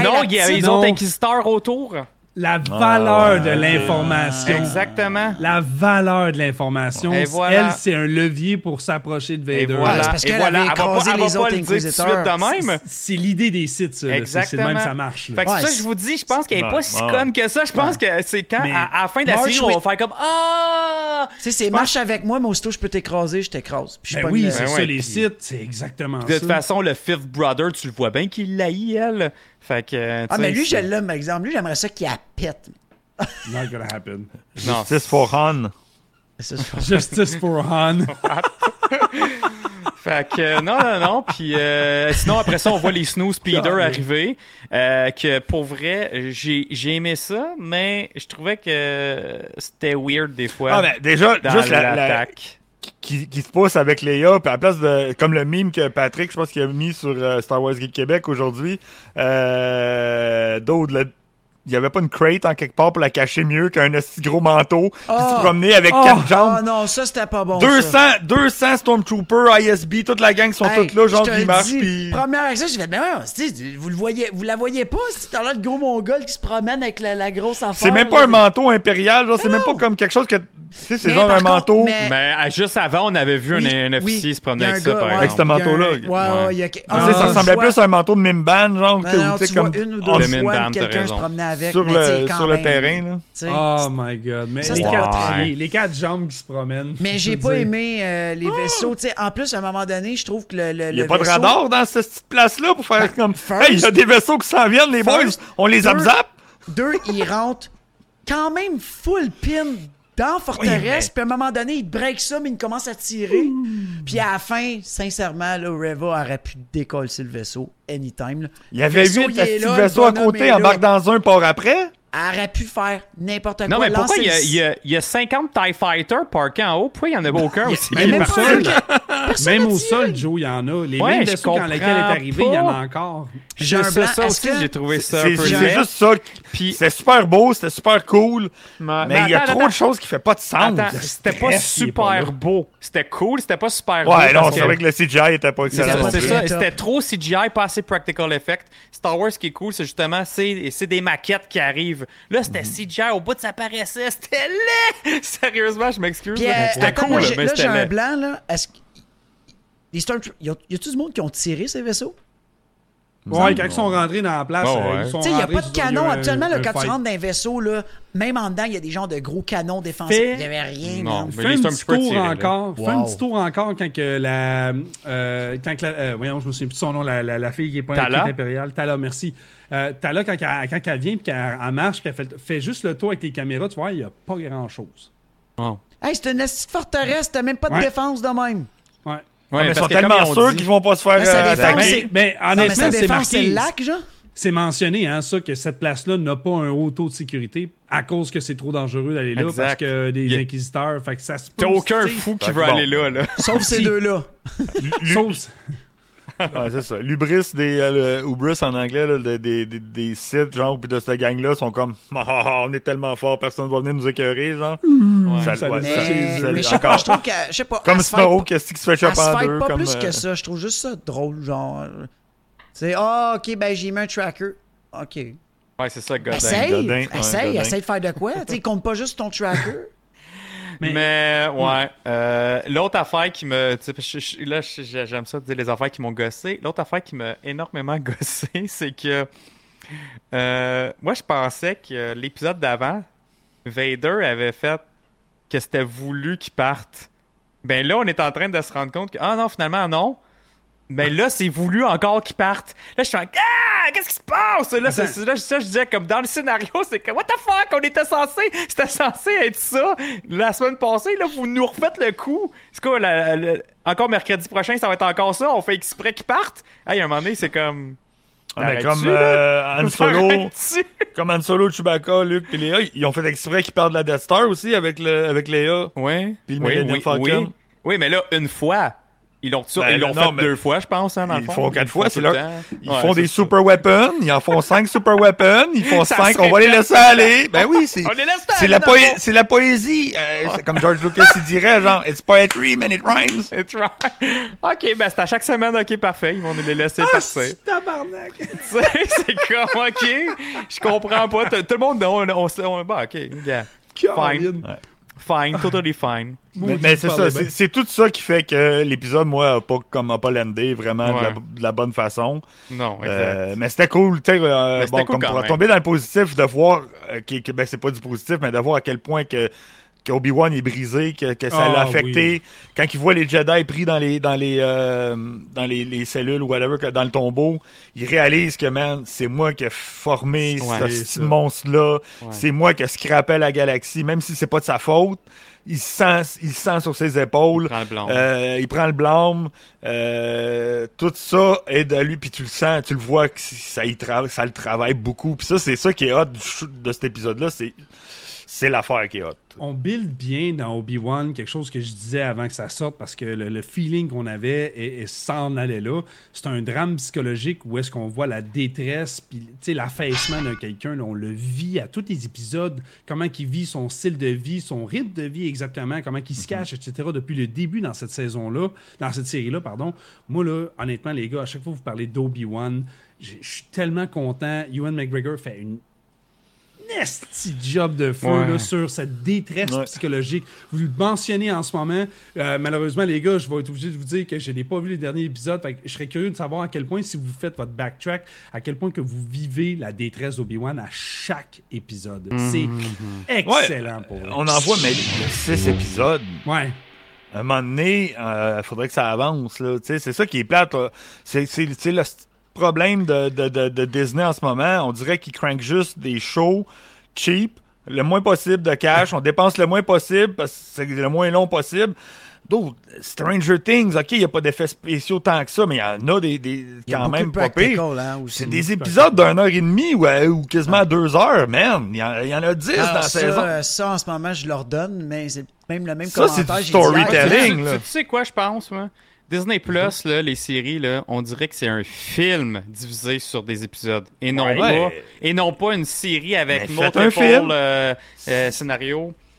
ils ont Non. inquisiteurs autour. La valeur de l'information. Exactement. La valeur de l'information. Et voilà. Elle, c'est un levier pour s'approcher de Et Vader. voilà. c'est parce Et qu'elle voilà. avait Elle va pas- écrasé elle va les pas autres le dire tout de suite inquisiteurs. de même. C'est l'idée des sites, ça. C'est- C'est Exactement. de même que ça marche. là. Fait que Ouais, ça, c'est- je vous dis, je pense qu'elle est Ouais, pas si conne que ça. Je pense que c'est quand, Mais à, à la fin de la série, on va faire comme Ah! Tu sais, c'est marche avec moi, mais aussitôt je peux t'écraser, je t'écrase. Puis je Ben oui, le- c'est Ben ça, les sites, c'est exactement De ça. toute façon, le Fifth Brother, tu le vois bien qu'il l'haït, elle. Fait que. Ah, mais lui, je l'aime, par exemple. Lui, j'aimerais ça qu'il la pète. Not gonna happen. Non. Justice for Han. Justice for Han. Fait que euh, non, non, non. Puis euh, sinon, après ça, on voit les Snow Speeder arriver. Euh, que pour vrai, j'ai j'ai aimé ça, mais je trouvais que c'était weird des fois. Ah, ben, déjà, dans juste la, la- l'attaque. Qui, qui se pousse avec Léa, puis à la place de. Comme le mime que Patrick, je pense qu'il a mis sur euh, Star Wars Geek Québec aujourd'hui. Euh, D'autres, le- il n'y avait pas une crate en quelque part pour la cacher mieux qu'un aussi gros manteau qui Oh! se promenait avec Oh! quatre jambes. Ah non, ça, c'était pas bon. 200, ça. 200 Stormtroopers, ISB, toute la gang sont Hey, toutes là, genre qui le marchent, puis... Première action, j'ai fait, mais ouais, vous le voyez, vous la voyez pas, c'est t'as l'air de gros mongol qui se promène avec la, la grosse affaire. C'est même pas là. un manteau impérial, genre, c'est même pas comme quelque chose que... Tu sais, c'est genre un contre, manteau... mais- Mais juste avant, on avait vu Oui, un, un officier oui. se promener avec ça, gars, par ouais, Avec exemple. ce manteau-là. Ouais, ouais, il y a... Tu sais, Ah, ça ressemblait plus à un manteau de Mimban, genre, non, tu sais, comme... une ou deux Le fois quelqu'un se promenait avec. sur mais le, quand sur le terrain, là. Oh my god. Mais Ça, les, quatre, les, les quatre jambes qui se promènent. Mais j'ai pas dire. aimé euh, les vaisseaux. Tu sais, en plus, à un moment donné, je trouve que le, le, Il n'y a le pas de radar dans cette petite place-là pour faire comme. first- hey, il y a des vaisseaux qui s'en viennent, les boys, on les abzappe. Deux, ils rentrent quand même full pin dans Forteresse, puis à un moment donné, ils break ça, mais ils commencent à tirer. Puis à la fin, sincèrement, là, Reva aurait pu décoller le vaisseau anytime. là. Il y avait huit il petits là, vaisseaux à côté, embarque dans un, part après. Elle aurait pu faire n'importe quoi. Non, mais pourquoi il y, a, il, y a, il y a 50 TIE Fighters parkés en haut? Pourquoi il n'y en a aucun aussi? Même même au sol. Même au sol, Joe, il y en a. Les Ouais, mêmes vaisseaux quand lequel est arrivé, il y en a encore. J'ai un ça, blanc. ça Est-ce aussi, que- j'ai trouvé ça C'est laid? juste ça. Puis- C'était super beau, c'était super cool. Mais, Mais il y a attends, trop attends. de choses qui font pas de sens. Attends, c'était pas super beau. C'était cool, c'était pas super beau. Ouais, non, c'est que- vrai que le CGI était pas C'est excellent. c'est ça. C'était trop CGI, pas assez practical effect. Star Wars, ce qui est cool, c'est justement, c'est c'est des maquettes qui arrivent. Là, c'était Mhm. CGI, au bout de ça paraissait, c'était laid! Sérieusement, je m'excuse. Puis, là. euh, C'était attends, cool, moi, là, j'ai- mais là, j'ai c'était un laid. blanc, là. Est-ce que. Les Stormtroopers. Y a- y a-tu du monde qui ont tiré ces vaisseaux? Ouais, quand ils sont rentrés dans la place, euh, ouais. ils sont Tu sais, il n'y a pas de canon. Actuellement, là, quand tu rentres dans un vaisseau, là, même en dedans, il y a des genres de gros canons défensifs. Fait- Il n'y avait rien, Non, man. mais Fais un petit tour encore. Fais un petit tour encore quand que la. Euh, quand que la euh, voyons, je me souviens plus de son nom, la, la, la fille qui est pas impériale. Tala, merci. Euh, Tala, quand, elle- quand elle vient et qu'elle elle marche, qu'elle fait, fait juste le tour avec les caméras, tu vois, il n'y a pas grand-chose. Oh. Hey, c'est une petite forteresse, t'as même pas de Ouais. défense de même. Ouais. Ouais, mais ils sont tellement sûrs dit- qu'ils vont pas se faire euh, Mais mais honnêtement, ça c'est défense, c'est marqué. le lac, genre? C'est mentionné, hein, ça, que cette place-là n'a pas un haut taux de sécurité à cause que c'est trop dangereux d'aller là Exact. parce que des inquisiteurs. Fait que ça se T'as aucun fou qui veut bon. aller là, là. Sauf ces deux-là. Sauf- Ouais, c'est ça. L'ubris des euh, le en anglais, là, des, des, des, des sites, genre, puis de cette gang-là, sont comme Ah, ah, ah, on est tellement fort, personne va venir nous écœurer, genre. Ça- ça ouais, le- ça- Mais, ça- mais je sais pas, encore. je trouve que. Je sais pas. Comme pas- qu'est-ce qui se fait choper en deux. pas comme, plus euh, que ça. Je trouve juste ça drôle, genre. euh, C'est ah, ok, ben j'ai mis un tracker. Ok. Ouais, c'est ça, Godin. Essaye, Godin, ouais, essaye, Godin. essaye de faire de quoi. Tu sais, compte pas juste ton tracker. Mais- Mais, ouais. euh, L'autre affaire qui me. je- je- Là, j'aime ça dire les affaires qui m'ont gossé. L'autre affaire qui m'a énormément gossé, c'est que. euh, moi, je pensais que l'épisode d'avant, Vader avait fait que c'était voulu qu'il parte. Ben là, on est en train de se rendre compte que. Ah non, finalement, non. Ben là, c'est voulu encore qu'il parte. Là, je suis en. Ah! Qu'est-ce qui se passe? Là, là, ça, je disais, comme dans le scénario, c'est que. What the fuck? On était censé. C'était censé être ça. La semaine passée, là, vous nous refaites le coup. C'est quoi, la- la- encore mercredi prochain, ça va être encore ça? On fait exprès qu'ils partent? Hey, à un moment donné, c'est comme. Ah, mais comme euh, Han Solo, comme Han Solo, Chewbacca, Luke et Léa, ils ont fait exprès qu'ils perdent la Death Star aussi avec, le, avec Léa. Ouais. Puis le oui, oui, oui. Oui, mais là, une fois. Ils l'ont Ben, ils fait mais- deux fois, je pense, hein, dans le Ils fond. font quatre fois, tout c'est le leur- temps. Ils Ouais, font c'est des ça. super weapons, ils en font cinq super weapons, ils font Ça cinq, on va les laisser aller. Ben oui, c'est c'est la, le poé- c'est la poésie. Euh, c'est comme George Lucas il dirait, genre, it's poetry, man, it rhymes. It's right. Ok, ben c'est à chaque semaine, ok, parfait. Ils vont nous les laisser Ah, passer. Tabarnak! C'est comme, ok, je comprends pas. Tout le monde, on, on, on, bon, ok, yeah. Fine. Fine, totally fine. Mais, c'est ça, c'est tout ça qui fait que l'épisode, moi, a pas, comme, a pas landé vraiment de, la, Ouais. de la bonne façon. Non, exact. Euh, mais c'était cool, tu sais, euh, bon, cool comme pour même. tomber dans le positif, de voir, euh, que, que- ben c'est pas du positif, mais de voir à quel point que, que Obi-Wan est brisé, que, que ça Ah, l'a affecté. oui. Quand il voit les Jedi pris dans les dans les euh, dans les, les cellules ou whatever, que dans le tombeau, il réalise que man, c'est moi qui ai formé Ouais, ce ça. monstre-là. Ouais. C'est moi qui ai scrappé la galaxie, même si c'est pas de sa faute. Il se sent, il se sent sur ses épaules. Prends le blanc. Euh, il prend le blâme. Euh, tout ça aide à lui, puis tu le sens, tu le vois que ça, y tra- ça le travaille beaucoup. Puis ça, c'est ça qui est hot de cet épisode-là. C'est, c'est l'affaire qui est hot. on build bien dans Obi-Wan quelque chose que je disais avant que ça sorte parce que le, le feeling qu'on avait et, et s'en allait là. C'est un drame psychologique où est-ce qu'on voit la détresse puis l'affaissement de quelqu'un. On le vit à tous les épisodes. Comment il vit son style de vie, son rythme de vie exactement, comment il se cache, etc. depuis le début dans cette saison-là, dans cette série-là, pardon. Moi, là, honnêtement, les gars, à chaque fois que vous parlez d'Obi-Wan, je suis tellement content. Ewan McGregor fait une nasty job de feu Ouais. là, sur cette détresse Ouais. psychologique. Vous le mentionnez en ce moment. Euh, malheureusement, les gars, je vais être obligé de vous dire que je n'ai pas vu les derniers épisodes. Fait que je serais curieux de savoir à quel point, si vous faites votre backtrack, à quel point que vous vivez la détresse d'Obi-Wan à chaque épisode. C'est excellent pour vous. On en voit, mais six épisodes. Ouais. À un moment donné, il faudrait que ça avance. C'est ça qui est plate. C'est le problème de, de- de- de Disney en ce moment. On dirait qu'ils crankent juste des shows cheap, le moins possible de cash. On dépense le moins possible parce que c'est le moins long possible. D'autres, Stranger Things, OK, il n'y a pas d'effets spéciaux tant que ça, mais il y en a des, des Il y a quand même pas hein. C'est des épisodes d'une heure et demie ou, ou quasiment deux heures, man. Il y, en, il y en a dix Alors, dans la ça, saison. euh, ça, en ce moment, je leur donne, mais c'est même le même Ça, c'est du j'ai dit hier. storytelling. là. tu- tu sais quoi, je pense, moi? Disney Plus, là, les séries, là, on dirait que c'est un film divisé sur des épisodes et non, Ouais. pas, et non pas une série avec Mais multiple film. euh, euh,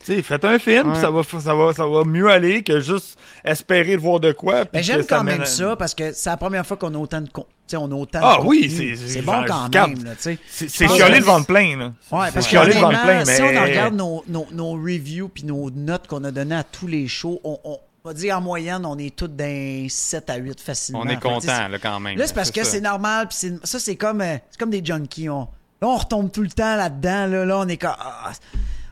sais, faites un film, Ouais. ça, va, ça, va, ça va mieux aller que juste espérer de voir de quoi. Mais j'aime quand même ça parce que c'est la première fois qu'on a autant de con... on a autant Ah de oui, c'est- c'est bon quand même. C'est chialer que- le plein, là. Ouais, parce C'est que le honnêtement, plein, si on mais- regarde nos, nos, nos reviews puis nos notes qu'on a données à tous les shows, on, on va dire en moyenne, on est tous d'un 7 à 8 facilement. On est content, là, quand même. Là, c'est parce que c'est normal, puis ça, c'est comme, euh, c'est comme des junkies. On, là, on retombe tout le temps là-dedans. Là, là on est comme. ah,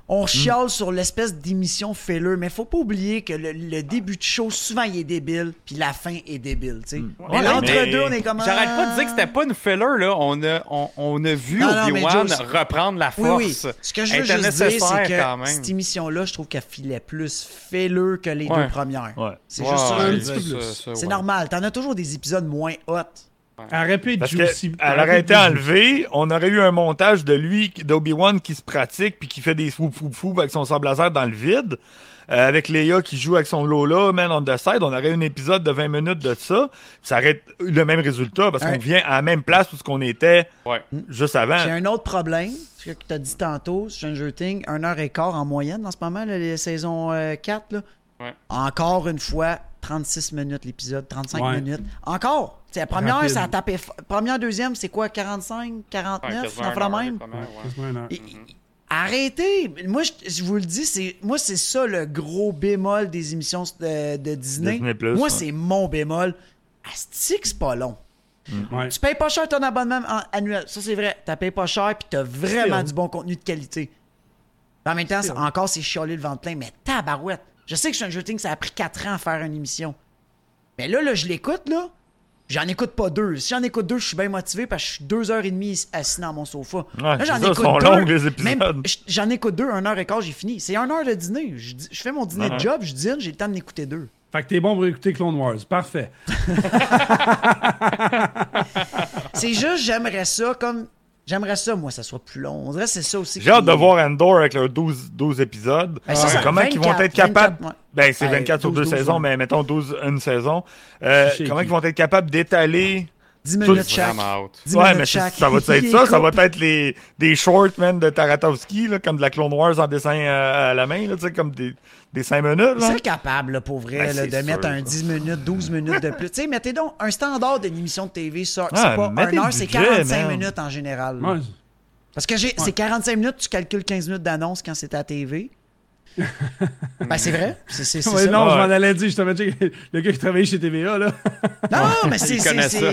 on chiale sur l'espèce d'émission filler, mais faut pas oublier que le, le début de show, souvent, il est débile, puis la fin est débile, tu sais. Mais Ouais, l'entre-deux, mais- on est comme. J'arrête pas de dire que c'était pas une filler, là. On a, on, on a vu mais Obi-Wan reprendre la Oui, force. oui. Ce que je veux juste dire, c'est que cette émission-là, je trouve qu'elle filait plus filler que les Ouais. deux premières. Ouais. C'est Ouais, juste ça. je ouais, veux petit dire. C'est ouais. normal. T'en as toujours des épisodes moins hot. Elle aurait pu être Parce juicy. qu'elle aurait été enlevée, on aurait eu un montage de lui, d'Obi-Wan qui se pratique puis qui fait des swoop swoop swoop avec son sable laser dans le vide. Euh, avec Léa qui joue avec son Lola, Man on the Side, on aurait un épisode de 20 minutes de ça. Ça aurait eu le même résultat parce Ouais. qu'on vient à la même place où ce qu'on était Ouais. juste avant. J'ai un autre problème, ce que tu as dit tantôt, Stranger Things, 1 heure et quart en moyenne en ce moment, là, les saisons euh, 4. Là. Ouais. Encore une fois, 36 minutes l'épisode, 35 Ouais. minutes. Encore! T'sais, la première, Rapide. ça a tapé. Première, deuxième, c'est quoi? 45, 49? Ouais, un heure, même? ouais. Et- et- Arrêtez! Moi, je, je vous le dis, c'est moi, c'est ça le gros bémol des émissions de, de Disney. Disney+, moi, ouais. c'est mon bémol. Asti que c'est pas long. Ouais. Tu payes pas cher ton abonnement en- annuel. Ça, c'est vrai. Tu payes pas cher puis tu as vraiment Still. du bon contenu de qualité. Mais en même temps, c'est- encore, c'est chialer le ventre plein. Mais tabarouette. Je sais que Stranger Things, ça a pris 4 ans à faire une émission. Mais là, là je l'écoute, là. J'en écoute pas deux. Si j'en écoute deux, je suis bien motivé parce que je suis deux heures et demie assis dans mon sofa. là, j'en ça, écoute sont deux. longues, les épisodes. J'en écoute deux, un heure et quart, j'ai fini. C'est une heure de dîner. Je, fais mon dîner de job, je dîne, j'ai le temps de m'écouter deux. Fait que t'es bon pour écouter Clone Wars. Parfait. C'est juste, j'aimerais ça comme J'aimerais ça, moi, ça soit plus long. On dirait que c'est ça aussi. J'ai hâte de voir Endor avec leurs 12, 12 épisodes. Ben, c'est ça, comment ils vont 24, être capables? 24, ouais. Ben, c'est Ben, 24 sur 12, deux 12, saisons, ouais. mais mettons 12 une saison. Euh, comment qui. ils vont être capables d'étaler. 10 Tout- minutes chaque. Vraiment out. 10 Ouais, minutes mais ça, chaque. ça va être ça. Ça va être les, des shorts, man, de Taratowski, là, comme de la Clone Wars en dessin euh, à la main, là, tu sais, comme des, des 5 minutes. Seraient capables, là, pour vrai, Ben, là, c'est de sûr, mettre un ça. 10 minutes, 12 minutes de plus. Tu sais, mettez donc un standard d'une émission de TV, ça. Ah, c'est pas mettez 1 heure, c'est budget, 45 man. minutes en général. Ouais. Parce que c'est 45 minutes, tu calcules 15 minutes d'annonce quand c'est à TV. Ben, c'est vrai. C'est, c'est, c'est Ouais, ça. non, je m'en allais dire, justement, le gars qui travaillait chez TVA, là. Non, mais c'est, c'est, c'est, ça.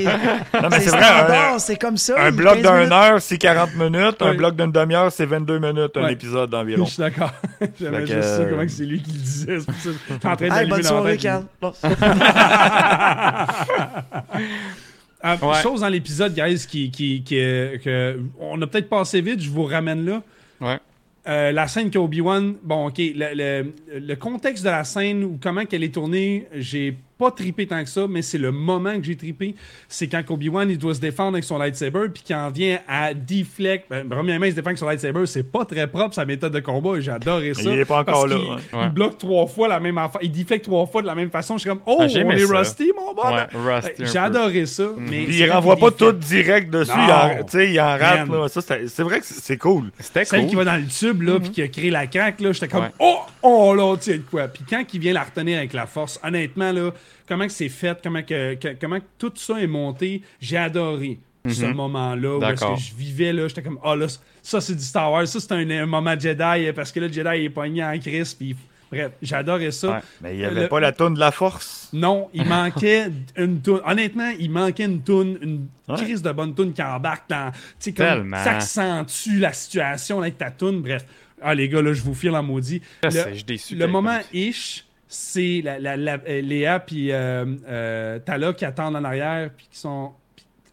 Non, mais c'est c'est vrai, c'est comme ça. un bloc 15 d'une minutes. heure, c'est 40 minutes. Un bloc d'une demi-heure, c'est 22 minutes, un Ouais. épisode Je d'environ. suis d'accord. J'avais juste ça, euh, comment que c'est lui qui le disait. C'est pour ça que j'étais en train Hey, bonne soirée, Cal. Euh, Ouais. Chose dans l'épisode, guys, qui, qui, qui, euh, que on a peut-être passé vite, je vous ramène là. Ouais. Euh, la scène qu'Obi-Wan, bon, ok, le, le- le contexte de la scène ou comment qu'elle est tournée, j'ai pas trippé tant que ça, mais c'est le moment que j'ai trippé. C'est quand Obi-Wan il doit se défendre avec son lightsaber, puis qu'il en vient à deflect. Ben, premièrement, il se défend avec son lightsaber, c'est pas très propre sa méthode de combat, et j'ai adoré ça. Il est pas encore parce là, ouais. Il bloque trois fois la même affaire, il deflect trois fois de la même façon. Je suis comme, oh, Ah, on est ça. rusty, mon bon. Ouais, J'ai adoré ça, mais. Puis il renvoie pas tout direct dessus. Non. Il en, tu sais, il en rate. Man. Là. Ça, c'est vrai que c'est cool. C'était Celle cool. qui va dans le tube, là, puis qui a créé la craque, là, j'étais comme, Ouais. oh, oh, là, tu sais de quoi. Puis quand il vient la retenir avec la force, honnêtement, là, comment que c'est fait, comment que, que- comment que tout ça est monté, j'ai adoré ce moment-là où est-ce que je vivais, là, j'étais comme, oh, là, ça, c'est du Star Wars, ça, c'est un, un moment Jedi, parce que là, le Jedi, il est pogné en crise, puis bref, j'adorais ça. Ouais. Mais il y avait Le- pas la toune de la force? Non, il manquait une toune. Honnêtement, il manquait une toune, une Ouais. crise de bonne toune qui embarque dans. Tu sais, comme. Ça accentue la situation avec ta toune. Bref. Ah, les gars, là, je vous file en maudit. Le- je déçu Le moment ish, c'est la, la- la- euh, Léa puis euh, euh, Tala qui attendent en arrière, puis qui sont.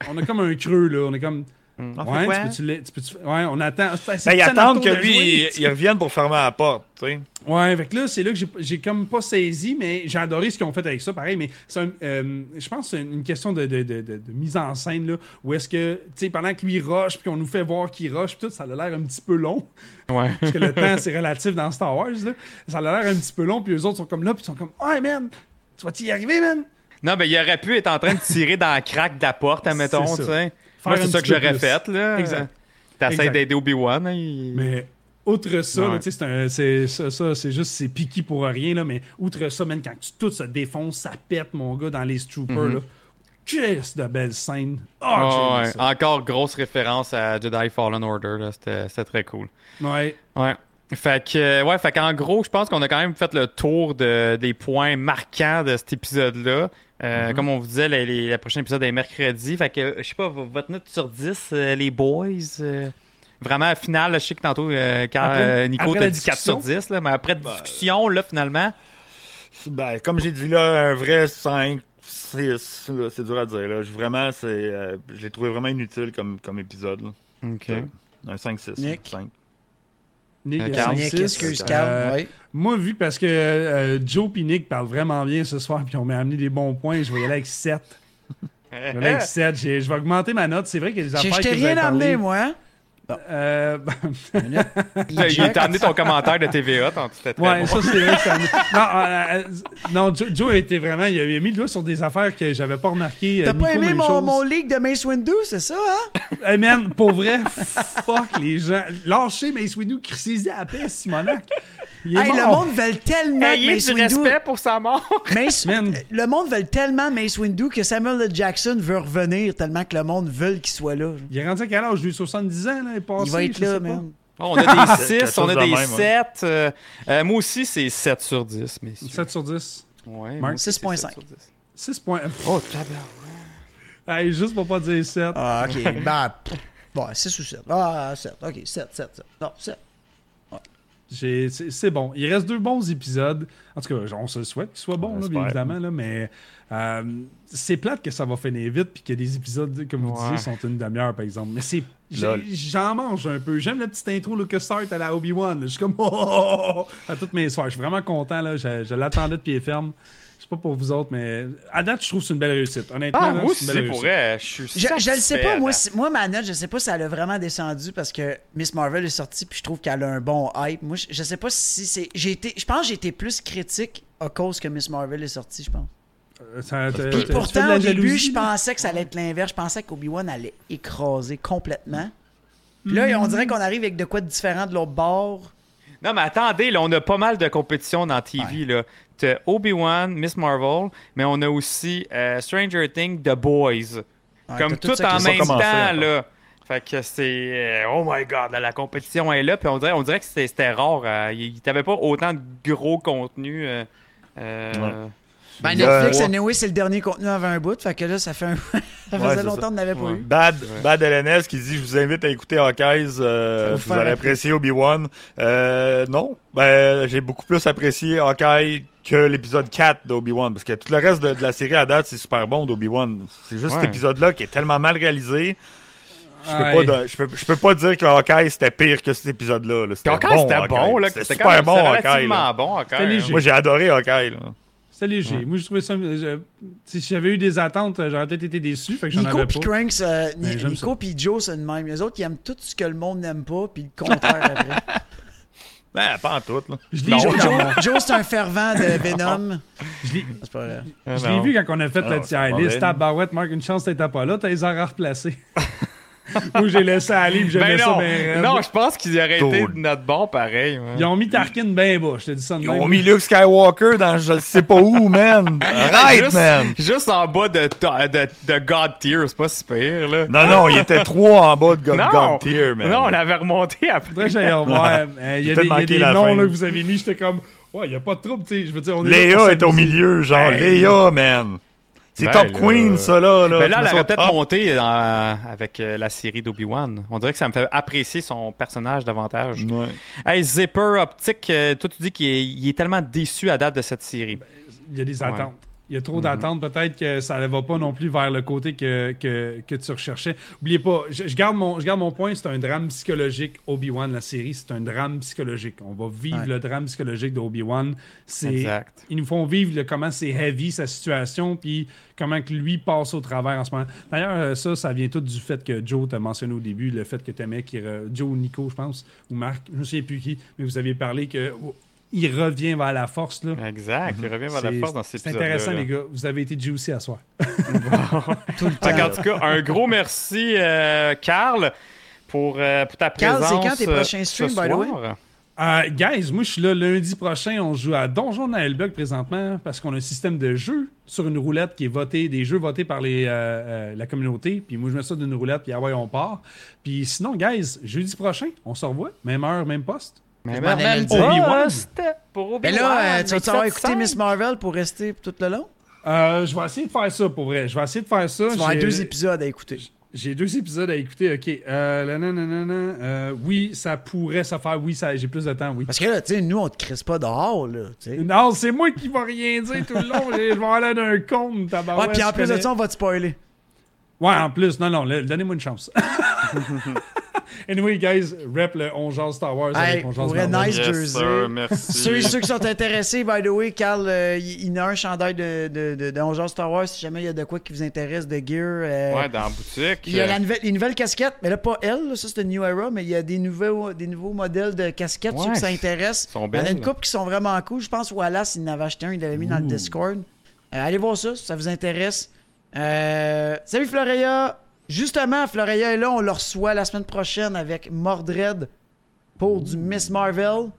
on a comme un creux, là. On est comme. On fait Ouais, quoi? tu peux-tu la- tu peux-tu- ouais, on attend. Ben, ils attendent que lui, il, revienne pour fermer la porte. tu sais. Ouais, avec là, c'est là que j'ai- comme pas saisi, mais j'ai adoré ce qu'ils ont fait avec ça, pareil, mais un- euh, je pense que c'est une question de, de- de- de- de mise en scène, là, où est-ce que, tu sais, pendant que lui rush, puis qu'on nous fait voir qu'il rush, puis tout, ça a l'air un petit peu long, Ouais. parce que le temps, c'est relatif dans Star Wars, là. ça a l'air un petit peu long, puis les autres sont comme là, puis ils sont comme, ouais, man, tu vas-y y arriver, man? Non, mais il aurait pu être en train de tirer dans la craque de la porte, admettons, tu sais. Moi, c'est ça que j'aurais fait, là. Exact. T'essaies Exact. d'aider Obi-Wan, hein, il- Mais outre ça, Ouais. là, tu sais, c'est ça, ça, c'est juste c'est piqué pour rien là, mais outre ça, man, quand tu- tout se défonce, ça pète mon gars dans les troopers Mhm. là. Qu'est-ce de belles scènes. Oh, Ah, ouais. ça. Encore grosse référence à Jedi Fallen Order, là. C'était très cool. Ouais. Ouais. Fait que, euh, ouais, fait qu'en gros, je pense qu'on a quand même fait le tour de, des points marquants de cet épisode-là. Euh, Comme on vous disait, les, les- le prochain épisode est mercredi. Fait que, je sais pas, votre note sur 10, euh, les boys. euh, vraiment, à final, je sais que tantôt, euh, quand, Après- euh, Nico t'a dit 4 sur discussion? 10, là, mais après discussion, là, finalement. Ben, comme j'ai dit là, un vrai 5, 6, là, c'est dur à dire. Là. Je- Vraiment, c'est, euh, je l'ai trouvé vraiment inutile comme, comme épisode. Là. OK. Un 5-6. Nick? 5. Nick, Euh, excuse, Carl. Ouais. Moi, vu que parce que euh, Joe et Nick parlent vraiment bien ce soir, puis on m'a amené des bons points, je vais y aller avec 7. Je vais aller avec 7. J'ai- Je vais augmenter ma note. C'est vrai qu'il y a des Je affaires je t'ai que rien amené, parlé. moi. Euh, il t'a amené ton commentaire de TVA, tantôt, c'était très Ouais, bon. ça c'est vrai que ça. Non, euh, euh, non Joe, Joe était vraiment. Il avait mis le doigt sur des affaires que j'avais pas remarqué. T'as Euh, pas Nico, aimé mon, mon leak de Mace Windu, c'est ça, hein? Hey man, pour vrai, fuck les gens. Lâchez Mace Windu, crissez à la paix, Simonac. Il est Hey, le monde veut tellement Ayez Mace du Windu... respect pour sa mort. Mace-. Le monde veut tellement Mace Windu que Samuel L. Jackson veut revenir tellement que le monde veut qu'il soit là. Il est rendu à quel âge? Lui, 70 ans, là, il est passé. Il va être là, man. on a des Quelque 6, on a des même, ouais. 7. euh, euh, moi aussi, c'est 7 sur 10, messieurs. 7 sur 10. Ouais, Mark, moi aussi, c'est 6.5. 7 sur 10. 6 points. Oh, tabarnak. Hey, juste pour pas dire 7. Ah, OK. ben, bon, 6 ou 7. Ah, 7. OK, 7, 7, 7. Non, 7. C'est bon. Il reste deux bons épisodes. En tout cas, on se le souhaite qu'ils soient bons, là, bien évidemment. Là, mais Euh, c'est plate que ça va finir vite puis que des épisodes, comme vous Ouais. disiez, sont une demi-heure, par exemple. Mais c'est. J'en mange un peu. J'aime la petite intro que start à la Obi-Wan. Je suis comme oh, oh, oh, oh, à toutes mes soirs. Je suis vraiment content. Là. Je, je l'attendais de pied ferme. Je sais pas pour vous autres, mais à date, je trouve que c'est une belle réussite. Honnêtement, Ah, là, moi c'est une belle pour réussite. vrai, je suis Je, je le sais pas, moi, moi, ma note, je sais pas si elle a vraiment descendu parce que Miss Marvel est sortie puis je trouve qu'elle a un bon hype. Moi, je, je sais pas si c'est. J'ai été. Je pense que j'ai été plus critique à cause que Miss Marvel est sortie, je pense. Euh, ça- t'as- Puis t'as- pourtant, au début, je pensais que ça allait être l'inverse. Je pensais qu'Obi-Wan allait écraser complètement. Puis là, on dirait qu'on arrive avec de quoi de différent de l'autre bord. Non, mais attendez, là, on a pas mal de compétitions dans TV. là. T'as Obi-Wan, Miss Marvel, mais on a aussi euh, Stranger Things, The Boys. Ouais, Comme tout en même temps, là. Fait que c'est. euh, oh my god, là, la compétition est là. Puis on dirait, on dirait que c'était rare. euh, il t'avait pas autant de gros contenu. euh, euh, Ouais. Ben, Netflix, anyway, c'est le dernier contenu avant un bout. Fait que là, ça fait un... ça faisait Ouais, longtemps qu'on n'avait pas Ouais. eu. Bad, Bad LNS qui dit Je vous invite à écouter Hawkeyes. Euh, vous allez apprécier. Obi-Wan. Euh, non. Ben, j'ai beaucoup plus apprécié Hawkeye que l'épisode 4 d'Obi-Wan. Parce que tout le reste de, de la série à date, c'est super bon d'Obi-Wan. C'est juste Ouais. cet épisode-là qui est tellement mal réalisé. Je peux, pas, de- je, peux, je peux pas dire que Hawkeye c'était pire que cet épisode-là. là. C'était Hawkeye, bon, c'était bon, là. C'était super bon, Hawkeye. bon. C'était léger. Moi, j'ai adoré Hawkeye. là. C'est léger. Moi, je trouvais ça. je- si j'avais eu des attentes, j'aurais peut-être été déçu. Fait que j'en Nico avais pas. Cranks, euh, Ben, Nico puis Joe, c'est le même. Les autres, ils aiment tout ce que le monde n'aime pas, puis le contraire après. Ben, pas en tout. Là. Je Non, Joe, c'est un fervent de Venom. je l'ai- C'est pas vrai. Ah, je non. l'ai vu quand on a fait Ah, la tier list. Tabarouette, Marc, une chance t'étais pas là. T'as les horaires replacés. Moi, j'ai laissé aller puis j'aimais Ben ça non, ben je pense qu'ils auraient été de notre bord pareil. ouais. Ils ont mis Tarkin ben bas, je te dis ça de Ils même. ont mis Luke Skywalker dans je sais pas où, man. Arrête, juste, man. Juste en bas de, de, de God Tier, c'est pas si pire, là. Non, non, il était trois en bas de God, Non. God Tier, man. Non, on avait remonté après. J'aille revoir. Il y a des, il y a des noms fin. là, que vous avez mis, j'étais comme, ouais, il n'y a pas de trouble, tu sais. Je veux dire, on est Léa est au milieu, genre. Ben, Léa, man. C'est Ben, Top là. Queen, ça, là. là. Mais là, elle aurait au peut-être monté dans- avec euh, la série d'Obi-Wan. On dirait que ça me fait apprécier son personnage davantage. Ouais. Hey, Zipper Optic, euh, toi, tu dis qu'il est, il est tellement déçu à date de cette série. Il y a des Ouais. Il y a Mhm. trop d'attentes. Peut-être que ça ne va pas non plus vers le côté que, que, que tu recherchais. Oubliez pas, je, je garde mon, je garde mon point, c'est un drame psychologique. Obi-Wan, la série, c'est un drame psychologique. On va vivre Ouais. le drame psychologique d'Obi-Wan. Ils nous font vivre le- comment c'est heavy sa situation, puis comment que lui passe au travers en ce moment. D'ailleurs, euh, ça, ça vient tout du fait que Joe t'a mentionné au début, le fait que tu aimais Joe ou Nico, je pense, ou Marc, je ne sais plus qui, mais vous aviez parlé que il revient vers la force. Là. Exact. Il revient vers la C'est- force dans cet C'est épisode intéressant, les gars. Vous avez été juicy à soir. Tout le temps. tout cas, un gros merci, euh, Carl, pour, euh, pour ta Carl, présence. c'est quand tes euh, prochains ce streams, by the way? Euh, guys, moi je suis là lundi prochain. On joue à Donjon Nailbug présentement parce qu'on a un système de jeu sur une roulette qui est voté, des jeux votés par les, euh, euh, la communauté. Puis moi je mets ça d'une roulette, puis ah ouais, on part. Puis sinon, guys, jeudi prochain, on se revoit. Même heure, même poste. Mais même dire. poste pour Mais Obi-Wan. là, euh, tu vas avoir cette écouté scène. Miss Marvel pour rester tout le long? Euh, je vais essayer de faire ça pour vrai. Je vais essayer de faire ça. Tu vas avoir J'ai- deux épisodes à écouter. J'ai deux épisodes à écouter. Ok. Euh, là, nan, nan, nan, nan. Euh, oui, ça pourrait se faire. Oui, ça, j'ai plus de temps. Oui. Parce que là, tu sais, nous, on te crisse pas dehors, là. tu sais. Non, c'est moi qui va rien dire tout le long. Je vais l'air d'un con, tabarouette. Ouais, puis en plus de ça, on va te spoiler. Ouais, en plus. Non, non, donnez-moi une chance. anyway, guys, rep le On Jase Star Wars Hey, avec On nice Yes, jersey. sir, merci. Ceux, ceux qui sont intéressés, by the way, Carl, euh, il, a un chandail de, de, de, de 11 Star Wars. Si jamais il y a de quoi qui vous intéresse, de gear. euh, Ouais, dans la boutique. Il y a la nouvelle, les nouvelles casquettes, mais là, pas elle, là, ça c'est une New Era, mais il y a des nouveaux, des nouveaux modèles de casquettes, Ouais. ceux qui ça intéresse. Ils sont Il y en a une couple qui sont vraiment cool. Je pense Wallace, il en avait acheté un, il l'avait mis dans le Discord. Euh, allez voir ça, si ça vous intéresse. Euh, salut Floreya! Justement, Floreya est là, on le reçoit la semaine prochaine avec Mordred pour du Miss Marvel.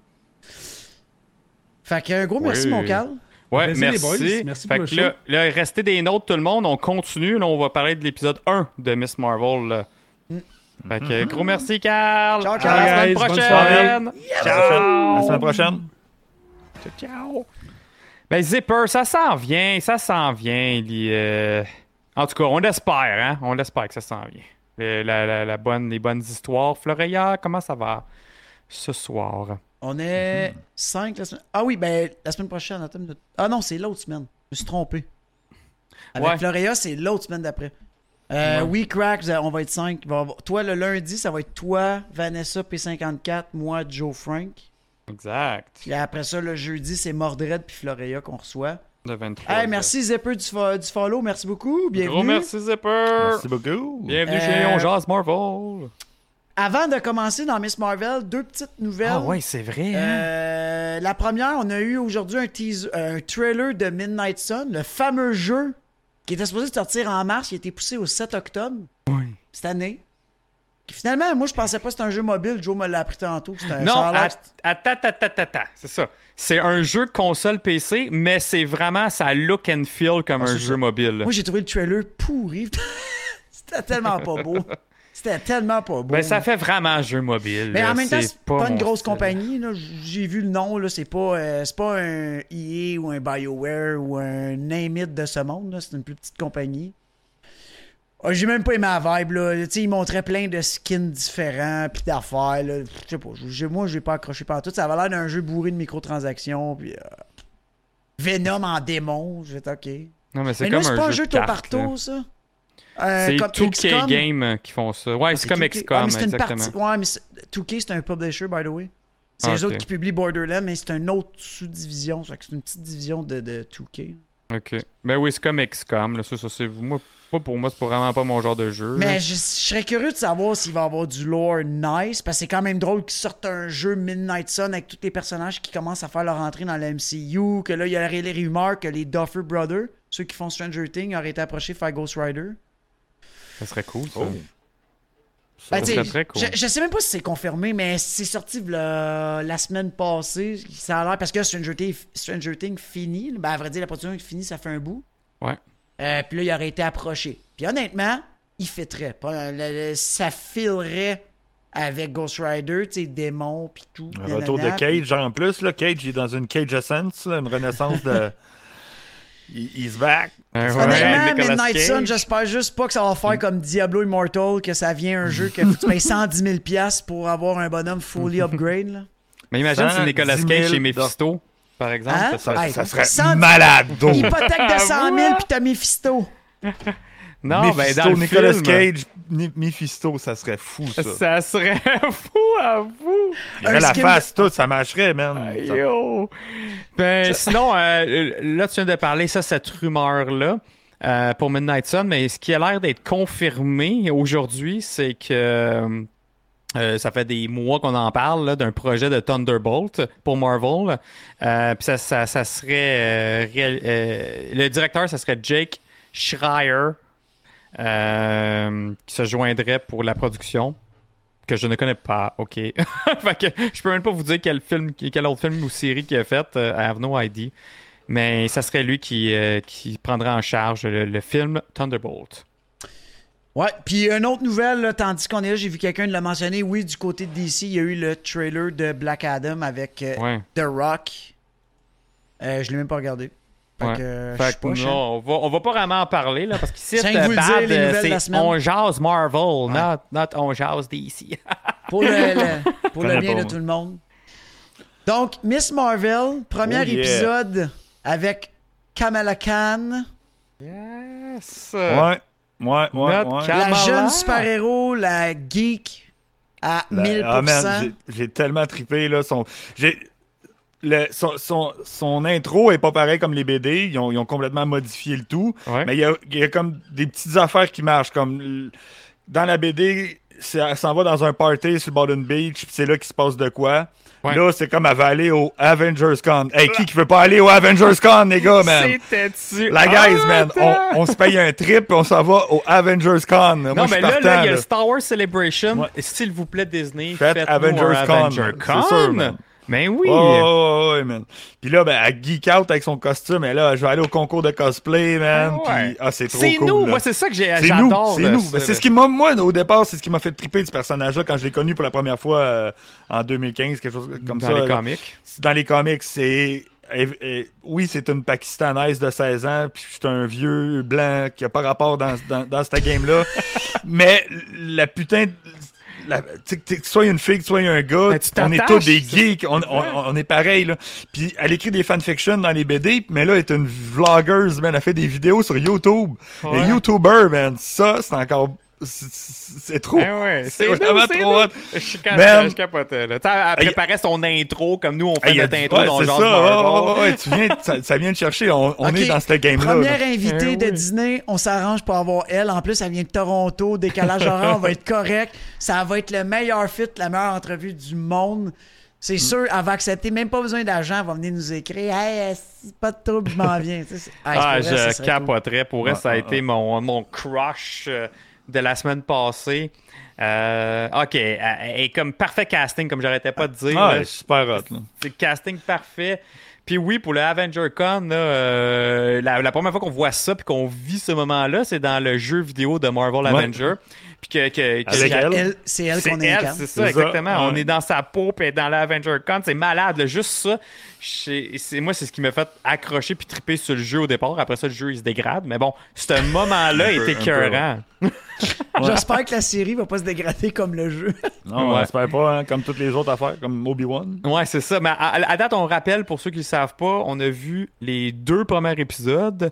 Fait que un gros merci, Oui. mon Carl. Ouais, les merci. boys. Merci fait pour que le là, là, restez des notes, tout le monde. On continue. Là, on va parler de l'épisode 1 de Miss Marvel. là. Fait que gros merci, Carl. Ciao, À Carl. la semaine Guys, bonne prochaine. À Ciao. la semaine prochaine. Ciao, ciao. Ben, Zipper, ça s'en vient, ça s'en vient. les, euh, En tout cas, on l'espère, hein? On l'espère que ça s'en vient. Le- la, la- la bonne, les bonnes histoires. Floreya, comment ça va ce soir? On est 5 la semaine. Ah oui, ben la semaine prochaine, attends une. Ah non, c'est l'autre semaine. Je me suis trompé. Avec Ouais. Florea, c'est l'autre semaine d'après. Euh, Ouais. Oui, Crack, on va être 5. Toi, le lundi, ça va être toi, Vanessa, P54, moi, Joe Frank. Exact. Puis après ça, le jeudi, c'est Mordred puis Florea qu'on reçoit. Le 23. Hey, merci Zipper du, fo- du follow, merci beaucoup. Bienvenue. Gros merci, Zipper. Merci beaucoup. Bienvenue Euh, chez On Jazz Marvel. Avant de commencer dans Miss Marvel, deux petites nouvelles. Ah ouais, c'est vrai. hein? Euh, la première, on a eu aujourd'hui un, teaser- un trailer de Midnight Sun, le fameux jeu qui était supposé sortir en mars, il a été poussé au 7 octobre Oui. cette année. Finalement, moi, je pensais pas que c'était un jeu mobile. Joe me l'a appris tantôt. c'était un- Non, ça a l'air- att- attends, attends, attends, attends. C'est ça. C'est un jeu de console PC, mais c'est vraiment ça look and feel comme Ah, un jeu mobile. Moi, j'ai trouvé le trailer pourri. c'était tellement pas beau. C'était tellement pas beau. Ben, ça fait vraiment jeu mobile. Mais en même temps, c'est pas, une mon grosse style. compagnie. J'ai vu le nom, là, c'est pas, euh, c'est pas un EA ou un BioWare ou un Name It de ce monde. C'est une plus petite compagnie. Ah, J'ai même pas aimé la vibe. Là. Tu sais, ils montraient plein de skins différents puis d'affaires. là. Je sais pas. j'ai- Moi, j'ai pas accroché par tout. Ça avait l'air d'un jeu bourré de microtransactions. Puis, euh, Venom en démon. J'ai fait OK. Non, mais c'est comme là, c'est un pas un jeu de partout, ça? Euh, C'est comme 2K XCOM. Game qui font ça. Ouais, c'est comme 2K. Ah, XCOM, mais c'est une exactement. partie- Ouais, mais c'est- 2K, c'est un publisher, by the way. C'est Ah, ok. autres qui publient Borderlands, mais c'est une autre sous-division. C'est une petite division de, de 2K. Ok. Ben oui, c'est comme XCOM. Là. Ça, ça, c'est... Moi, pas pour moi, c'est vraiment pas mon genre de jeu. là. Mais je, je serais curieux de savoir s'il va y avoir du lore nice, parce que c'est quand même drôle qu'ils sortent un jeu Midnight Sun avec tous les personnages qui commencent à faire leur entrée dans la MCU, que là, il y aurait les rumeurs que les Duffer Brothers, ceux qui font Stranger Things, auraient été approchés par Ghost Rider. Ça serait cool, ça. Oh. Ben, très cool. je, je sais même pas si c'est confirmé, mais c'est sorti la semaine passée. Ça a l'air parce que Stranger Things, Stranger Things finit. Ben, à vrai dire, la production est finie, ça fait un bout. Ouais. Euh, puis là, il aurait été approché. Puis honnêtement, il le- ça filerait avec Ghost Rider, tu sais, démon, puis tout. Un retour de. Cage en plus. Là. Cage il est dans une Cage Essence, là, une renaissance de. Il- He's back. Ouais, Honnêtement, Midnight Cage. Sun, j'espère juste pas que ça va faire comme Diablo Immortal, que ça vient un jeu que tu payes 110 000 piastres pour avoir un bonhomme fully upgrade. Là. Mais imagine si 110 Nicolas 000 Cage chez Mephisto, par exemple. Hein? ça Hey, ça serait cent- malade d'eau. Hypothèque de 100 000 puis t'as Mephisto. Non, ben Mephisto, dans le Nicolas film, Cage, Mephisto, ça serait fou, ça. ça serait fou à vous. Il y aurait Un la face, tout, ça marcherait, man. Yo! Ben, sinon, euh, là, tu viens de parler, ça, cette rumeur-là, euh, pour Midnight Sun, mais ce qui a l'air d'être confirmé aujourd'hui, c'est que euh, ça fait des mois qu'on en parle, d'un projet de Thunderbolt pour Marvel. Euh, Puis ça, ça, ça serait... euh, euh, le directeur, ça serait Jake Schreier, euh, qui se joindrait pour la production que je ne connais pas, ok. fait que je peux même pas vous dire quel film, quel autre film ou série qu'il a fait, euh, I have no idea. Mais ça serait lui qui, euh, qui prendrait en charge le, le film Thunderbolt. Ouais, puis une autre nouvelle, là, tandis qu'on est là, j'ai vu quelqu'un de le mentionner. Oui, du côté de DC, il y a eu le trailer de Black Adam avec euh, Ouais. The Rock. Euh, je l'ai même pas regardé. Fait Ouais. que euh, Fait que pas non, on va, on va pas vraiment en parler là, parce qu'ici, c'est. On jase Marvel, not, not on jase DC. Pour le, le- pour le bien de tout le monde. Donc, Miss Marvel, premier Oh, yeah. épisode avec Kamala Khan, yes! Ouais, ouais, ouais. Ouais. La jeune super-héros, la geek à La- 1000%. ah, man, j'ai- j'ai tellement trippé, là. Son, j'ai, le- son, son, son intro est pas pareil comme les BD. Ils ont, ils ont complètement modifié le tout. Ouais. Mais il y a, il y a comme des petites affaires qui marchent. Comme dans la BD, elle s'en va dans un party sur le bord d'une beach, puis c'est là qu'il se passe de quoi. Ouais. Là, c'est comme elle va aller au Avengers Con. Hey, qui qui veut pas aller au Avengers Con, les gars, man? C'était-tu... La guys, Ah, man, on, on se paye un trip et on s'en va au Avengers Con. Non, mais là, là, il y a le Star Wars Celebration. Ouais. S'il vous plaît, Disney, Faites faites Avengers Con, Avenger man. Con. C'est sûr, man. Mais oui. Ouais, ouais, ouais, ouais, man. Puis là, ben, elle geek out avec son costume. Et là, je vais aller au concours de cosplay, man. Ah ouais. Puis, ah, c'est trop C'est cool. nous. là. Moi, c'est ça que j'ai- C'est nous, j'adore. c'est nous. Ben, c'est là. ce qui m'a, moi, au départ, c'est ce qui m'a fait triper ce personnage-là quand je l'ai connu pour la première fois euh, en 2015, quelque chose comme Dans ça. les là. comics. C'est Dans les comics, c'est. eh, eh, oui, c'est une Pakistanaise de 16 ans, puis c'est un vieux blanc qui a pas rapport dans, dans, dans cette game-là. Mais la putain. de- la- tu sais, que tu sois une fille, que tu sois un gars, Ben, on est tous des geeks, on, on, on est pareil, là. Puis elle écrit des fanfictions dans les BD, mais là, elle est une vlogueuse, man. Elle fait des vidéos sur YouTube. Ouais. Les YouTubers, man, ça, c'est encore... c'est- trop. Eh ouais, c'est vraiment nous, trop hot. Je, ca- Man. je capotais. Là. Elle Hey. préparait son intro comme nous, on fait Hey, notre intro ouais, dans c'est genre ça, ouais, tu viens, ça, ça vient te chercher. On, est dans ce game-là. Première là. invitée Eh de oui. Disney, on s'arrange pour avoir elle. En plus, elle vient de Toronto, décalage horaire, on va être correct. Ça va être le meilleur fit, la meilleure entrevue du monde. C'est sûr, elle va accepter, même pas besoin d'agent, elle va venir nous écrire Hey, si pas de trouble, je m'en viens. Ah, pour elle, ça je capoterais. Pour elle, ça a été mon, mon crush euh, de la semaine passée. Euh, ok, elle est comme parfait casting, comme j'arrêtais pas de dire. Ah, là. ouais, super hot. là. C'est casting parfait. Puis oui, pour le Avenger Con, là, euh, la, la première fois qu'on voit ça puis qu'on vit ce moment-là, c'est dans le jeu vidéo de Marvel Ouais. Avenger. Puis que, que- que- Avec elle? Elle- C'est elle c'est qu'on elle, incarne. c'est ça, C'est ça, exactement. On ouais. est dans sa peau puis dans l'Avenger Con, c'est malade. là. Juste ça, c'est c'est- moi, c'est ce qui m'a fait accrocher puis triper sur le jeu au départ. Après ça, le jeu, il se dégrade. Mais bon, ce moment-là était écœurant. J'espère que la série va pas se dégrader comme le jeu. Non, on Ouais. espère pas, hein, comme toutes les autres affaires, comme Obi-Wan. Ouais, c'est ça. Mais à, à date, on rappelle, pour ceux qui ne le savent pas, on a vu les deux premiers épisodes.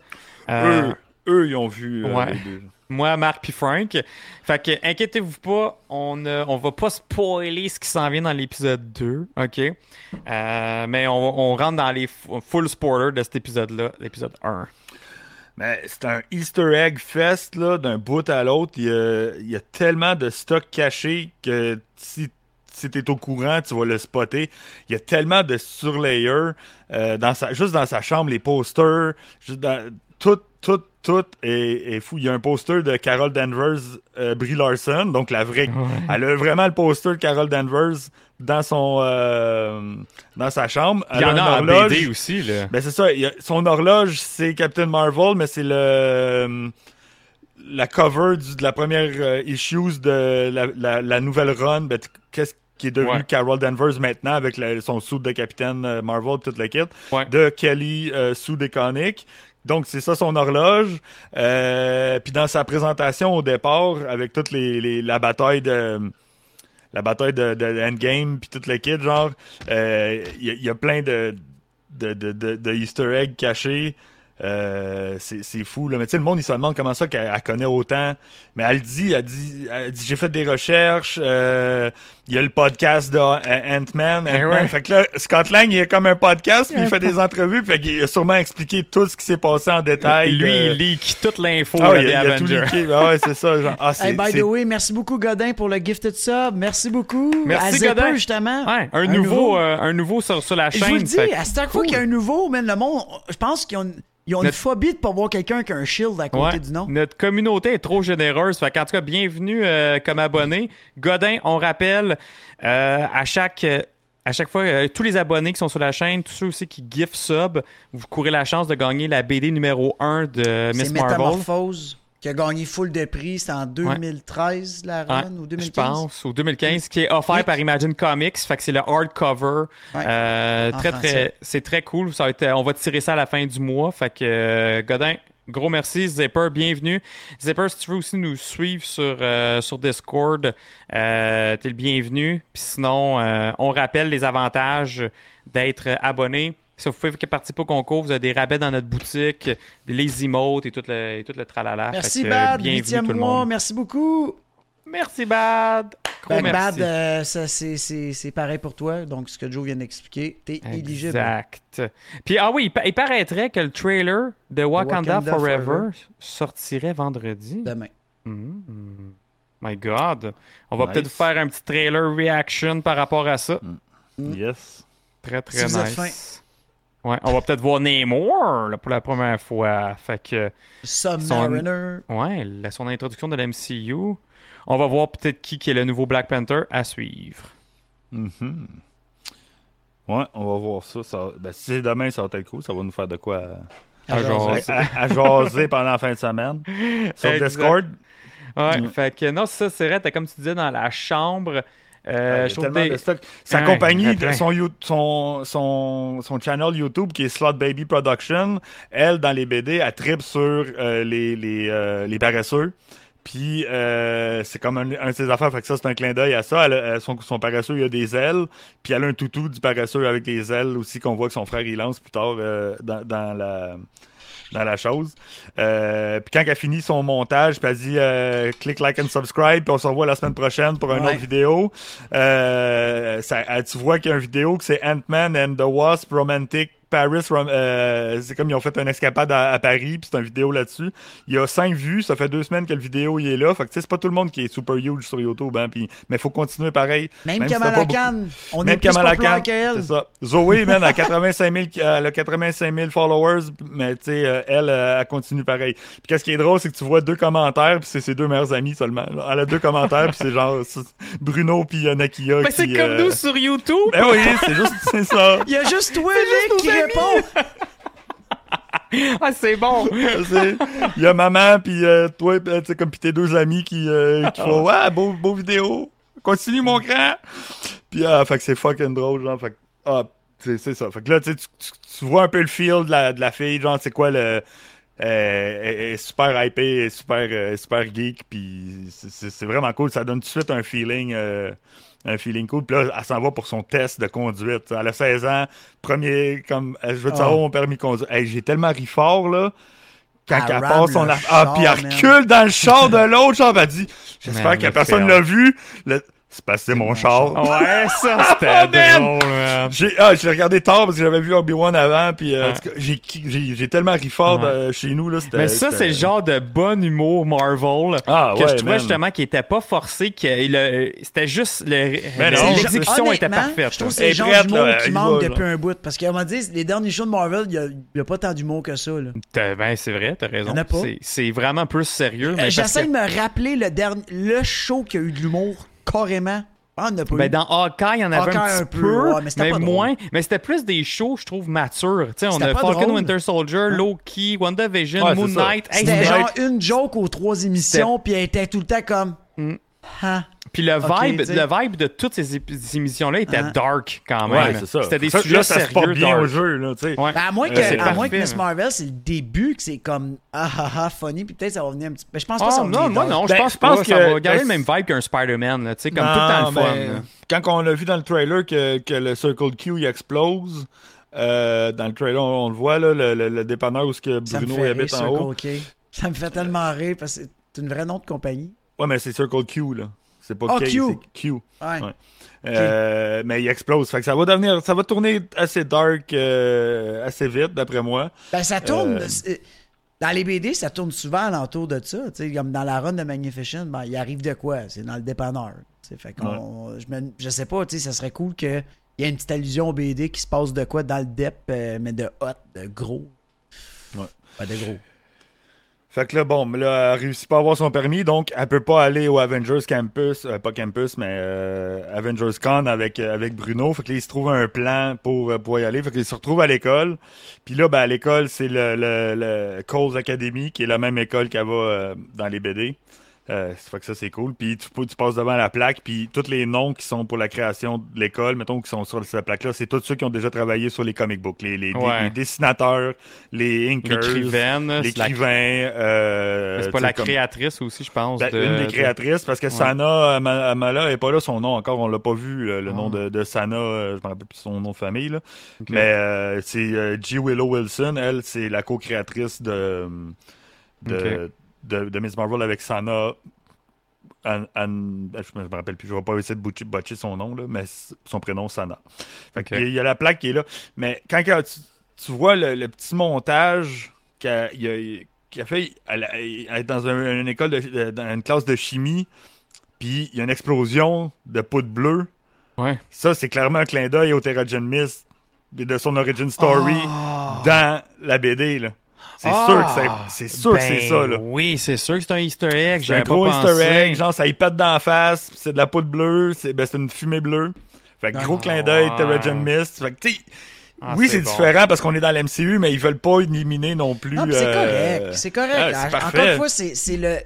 Euh, Eux, eux, ils ont vu. euh, ouais. les deux. Moi, Marc puis Frank. Fait que, inquiétez-vous pas, on, ne- on va pas spoiler ce qui s'en vient dans l'épisode 2, OK? Euh, mais on, rentre dans les full spoilers de cet épisode-là, l'épisode 1. Mais c'est un Easter egg fest là, d'un bout à l'autre. Il, y a- tellement de stock caché que si, si tu es au courant, tu vas le spotter. Il y a tellement de surlayers euh, dans sa, juste dans sa chambre, les posters, juste dans, tout, tout, tout est, est fou. Il y a un poster de Carol Danvers, euh, Brie Larson, donc la vraie. Elle a vraiment le poster de Carol Danvers dans son euh, dans sa chambre. Il y en un a en horloge. BD aussi, là. Ben c'est ça. il y a- son horloge, c'est Captain Marvel, mais c'est le la cover du- de la première euh, issues de la, la- la nouvelle run. Ben, Qu'est-ce qui est devenu Ouais. Carol Danvers maintenant avec la- son suit de Capitaine euh, Marvel, toute la kit, Ouais. de Kelly euh. Donc, c'est ça son horloge. Euh, puis dans sa présentation au départ, avec toute les, la bataille de la bataille de, Endgame puis toute le kit, genre, euh, il y, a- plein de, de, de Easter eggs cachés. Euh, c'est c'est fou, là. Mais tu sais, le monde, il se demande comment ça qu'elle elle connaît autant. Mais elle dit, elle dit, elle dit j'ai fait des recherches. euh, il y a le podcast de euh, Ant-Man. Eh ouais. Fait que là, Scott Lang, il est comme un podcast, puis il fait des entrevues, fait qu'il a sûrement expliqué tout ce qui s'est passé en détail. Lui, de- il leak toute l'info Ah, des a, a Avengers. Ah ouais, c'est ça. Genre, ah, c'est- Hey, by the way, merci beaucoup Godin pour le gifted sub. Merci beaucoup. Merci, à Zipper, Godin. justement. Ouais, un, nouveau, euh, un nouveau sur, sur la Je chaîne. vous le dis, fait à chaque fois qu'il y a un nouveau, man, le monde, je pense qu'ils ont, ils ont une Notre- phobie de pas voir quelqu'un qui a un shield à côté Ouais. du nom. Notre communauté est trop généreuse. Fait qu'en tout cas, bienvenue euh, comme abonné. Godin, on rappelle euh, à chaque. euh, à chaque fois, tous les abonnés qui sont sur la chaîne, tous ceux aussi qui gift sub, vous courez la chance de gagner la BD numéro 1 de Miss Marvel. Métamorphose qui a gagné full de prix. C'était en 2013, la Ouais, run, ou je 2015. pense, ou 2015, qui est offert Oui. par Imagine Comics. Fait que c'est le hardcover. Ouais, Euh, très, français. très, c'est très cool. Ça va être- on va tirer ça à la fin du mois. Fait que, euh, Godin, gros merci. Zipper, bienvenue. Zipper, si tu veux aussi nous suivre sur, euh, sur Discord, euh, t'es le bienvenu. Puis sinon, on rappelle les avantages d'être abonné. Si vous pouvez participer au concours, vous avez des rabais dans notre boutique, les emotes et tout le, et tout le tralala. Merci, que, Bad. bienvenue Huitième tout le mois. monde. Merci beaucoup. Merci, Bad. Gros Ben, merci. Bad, euh, ça, c'est, c'est, c'est pareil pour toi. Donc, ce que Joe vient d'expliquer, t'es éligible. Exact. Puis, ah oui, il, pa- il paraîtrait que le trailer de Wakanda, Wakanda Forever, Forever. sortirait vendredi. Demain. Mm. My God. On va Nice. peut-être faire un petit trailer reaction par rapport à ça. Yes. Très, très Si vous êtes nice. Ouais, on va peut-être voir Namor là, pour la première fois. Fait que, Submariner. ouais, la- son introduction de l'MCU. On va voir peut-être qui, qui est le nouveau Black Panther à suivre. Mhm. Ouais, on va voir ça. ça ben, si c'est demain, ça va être cool. Ça va nous faire de quoi à, jaser. à- à jaser pendant la fin de semaine. Sur Exact. Discord. Ouais, Mm. fait que non, ça, c'est vrai, t'as comme tu disais dans la chambre. Euh, il y a je trouve tellement des- de stock. Sa Ouais, compagnie, de son, son, son, son channel YouTube qui est Slot Baby Production, elle, dans les BD, elle tripe sur euh, les, les, euh, les paresseux. Puis c'est comme un, un de ses affaires, fait que ça, c'est un clin d'œil à ça. Elle a- elle- son, son paresseux, il a des ailes. Puis elle a un toutou du paresseux avec des ailes aussi qu'on voit que son frère, il lance plus tard dans, dans la dans la chose. Euh, puis quand elle finit son montage, puis elle dit euh, click like and subscribe, puis on se revoit la semaine prochaine pour une Ouais. autre vidéo. Euh, ça, tu vois qu'il y a une vidéo que c'est Ant-Man and the Wasp Romantic Paris. Euh, c'est comme ils ont fait une escapade à, à Paris, puis c'est une vidéo là-dessus. Il y a cinq vues, ça fait deux semaines que le vidéo il est là. Fait que tu sais, c'est pas tout le monde qui est super huge sur YouTube, hein, puis, mais faut continuer pareil. Même, Même Kamala Khan, on Même est plus Kamala populaire Khan, qu'elle. c'est ça. Zoé, man, à 85 000, elle a 85 000 followers, mais tu sais, euh, elle, euh, elle continue pareil. Puis qu'est-ce qui est drôle, c'est que tu vois deux commentaires, puis c'est ses deux meilleurs amis seulement. Elle a deux commentaires, puis c'est genre c'est Bruno puis Nakia. Ben, c'est comme euh, nous sur YouTube. Ben oui, c'est juste, c'est ça. Il y a juste toi, Nick, qui répond. Ah, c'est bon. Il y a maman, puis euh, toi, puis, euh, tu sais, comme puis tes deux amis qui, euh, qui font Ouais, beau, beau vidéo. Continue, mon grand. Puis, ah, fait que c'est fucking drôle, genre. Fait que, ah, c'est ça. Fait que là, tu, tu, tu- vois un peu le feel de la, de la fille, genre, c'est quoi le. euh, elle elle est super hypée, elle est super, euh, super geek, puis c'est vraiment cool. Ça donne tout de suite un feeling. Un feeling cool. Puis là, elle s'en va pour son test de conduite. Elle a 16 ans. Premier, comme, je veux te Ah. savoir mon permis de conduire. Hey, j'ai tellement ri fort, là. Quand Elle passe son aff- Ah, puis elle recule dans le char de l'autre, genre, elle dit J'espère que personne l'a vu. Le- C'est c'est mon char. Ouais, ça, c'était Oh, man! drôle, man. J'ai ah, j'ai regardé tard parce que j'avais vu Obi-Wan avant, puis euh, Ah. j'ai j'ai- j'ai tellement ri fort Ouais. euh, chez nous. Là, c'était- Mais ça, c'était- c'est le genre de bon humour Marvel Ah, que ouais, je trouvais man. justement qui était pas forcé, que le- c'était juste le- Mais l'exécution était Honnêtement, parfaite. Je trouve que c'est le genre d'humour qui manque depuis un bout. Parce qu'à m'a dit, les derniers shows de Marvel, il n'y a, pas tant d'humour que ça. Là. T'as- Ben, c'est vrai, t'as raison. Y en a pas. C'est- C'est vraiment plus sérieux. Euh, J'essaie que- de me rappeler le, dernier, le show qui a eu de l'humour, carrément. Ah, on n'a pas eu. Ben, dans Hawkeye, il y en avait Hawkeye, un petit un peu, peu, ouais, mais pas drôle. moins. Mais c'était plus des shows, je trouve, matures. Tu sais, on a pas Falcon drôle. Winter Soldier, Loki, WandaVision, Ouais, Moon. Knight. C'était- genre une joke aux trois émissions, puis elle était tout le temps comme. Mm. Hein? Puis le vibe, le vibe de toutes ces, émissions-là était Ah. dark quand même. C'était des Ça, sujets là, ça se porte sérieux bien dark. au jeu, là, tu sais. Ouais. Ben, à moins que, Euh, à moins que Miss mais- Marvel, c'est le début que c'est comme ah ah ah funny, puis peut-être ça va venir un petit. Ben, je pense pas que Ah, ça va non, moi non, je Ben, pense pas. ça va garder ben, le même vibe qu'un Spider-Man, comme Non, tout le temps le fun. là. Quand on l'a vu dans le trailer que, que le Circle Q il explose, euh, dans le trailer, on, on le voit, là, le, le- le dépanneur où ce que Ça me Bruno fait habite rire, en haut. Ça me fait tellement rire parce que c'est une vraie nom de compagnie. Ouais, mais c'est Circle Q, là. C'est pas K, Q. c'est Q. Ouais. Ouais. Euh, Mais il explose. Fait que ça va devenir, ça va tourner assez dark euh, assez vite, d'après moi. Ben, ça tourne. Euh, Dans les BD, ça tourne souvent alentour de ça. Comme dans la run de Magnificent, ben, il arrive de quoi? C'est dans le dépanneur. Fait qu'on, je, me, je sais pas, ça serait cool qu'il y ait une petite allusion au BD qui se passe de quoi dans le dep, mais de hot, de gros. Pas de gros. Fait que là, bon, là, elle réussit pas à avoir son permis, donc elle peut pas aller au Avengers Campus, euh, pas Campus, mais euh, Avengers Con avec, euh, avec Bruno. Fait que là, il se trouve un plan pour, euh, pour y aller. Fait qu'il se retrouve à l'école. Puis là, ben, à l'école, c'est le, le, le Coles Academy, qui est la même école qu'elle va euh, dans les BD. Euh, ça fait que ça, c'est cool. Puis tu, passes devant la plaque, puis tous les noms qui sont pour la création de l'école, mettons, qui sont sur cette plaque-là, c'est tous ceux qui ont déjà travaillé sur les comic books. Les, les, Ouais. les dessinateurs, les inkers, la- l'écrivain. euh, c'est pas la comme- créatrice aussi, je pense. ben, de- une des de- créatrices, parce que Ouais. Sana Ama- Amala est pas là, son nom encore, on l'a pas vu, le, le Ah. nom de, de Sana, euh, je me rappelle plus son nom de famille, là. mais euh, c'est euh, G. Willow Wilson, elle, c'est la co-créatrice de, de, de, de Miss Marvel avec Sana. Anne- Anne- je me rappelle plus, je vais pas essayer de botcher son nom, là, mais son prénom, Sana. Fait il y a la plaque qui est là. Mais quand tu, tu vois le, le petit montage qu'il a, a- fait, elle, est dans un- une école, de, dans une classe de chimie, puis il y a une explosion de poudre bleue. Ouais. Ça, c'est clairement un clin d'œil au Terrigen Mist de son origin story Ah. dans la BD. là. C'est Ah! sûr que c'est, c'est sûr que c'est Ben ça. Là. Oui, c'est sûr que c'est un Easter egg. C'est un pas gros pensé. easter egg, genre ça y pète dans la face, pis c'est de la poudre bleue, c'est, ben, c'est une fumée bleue. Fait que gros Ah, clin d'œil. Terrigen Mist. Fait que tu sais, Ah, oui, c'est bon. différent parce qu'on est dans l'MCU, mais ils veulent pas éliminer non plus. Non, c'est euh, correct. C'est correct. ah. Encore une fois, c'est c'est le.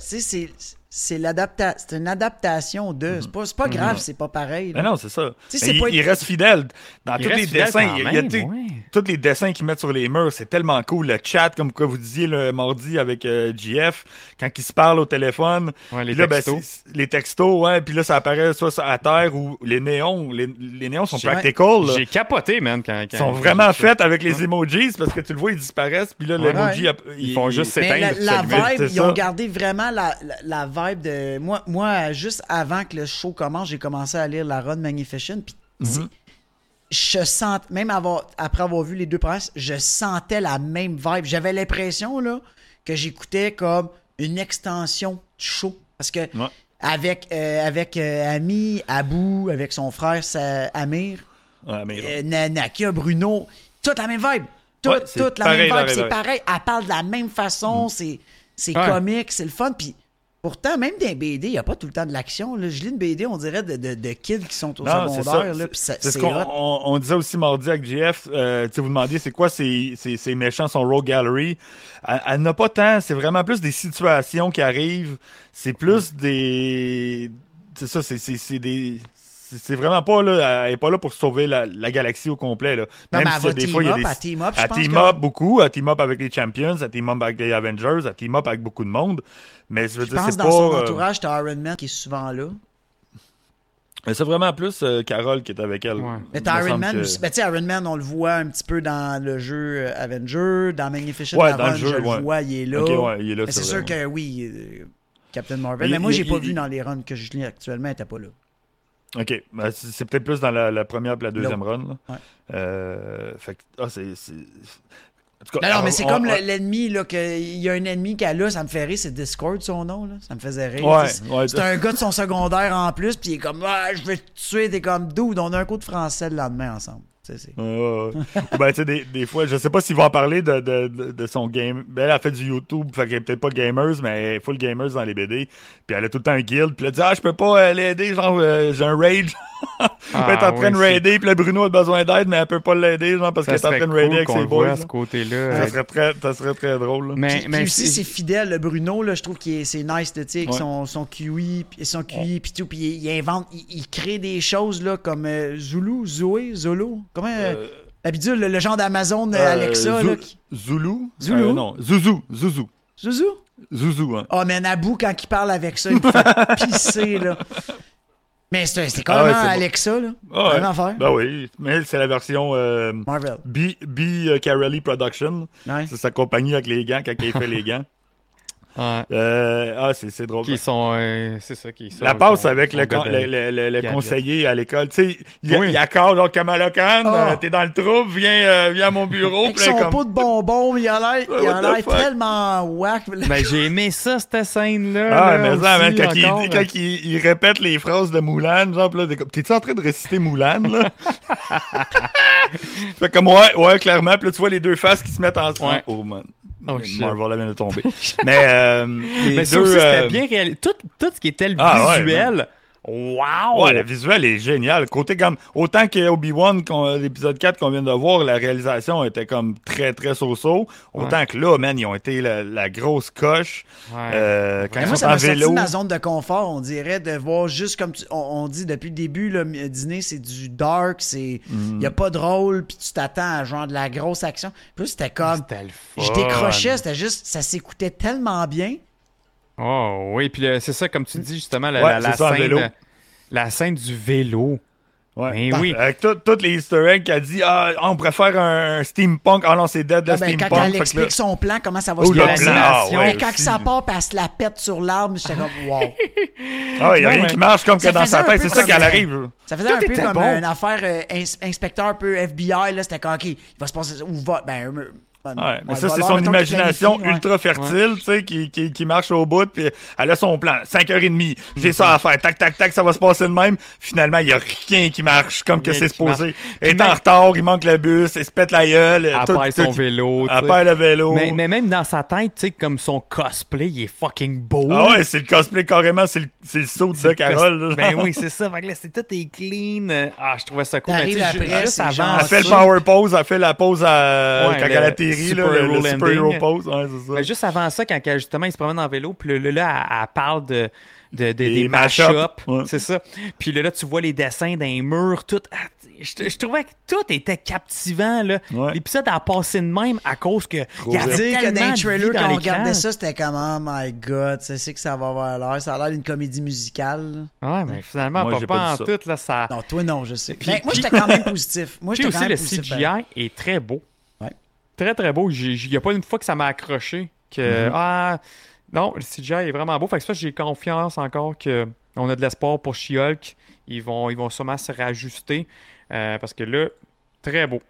C'est c'est l'adapta- c'est une adaptation de. C'est pas, c'est pas grave, c'est pas pareil. là. Mais non, c'est ça. Mais c'est il, pas- il reste fidèle dans Il tous les dessins. Il y a, ouais. tous les dessins qu'ils mettent sur les murs, c'est tellement cool. Le chat, comme quoi vous disiez le mardi avec euh, GF, quand ils se parlent au téléphone. Ouais, les là, ben, textos. c'est- les textos, ouais. Puis là, ça apparaît soit à terre ou les néons. Les, les néons sont J'ai- practical. là. J'ai capoté, man, quand. Ils sont vraiment faits avec les emojis parce que tu le vois, ils disparaissent. Puis là, Ouais. l'emoji, Ouais. Ils font juste la, s'éteindre. la vibe, ils ont gardé vraiment la, la, la vibe de. Moi, moi, juste avant que le show commence, j'ai commencé à lire la run Magnificent. Puis Mhm. je sens, même avoir, après avoir vu les deux presses, je sentais la même vibe. J'avais l'impression là, que j'écoutais comme une extension du show. Parce que Ouais. avec, euh, avec euh, Ami, Abou, avec son frère Amir, Ouais, mais- euh, Na- Nakia, Bruno, toute la même vibe. Ouais, c'est toute la pareil, même vibe. C'est pareil. Elle parle de la même façon. C'est, c'est Ouais. comique, c'est le fun. Puis pourtant, même dans les BD, il n'y a pas tout le temps de l'action. là. Je lis une BD, on dirait, de, de, de kids qui sont au Non, c'est secondaire. C'est ce c'est qu'on on, on disait aussi mardi avec GF. Euh, tu sais, vous demandiez c'est quoi ces, ces, ces méchants, son Rogue Gallery? Elle, elle n'a pas tant. C'est vraiment plus des situations qui arrivent. C'est plus des. C'est ça, c'est c'est- c'est des. C'est- vraiment pas là, elle est pas là pour sauver la, la galaxie au complet. Là. Non, Même mais si elle va des team fois, il y a up, des. elle team up, je Elle pense team que- up beaucoup, elle team up avec les Champions, elle team up avec les Avengers, elle team up avec beaucoup de monde. Mais je veux Je dire, pense c'est dans pas. son euh, entourage, t'as Iron Man qui est souvent là. mais c'est vraiment plus euh, Carole qui est avec elle. Ouais. Mais Iron Man que- aussi. Ben, tu sais, Iron Man, on le voit un petit peu dans le jeu euh, Avenger, dans Magnificent Ouais, dans le jeu, je le ouais. vois, il est là. Il est là, Mais c'est sûr que oui, euh, Captain Marvel. Mais Mais, moi, j'ai pas il- vu il- dans les runs que je lis actuellement, elle était pas là. OK. Ben, c'est peut-être plus dans la, la première et la deuxième run. là. Ouais. Euh, fait que, ah, c'est. c'est- En tout cas, Non, non, on- mais c'est comme l'ennemi, là, que- il y a un ennemi qui a là, ça me fait rire, c'est Discord son nom, là. Ça me faisait rire. Ouais, C'est- ouais. C'est un gars de son secondaire en plus, puis il est comme, ah, je vais te tuer, t'es comme, dude, on a un coup de français le lendemain ensemble. Euh, ben, tu sais, des, des fois, je sais pas s'il va en parler de, de, de, de son game. Ben, elle a fait du YouTube, fait qu'elle est peut-être pas gamers, mais elle est full gamers dans les BD. Puis elle a tout le temps un guild, puis elle dit Ah, je peux pas euh, l'aider, genre, euh, j'ai un rage. elle est en train Ah, oui, de raider, puis là, Bruno a besoin d'aide, mais elle peut pas l'aider, genre, parce Ça qu'elle est en train de raider cool avec qu'on ses boys. voit à là. ce côté-là. Ça serait, très, ça serait très drôle. là. Mais, Puis, mais puis aussi, c'est- fidèle, le Bruno, là, je trouve que c'est nice, tu sais, avec Ouais. son, son QI, puis son QI, puis tout, puis il, il invente, il, il crée des choses, là, comme euh, Zulu, Zoé, Zolo, comment, euh, Euh, la bidule, le, le genre d'Amazon euh, euh, Alexa, Zou- là, qui- Zulu? Zulu? Euh, Non, Zuzu. Zuzu. Zuzu? Zuzu, hein. Oh, mais Naboo, quand il parle avec ça, il me fait pisser, là. Mais c'est quand Ah ouais, même bon. Alexa, là. Ah ouais. Affaire. Ben oui, mais c'est la version euh, Marvel. B, B Carelli Production. Ouais. C'est sa compagnie avec les gants quand il fait les gants. Ouais. Euh, ah, c'est c'est drôle. Qui sont. euh, c'est ça, qui sont. La passe sont- avec sont le, con- le, le- le- le gadget. conseiller à l'école. Tu sais, il, Oui. il accorde genre, Kamala Khan, Ah. euh, t'es dans le trouble, viens, euh, viens à mon bureau. Avec puis là, son comme- pot de bonbons, il a l'air, il a l'air tellement whack. Ben, j'ai aimé ça, cette scène-là. Ah, là, mais ça, aussi, man, quand, il, encore, quand il, il répète les phrases de Moulin, genre, là, t'es comme, t'es-tu en train de réciter Moulin, là? fait comme, ouais, ouais, clairement, pis là, tu vois les deux faces qui se mettent en Ouais. Oh, man. Oh. Marvel tomber. mais, euh, les Mais ça aussi, c'était euh, bien réalisé. Tout, tout ce qui était le Ah, ouais, visuel. Wow! Ouais, le visuel est génial. Côté comme autant que Obi-Wan, l'épisode 4 qu'on vient de voir, la réalisation était comme très très so-so. Autant que là, man, ils ont été la, la grosse coche. Ouais. Euh, quand ils moi, sont ça en m'a sorti vélo. de ma zone de confort, on dirait, de voir juste comme tu- on, on dit depuis le début, m- Disney, c'est du dark, c'est il Mm. y a pas de rôle, puis tu t'attends à genre de la grosse action. Puis là, c'était comme le je décrochais, c'était juste ça s'écoutait tellement bien. Oh, oui, puis c'est ça, comme tu dis, justement, la, Ouais, la, la ça, scène, vélo. la scène du vélo. Ouais. Ben oui. Avec tout- toutes les easter eggs qu'elle dit, ah, on préfère un steampunk. Ah non, c'est dead le Ah, ben, quand steampunk. elle Fait que explique là- son plan, comment ça va Oh, se passer. ah, ouais, Mais quand aussi. ça part, elle se la pète sur l'arbre, j'étais comme wow. Ah, il n'y a rien mais- qui marche comme que Ça dans faisait sa tête. C'est ça qu'elle arrive. Ça faisait Tout un peu comme bon. une affaire euh, ins- inspecteur un peu FBI, là, c'était comme OK, il va se passer ou va ben euh, ben, Ouais, mais ça, c'est son imagination planifie, ultra fertile, tu sais, qui, qui, qui marche au bout, puis elle a son plan. 5h30, j'ai ça à faire, tac, tac, tac, ça va se passer de même. Finalement, il y a rien qui marche comme que c'est supposé. Elle est en retard, il manque le bus, elle se pète la gueule. Elle tout- perd son tout- vélo. tu Elle perd le vélo. Mais, mais même dans sa tête, tu sais, comme son cosplay, il est fucking beau. Ah ouais, c'est le cosplay carrément, c'est le, c'est le saut de ça, Carole. là. Ben oui, c'est ça. Fait que là, c'est tout est clean. Ah, je trouvais ça cool. Mais après, juste avant Elle fait le power pose, elle fait la pause à, Ouais, quand le- elle a atterri, Valkyrie, Super là, le, le Rule Super Ending. Hero Pose. Ouais, c'est ça. Mais juste avant ça, quand justement il se promène en vélo, puis là, là, elle, elle parle de, de, de- Des des mash-up, mash-up. ouais. C'est ça. Puis là, là, tu vois les dessins d'un mur, tout. ah, Je, je trouvais que tout était captivant. là. Ouais. L'épisode a passé de même à cause que. Il y avait dire que dans les trailers, quand on regardait ça, c'était comme Oh my god, tu sais que ça va avoir l'air. Ça a l'air d'une comédie musicale. là. Ouais, mais finalement, Moi, pas, pas, en ça. tout. Là, ça... Non, toi non, je sais. Puis- Mais moi, j'étais quand même positif. Moi, Puis j'étais quand aussi, même le positif. CGI est très beau. Très, très beau. Il n'y a pas une fois que ça m'a accroché. Que, Mm-hmm. ah, non, le CGI est vraiment beau. Fait que ça, j'ai confiance encore qu'on a de l'espoir pour She-Hulk. Ils vont, ils vont sûrement se réajuster. euh, parce que là, très beau.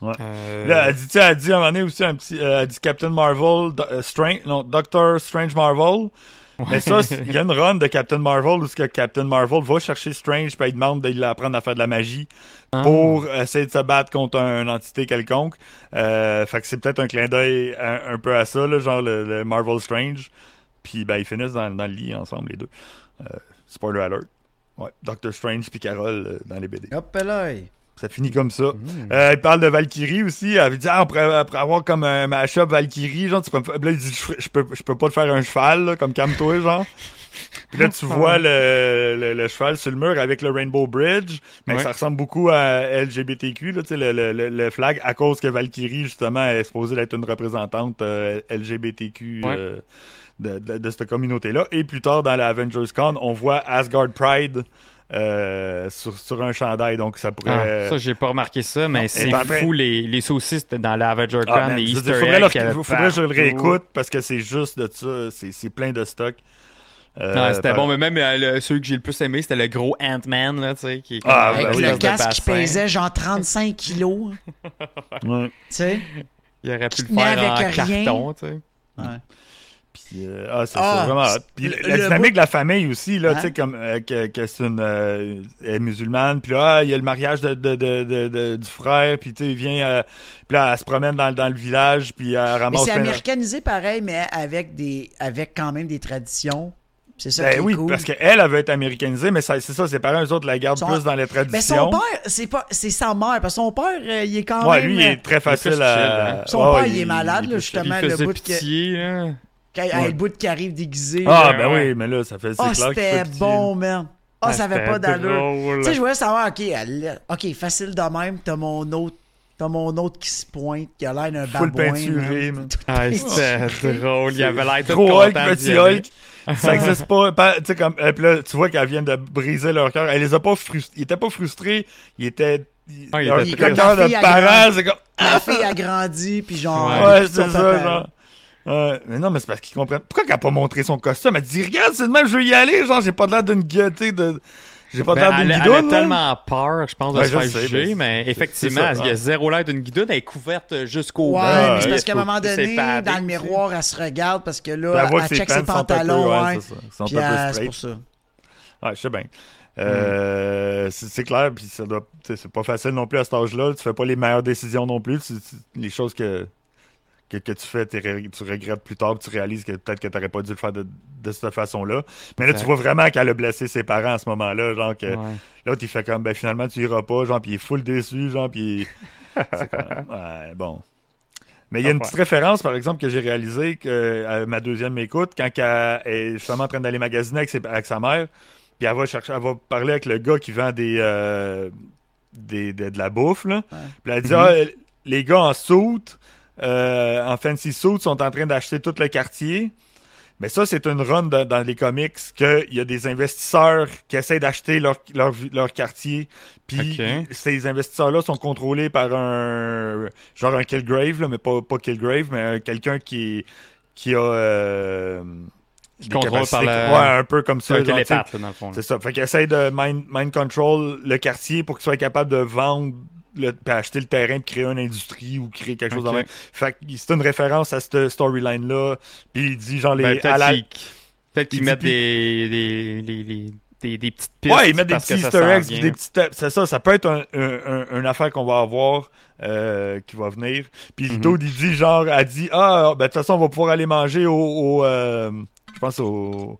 Ouais. Euh, Là, elle dit, elle dit à un moment donné aussi un petit, euh, elle dit Captain Marvel, Strange, non, Doctor Strange Marvel. Mais ça, c'est- il y a une run de Captain Marvel où ce que Captain Marvel va chercher Strange puis il demande de l'apprendre à faire de la magie Ah. pour essayer de se battre contre un- une entité quelconque. Euh, fait que c'est peut-être un clin d'œil un, un peu à ça, là, genre le, le Marvel Strange. Puis ben, ils finissent dans, dans le lit ensemble, les deux. Euh, spoiler alert. Ouais, Doctor Strange puis Carol euh, dans les BD. Hop là. Ça finit comme ça. Hmm. Euh, il parle de Valkyrie aussi. Elle dit ah, après avoir comme un mashup Valkyrie, genre, tu peux me Là, il dit je, peux, je peux pas te faire un cheval, là, comme calme-toi, genre. Puis là, tu vois le, le, le cheval sur le mur avec le Rainbow Bridge, mais Ouais. ça ressemble beaucoup à LGBTQ, là, le, le, le, le flag, à cause que Valkyrie, justement, est supposée être une représentante euh, LGBTQ Ouais. euh, de, de, de cette communauté-là. Et plus tard, dans la Avengers Con, on voit Asgard Pride euh, sur, sur un chandail, donc ça pourrait... ah, ça, j'ai pas remarqué ça, mais c'est et en fait- fou, les, les saucisses dans la Avenger Con, Ah, les Easter faudrait, leur- que je le réécoute parce que c'est juste de ça. C'est c'est plein de stock. Euh, Ouais, c'était par- bon, mais même euh, le- celui que j'ai le plus aimé, c'était le gros Ant-Man, là, tu sais, qui Ah, ben Avec oui, le casque qui pesait genre 35 kilos. Ouais. Tu sais? Il aurait pu qui le faire en avec rien. carton, tu sais. Puis, euh, ah, c'est Ah, vraiment. Puis le- la dynamique de la famille aussi, là, Hein? tu sais, comme euh, que, que c'est une euh, elle est musulmane, puis là, ah, il y a le mariage de, de, de, de- de- du frère, puis tu sais, il vient, euh, puis là, elle se promène dans, dans le village, puis elle Mais ramasse c'est de- américanisé pareil, mais avec des avec quand même des traditions. C'est ça Ben qui est oui, cool. parce qu'elle, elle veut être américanisée, mais c'est ça, ses parents, eux autres, la gardent Son- plus dans les Mais traditions. son père, c'est pas c'est sa mère, parce que son père, euh, il est quand ouais, même. lui, il est très facile à. chill, hein. Son Ouais, père, il est malade, là, justement. Il le bout que- pitié, là. Quand, Ouais. le bout qui arrive déguisé. Ah, là. ben Ouais. oui, mais là, ça fait. Ah, c'était bon, man. Ah, Ah, ça avait pas d'allure. Tu sais, je voulais savoir, OK, elle- OK, facile de même, t'as mon autre. T'as mon autre qui se pointe, qui a l'air d'un Full babouin. peinturé, là. man. Ah, c'était drôle. Il avait l'air Hulk, content petit. Hulk. Ça existe pas. pas- Tu sais, comme. euh, puis là, tu vois qu'elle vient de briser leur cœur. Elle les a pas frustrés. Ils étaient pas frustrés. Ils étaient. Ah, il était le cœur de parents, c'est comme. La fille a grandi, puis genre. Ouais. C'est ça, genre. Ouais, mais non, mais c'est parce qu'ils comprennent. Pourquoi qu'elle a pas montré son costume? Elle dit, regarde, c'est de même, je veux y aller. Genre, j'ai pas l'air d'une gueule, de. J'ai pas Ben, l'air elle, d'une elle a guidoune. tellement peur, je pense, de Ouais, se faire sais, juger, mais mais effectivement, ça, il y a zéro l'air d'une guidoune, elle est couverte jusqu'au Ouais, bout. Mais c'est ouais, parce qu'à un moment donné, dans le miroir, elle se regarde parce que là, elle elle check ses un peu, pantalons, ouais, ouais. c'est pour ça. Ouais, je sais bien. Euh, c'est c'est clair, puis ça doit. C'est pas facile non plus à cet âge-là. Tu fais pas les meilleures décisions non plus. Tu- tu- les choses que, que, que tu fais, tu regrettes plus tard, tu réalises que peut-être que t'aurais pas dû le faire de, de cette façon-là. Mais là, tu vois vraiment qu'elle a blessé ses parents à ce moment-là. Genre que Ouais. l'autre, il fait comme, ben finalement, tu iras pas, genre, puis il est full déçu, genre, puis. ouais, bon. Mais il y a une petite référence, par exemple, que j'ai réalisée que, à ma deuxième écoute, quand elle est justement en train d'aller magasiner avec, ses- avec sa mère, puis elle va chercher, elle va parler avec le gars qui vend des, euh, des de, de la bouffe, là. Puis elle dit, ah, les gars en soute, euh, en fancy suit, sont en train d'acheter tout le quartier. Mais ça, c'est une run de- dans les comics qu'il y a des investisseurs qui essaient d'acheter leur, leur, leur quartier. Puis ces investisseurs-là sont contrôlés par un genre un Killgrave, là, mais pas, pas Killgrave, mais quelqu'un qui, qui a euh, des contrôle capacités- par la- Ouais, un peu comme ça. un télépathe, dans le fond. c'est ça. Fait qu'il essaie de mind, mind control le quartier pour qu'il soit capable de vendre, le, acheter le terrain, puis créer une industrie ou créer quelque chose Ok. de même. Fait que c'est une référence à cette storyline-là. Puis il dit genre les. Ben, la- qu'ils peut-être mettent des, des, des, des, des, des petites pistes. Ouais, ils mettent des petits easter eggs, des petits C'est ça, ça peut être un, un- un- une affaire qu'on va avoir. euh, qui va venir. Puis Mhm. Toad, il dit genre, elle dit Ah, ben de toute façon, on va pouvoir aller manger au. au, euh, je pense au.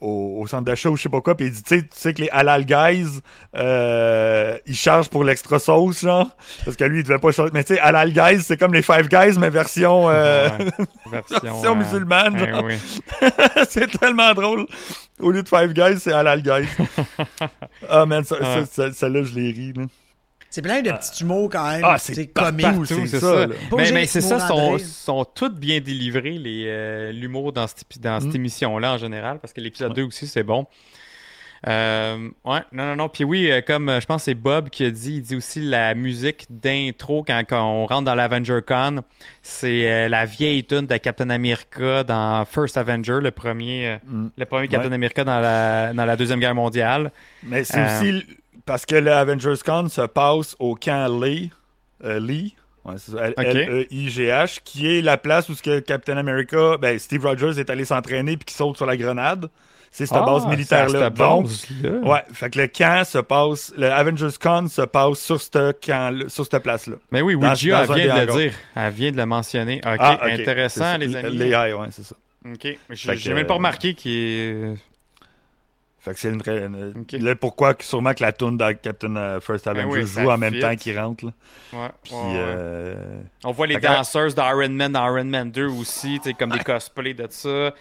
Au, au centre d'achat ou je sais pas quoi, puis il dit, tu sais, tu sais que les halal guys, euh, ils chargent pour l'extra sauce, genre, parce que lui, il devait pas charger. Mais tu sais, halal guys, c'est comme les five guys, mais version, euh, Ouais. Version, version euh, musulmane, eh oui. c'est tellement drôle. Au lieu de five guys, c'est halal guys. ah, man, celle-là, je l'ai ri, là. C'est plein de petits humots quand même. Ah, c'est comique. c'est c'est ça, Mais, mais c'est ça, sont, sont toutes bien délivrés, les, euh, l'humour dans, cette, épi- dans cette Mm. émission-là en général, parce que l'épisode 2 aussi, c'est bon. Euh, ouais, non, non, non. Puis oui, euh, comme euh, je pense que c'est Bob qui a dit, il dit aussi la musique d'intro quand, quand on rentre dans l'Avenger Con, c'est euh, la vieille tune de Captain America dans First Avenger, le premier, Mm. le premier Ouais. Captain America dans la, dans la Deuxième Guerre mondiale. Mais c'est Euh, aussi parce que le Avengers Con se passe au camp Lee, euh, Lee ouais. L-E-I-G-H, qui est la place où ce que Captain America, ben, Steve Rogers est allé s'entraîner puis qui saute sur la grenade. C'est cette Ah, base militaire-là. cette Donc, base-là. ouais, fait que le camp se passe, le Avengers Con se passe sur ce camp, sur cette place-là. Mais oui, Ouija, elle vient de le dire. Elle vient de le mentionner. Ok, Ah, intéressant, les amis. Les high, ouais, c'est ça. Ok, j'ai même pas euh, remarqué qu'il est. Fait que c'est une vraie. une- Ok. là, pourquoi sûrement que la tune dans Captain euh, First Ben Avengers oui, ça joue en même fit. temps qu'il rentre. Là. Ouais, Puis, ouais, ouais. euh, On voit les danseuses d'Iron Man dans Iron Man 2 aussi, tu sais, comme des cosplays de ça. Euh,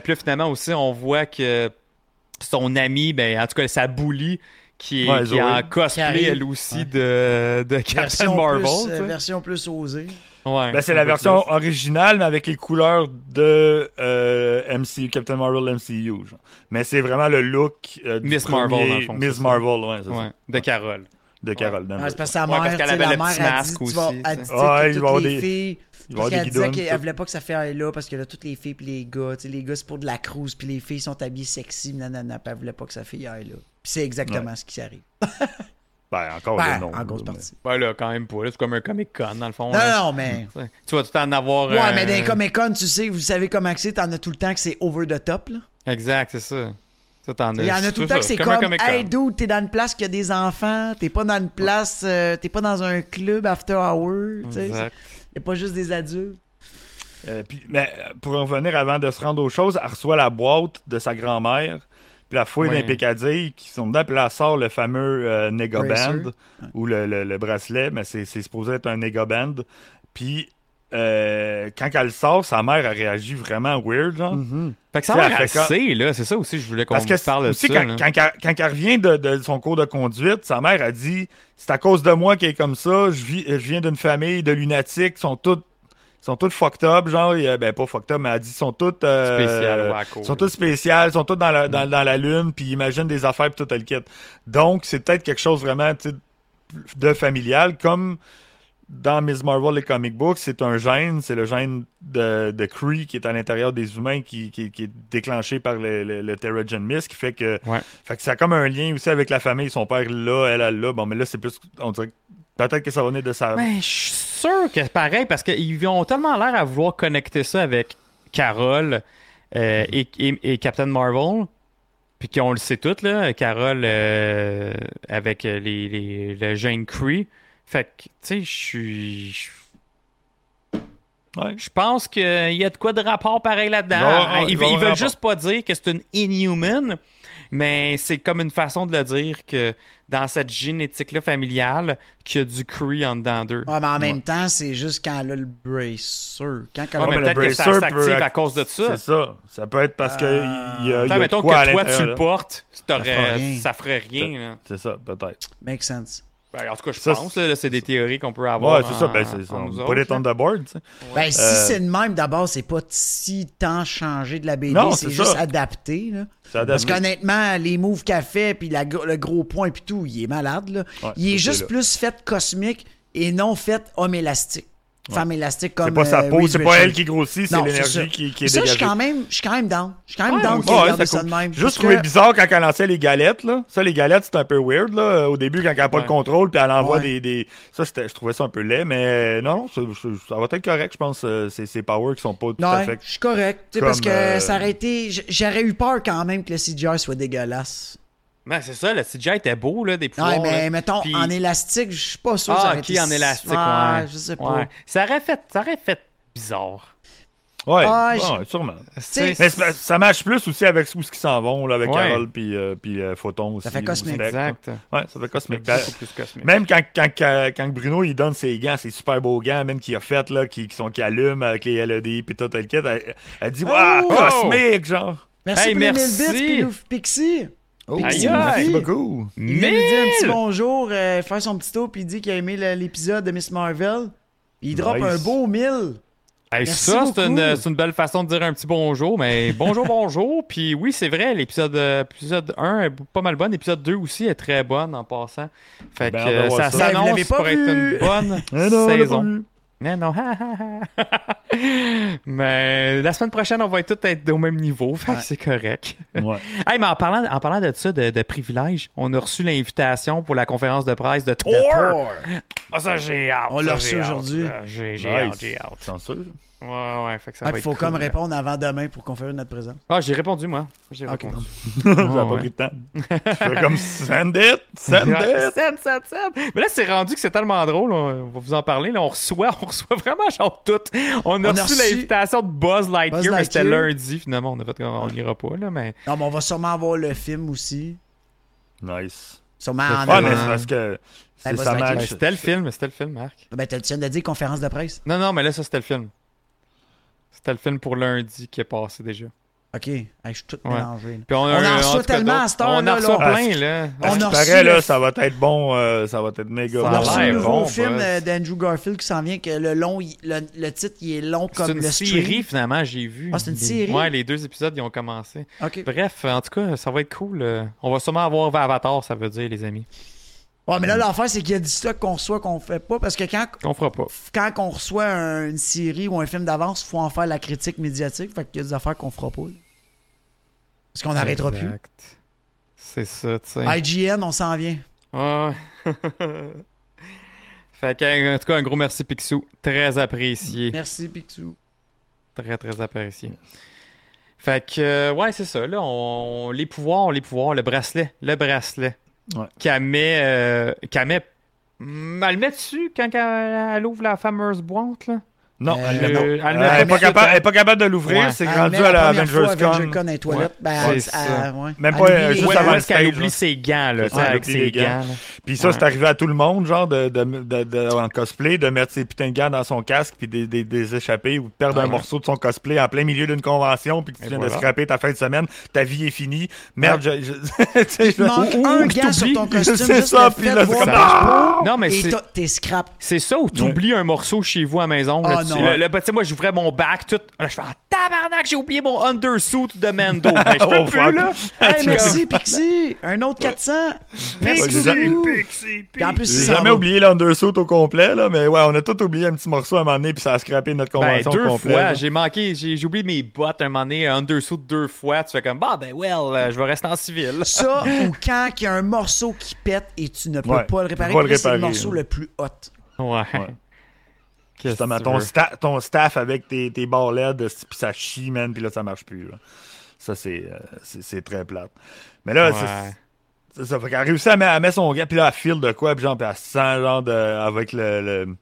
puis là, finalement aussi, on voit que son ami, ben, en tout cas, sa bully, qui est, Ouais, qui est Zoé. en cosplay, elle aussi, de, de Captain Version Marvel. plus, euh, version plus osée. Ouais, Ben, c'est la version plus. originale, mais avec les couleurs de euh, MCU, Captain Marvel MCU. genre. Mais c'est vraiment le look euh, du Miss Marvel, premier- dans le fond, Miss c'est ça. Marvel, ouais, c'est Ouais, ça. de Carole. De Carol Danvers. Ouais, c'est parce que sa mère, parce qu'elle avait la le mère petit a dit, masque tu vas, aussi, elle tu dit il va avoir les des- filles, il va avoir des disait qu'elle voulait pas que ça aller là parce que là, toutes les filles puis les gars, les gars c'est pour de la cruise puis les filles sont habillées sexy, nanana, puis elle voulait pas que sa fille aille là. Puis c'est exactement ce qui arrive. Ben, encore Ben, là, non. en grosse mais- partie. Ouais, là, quand même pas. là, C'est comme un Comic Con, dans le fond. Non, là. non, mais. Tu vas tout en avoir. Ouais, euh, mais dans Comic Con, tu sais, vous savez comment c'est, t'en as tout le temps que c'est over the top, là. Exact, c'est ça. Ça, t'en as. Il y en a tout le temps que c'est un comme, Comic-Con. hey dude, t'es dans une place qui a des enfants, t'es pas dans une place, euh, t'es pas dans un club after hour, tu sais. Exact. Y a pas juste des adultes. Euh, puis, mais pour en revenir avant de se rendre aux choses, elle reçoit la boîte de sa grand-mère, puis la fouille Ouais. d'un qui sont dedans, puis là, elle sort le fameux euh, Nega Bracer. Band, ou le, le- le bracelet, mais c'est c'est supposé être un Nega Band. Puis euh, quand elle le sort, sa mère a réagi vraiment weird, genre. Fait que ça quand- assez, là. C'est ça aussi, je voulais qu'on Parce que parle de ça. quand, là. quand, quand- quand elle revient de, de son cours de conduite, sa mère a dit C'est à cause de moi qu'elle est comme ça. Je, vis- je viens d'une famille de lunatiques. Sont toutes, sont toutes fucked up. Genre, ben pas fucked up, mais elle dit ils sont toutes. euh, Spéciales, sont toutes spéciales. Ils sont toutes dans la, dans, dans la lune. Puis imaginent des affaires. Puis tout le kit. Donc, c'est peut-être quelque chose vraiment de familial. Comme dans Miss Marvel, les comic books, c'est un gène, c'est le gène de, de Kree qui est à l'intérieur des humains qui, qui- qui est déclenché par le, le, le Terrigen Mist, qui fait que, Ouais. fait que ça a comme un lien aussi avec la famille. Son père là, elle, elle là. Bon, mais là, c'est plus. On dirait peut-être que ça va venir de sa. Ben, je suis sûr que c'est pareil, parce qu'ils ont tellement l'air à vouloir connecter ça avec Carol euh, et, et- et Captain Marvel. Puis qu'on le sait tout, là, Carol euh, avec les, les, le Jane Cree. Fait que, tu sais, je suis. je- Ouais. Je pense qu'il y a de quoi de rapport pareil là-dedans. Ils ils veulent juste pas dire que c'est une Inhuman, mais c'est comme une façon de le dire que dans cette génétique-là familiale, qu'il y a du Cree en dedans d'eux. Ouais, mais en même temps, c'est juste quand elle a le bracer. Quand elle Ouais, peut-être le que ça s'active peut- à cause de ça. C'est ça. Ça peut être parce que Euh, il y a, y a mettons quoi que toi, tu le portes, fera t'aurais- rien. ça ferait rien. C'est ça, peut-être. Make sense. Ben, en tout cas, je Ça, pense, c'est des théories qu'on peut avoir. Ouais, c'est ça. en- Ben, c'est ça. en On put it on là. the board, tu sais. Ben, si Euh, c'est le même, d'abord, c'est pas si tant changé de la BD, Non, c'est juste ça. adapté. Là. Parce qu'honnêtement, les moves qu'elle fait, puis la le gros point, puis tout, il est malade. Là. Ouais, il est juste là. plus fait cosmique et non fait homme élastique. Femme élastique comme. C'est pas sa euh, peau, c'est pas elle qui grossit, c'est Non, c'est ça. l'énergie qui, qui est Ça, je suis dégagée. quand même, je suis quand même down. Je suis quand même Ouais, down ouais, ça cool. de même. Juste trouvé que- bizarre quand elle lançait les galettes, là. Ça, les galettes, c'est un peu weird, là. Au début, quand elle n'a pas Ouais. le contrôle, puis elle envoie Ouais. des, des. Ça, c'était- je trouvais ça un peu laid, mais non, non, ça, ça- ça va être correct, je pense. euh, C'est ces powers qui sont pas tout à Ouais, fait. je suis correct. Tu sais, Comme, parce que euh, ça aurait été. J'aurais eu peur quand même que le CGI soit dégueulasse. Ben, c'est ça, le CGI était beau, là, des pouvoirs. Ouais, mais là. mettons, Puis- en élastique, je suis pas sûr. Ah, qui été en élastique, ouais. Je sais pas. Ouais. Ça aurait fait, ça aurait fait bizarre. Ouais, Ah, ouais, sûrement. Mais ça marche plus aussi avec où ce qui s'en vont, là, avec Ouais. Carole puis euh, puis, euh, Photon aussi. Ça fait cosmique. Exact. Ouais, ça fait cosmique. Ben, plus cosmique. Même quand, quand, quand, quand Bruno il donne ses gants, ses super beaux gants, même qu'il a fait, là, qui, qui sont qui allument avec les LED puis tout le kit, elle, elle dit Waouh, Oh! cosmique, genre. Merci Hey, pour les 1000 merci. bits, Pilou Pixie. Oh, Pixie merci beaucoup. Il vient nous dire un petit Mille! bonjour, euh, faire son petit tour, puis il dit qu'il a aimé l'épisode de Miss Marvel. Il drop Nice. un beau 1000. Hey, Merci ça, c'est une, belle façon de dire un petit bonjour, mais bonjour, bonjour. Puis oui, c'est vrai, l'épisode euh, épisode 1 est pas mal bonne. L'épisode 2 aussi est très bonne en passant. Fait que Ben, va euh, ça. Ben, s'annonce pour être une bonne Eh non. Mais non, mais la semaine prochaine, on va tous être au même niveau, fait que Ouais. c'est correct. Ouais. Hey, mais en parlant, en parlant de ça, de, de privilèges, on a reçu l'invitation pour la conférence de presse de Thor. Ah, ça, j'ai hâte. On l'a reçu aujourd'hui. J'ai hâte, j'ai hâte. Ouais, ouais, fait que ça Ah, va il être faut comme cool. répondre avant demain pour conférer notre présence. Ah, j'ai répondu, moi. J'ai Ok. répondu. Ouais, pas ouais. pris de temps. Je fais comme send it, send Ouais, it. send, send, send. Mais là, c'est rendu que c'est tellement drôle. On va vous en parler. Là, on reçoit, on reçoit vraiment genre tout. On a On a reçu reçu l'invitation de Buzz Lightyear, Buzz mais c'était lundi. Finalement, on a fait qu'on n'ira pas, là, mais... Non, mais on va sûrement avoir le film aussi. Nice. Sûrement C'est en fun, Ouais, mais parce que c'est Ben, c'était le film, c'était le film, Marc. Ben, t'as- tu viens de dire conférence de presse? Non, non, mais là, ça, c'était le film. C'était le film pour lundi qui est passé déjà. Ok, Hey, je suis tout Ouais. mélangé. là. Puis on, a On en un- reçoit tellement à cette heure, On en reçoit là. plein, là. On paraît, le- là, ça va être bon, euh, ça va être méga Ça On a a bon. l'air le nouveau bon, film euh, d'Andrew Garfield qui s'en vient, que le long, il- le, le titre, il est long C'est comme une le série, stream. finalement, j'ai vu. Ah, c'est une série? Ouais, les deux épisodes, ils ont commencé. Ok. Bref, en tout cas, ça va être cool. euh. On va sûrement avoir Avatar, ça veut dire, les amis. Ouais, mais là, l'affaire, c'est qu'il y a du stock qu'on reçoit qu'on fait pas. Parce que quand, On fera pas. quand on reçoit un- une série ou un film d'avance, il faut en faire la critique médiatique. Fait qu'il y a des affaires qu'on fera pas. là. Parce qu'on n'arrêtera plus. Exact. C'est ça, tu sais. IGN, on s'en vient. Ouais. fait que, en tout cas, un gros merci, Picsou. Très apprécié. Merci, Picsou. Très, très apprécié. Fait que, euh, ouais, c'est ça. Là, on, les pouvoirs, les pouvoirs, le bracelet. Le bracelet. Qu'elle met. euh, met. Elle le met dessus quand elle, elle ouvre la fameuse boîte, là? Non, Euh, elle elle non. met- elle Elle met est pas pas tout capable- elle pas capable de l'ouvrir, Ouais. c'est Elle rendu à la Avengers Avenger Con. Toilettes. Ouais. Ben, elle- elle- ouais. Même Elle pas, oublie euh, juste avant le oublie ses gants, là, avec ses gants. gants. là. Puis ça, Ouais. c'est arrivé à tout le monde, genre, de, de, de- de- en cosplay, de mettre ses putains de gants dans son casque, puis des, des, des échapper ou de perdre un morceau de son cosplay en plein milieu d'une convention, puis que tu viens de scraper ta fin de semaine, ta vie est finie. Merde, je. je- un gant sur ton costume. C'est ça, puis là, Ah! Non, mais Et c'est. t'as- t'es scrap. C'est ça ou t'oublies un morceau chez vous à la maison. Ah, là, tu- non. le- le- ben, tu sais, moi, j'ouvrais mon bac, tout. Là, je fais ah, tabarnak, j'ai oublié mon undersuit de Mando. Ben, je peux Oh, plus, là. Hey, merci, Pixie. Un autre 400. Merci Ouais, en plus, il J'ai jamais va. oublié l'undersuit au complet, là, mais ouais, on a tout oublié un petit morceau à un moment donné, puis ça a scrappé notre Ben, convention deux complète. J'ai manqué, j'ai j'ai oublié mes bottes un moment donné, un undersuit deux fois. Tu fais comme, bah, ben, well, euh, je vais rester en civil. Ça, ou quand il y a un morceau qui pète et tu ne peux Ouais, pas le réparer, c'est le morceau là. le plus hot. Ouais. Qu'est-ce Justement, ton, sta- ton staff avec tes, tes barres LED, puis ça chie, man, puis là, ça marche plus. là. Ça, c'est euh, c'est- c'est très plate. Mais là, Ouais. c'est- ça. Fait qu'elle a réussi à mettre, à mettre son gars, puis là, elle file de quoi, puis genre, puis elle se sent, genre, de, avec le, le-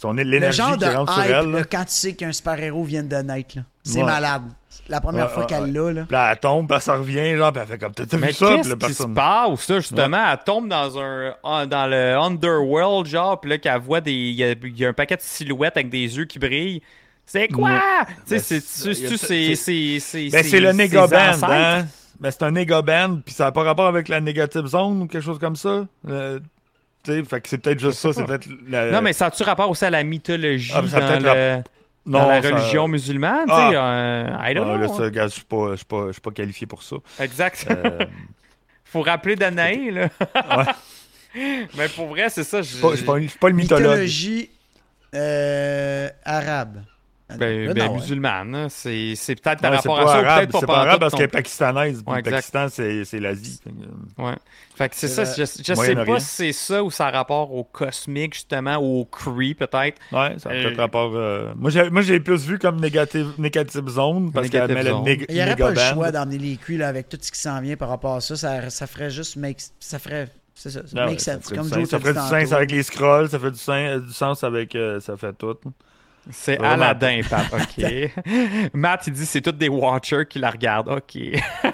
son, Le l'énergie qui rentre sur elle. là, là. quand tu sais qu'un super-héros vient de naître. là. C'est Ouais. malade. La première Ouais, fois ouais, qu'elle l'a, là. Puis là, elle tombe, puis elle revient, genre, puis elle fait comme, t'as vu ça? Puis qu'est-ce là, qui se personne. passe, ça, justement? Elle tombe dans un dans le underworld, genre, puis là, qu'elle voit des. Il y, a- il y a un paquet de silhouettes avec des yeux qui brillent. C'est quoi? Ouais. Tu sais, Ben, c'est- c'est- c'est- Ben, le Nega Band, hein? Ben, c'est un Nega Band, puis ça n'a pas rapport avec la Negative Zone ou quelque chose comme ça? Euh, tu sais, fait que c'est peut-être juste ça, c'est peut-être la... Non, mais ça a-tu rapport aussi à la mythologie Ah, ça a dans, Non, dans la ça- religion musulmane? tu Ah. sais, euh, I don't Ah, là, know. ça, gars, je suis pas, je suis pas, je suis pas qualifié pour ça. Exact. Euh, Faut rappeler Danaï, là. Ouais. Mais pour vrai, c'est ça. je suis pas, je suis pas, pas le mythologue. Mythologie euh, arabe. Ben, ben, non, ouais. musulmane, hein. c'est c'est peut-être par Ouais, rapport pas à ça, arabe, peut-être pas c'est pas par arabe parce ton- qu'elle est pakistanaise. Ouais, le. Pakistan, c'est c'est l'Asie. Fait Ouais. Fait que c'est C'est ça, je, je sais pas si c'est ça ou ça a rapport au cosmique, justement, ou au Cree, peut-être. Ouais, ça a Euh, peut-être rapport. euh, Moi, j'ai moi, j'ai plus vu comme négative, négative zone parce qu'elle Negative met le zone. nég- Il n'y aurait pas le choix d'emmener les culs là, avec tout ce qui s'en vient par rapport à ça. Ça, ça ferait juste make, ça ferait c'est ça, ça Ah make sense. Comme ça dit du sens avec les scrolls, ça fait du sens, euh, du sens avec. euh, ça fait tout. C'est Aladdin, Pat. OK. Matt, il dit c'est tous des Watchers qui la regardent. OK.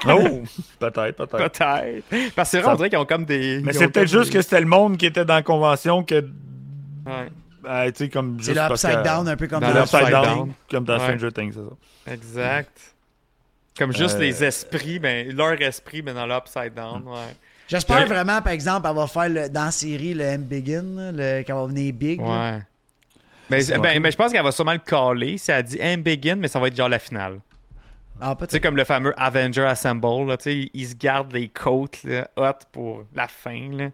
Oh, peut-être, peut-être. Peut-être. Parce que c'est vrai, Ça- on dirait qu'ils ont comme des. Mais c'est peut-être juste des- que c'était le monde qui était dans la convention que. Ouais, euh, tu sais, comme. C'est juste le parce upside que- down, un peu comme Dans Dans l'Upside l'Upside down, Down. comme dans Ouais. Stranger Things, c'est ça. exact. Comme juste Euh, les esprits, ben, leur esprit, mais dans l'upside down. Ouais. J'espère Ouais. vraiment, par exemple, elle va faire le- dans la série le M Begin, là, le, quand elle va venir big. là. Mais, ben, mais je pense qu'elle va sûrement le caller. Si elle dit M begin, mais ça va être genre la finale. Ah, Tu sais, comme le fameux Avenger Assemble, là, tu sais, ils se gardent les côtes là, hot pour la fin. Là.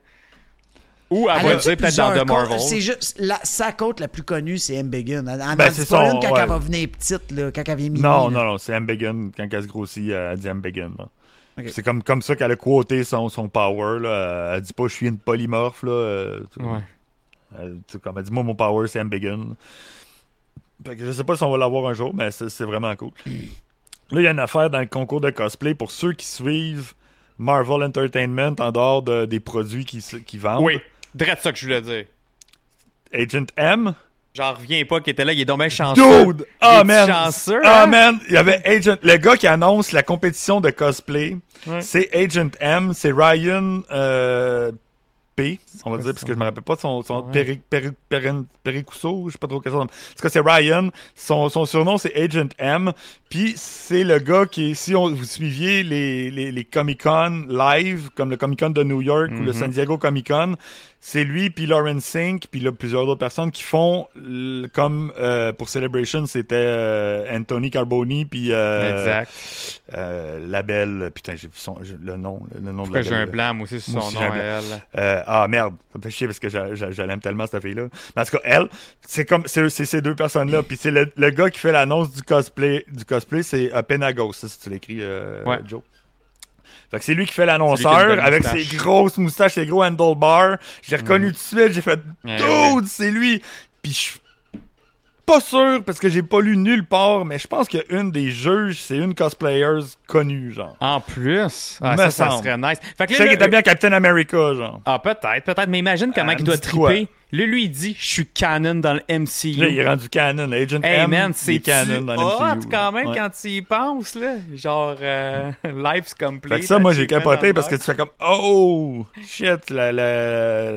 Ou elle Elle va dire peut-être dans The Marvel. C'est juste la, sa côte la plus connue, c'est M. Begin. Elle en Ben, dit pas son- une quand ouais. elle va venir petite, là, quand elle vient mini. Non, là. non, non, c'est Ambiggen. Quand elle se grossit, elle dit là. Ok. C'est comme, comme ça qu'elle a quoté son, son power. Là. Elle dit pas je suis une polymorphe. Là. Euh, Ouais. Sais, comme elle dit moi, mon power, c'est Ambiggen. Fait que je sais pas si on va l'avoir un jour, mais c'est vraiment cool. Là, il y a une affaire dans le concours de cosplay pour ceux qui suivent Marvel Entertainment en dehors de- des produits qu'ils qui vendent. Oui, direct ça que je voulais dire. Agent M? J'en reviens pas qu'il était là, il est donc bien chanceux. Dude! Ah, est man! chanceux, Ah, hein? man! Il y avait Agent... Le gars qui annonce la compétition de cosplay, c'est Agent M, c'est Ryan euh, P, on va dire, parce que je me rappelle pas son, son Ouais. Péricousseau, je sais pas trop quel nom. En tout cas, c'est Ryan. Son, son surnom, c'est Agent M. Puis c'est le gars qui, si on, vous suiviez les, les, les Comic-Con live, comme le Comic-Con de New York ou le Mhm. San Diego Comic-Con, c'est lui, puis Lauren Sink, puis là, plusieurs autres personnes qui font, comme euh, pour Celebration, c'était euh, Anthony Carboni, puis euh, Exact. euh, la belle, putain, j'ai vu son, le nom, le, nom Pourquoi de la j'ai un blanc, moi aussi, sur son aussi, nom à elle. Euh, ah merde, ça me fait chier parce que je l'aime tellement cette fille-là. Mais en tout cas, elle, c'est comme c'est c'est ces deux personnes-là. Puis c'est le, le gars qui fait l'annonce du cosplay, du cosplay, c'est Penagos, ça, si tu l'écris, euh, Ouais. Joe. Fait que c'est lui qui fait l'annonceur avec moustache. ses grosses moustaches, ses gros handlebars. J'ai reconnu tout de suite, j'ai fait Eh Dude, c'est lui! Puis je pas sûr parce que j'ai pas lu nulle part, mais je pense qu'une des juges, c'est une cosplayer connue, genre. En plus, ah, ça, ça serait nice. Fait que Je sais qu'il était bien Captain America, genre. Ah, peut-être, peut-être. Mais imagine comment Ah, il doit triper. Là, lui, il dit Je suis canon dans le MCU. Là, il est rendu canon. Agent Hey M, man, c'est est canon dans hot l'MCU. quand même Ouais. quand tu y penses, là? Genre, euh, life's complete. Fait que ça, moi, j'ai capoté parce que tu fais comme Oh shit, la, la,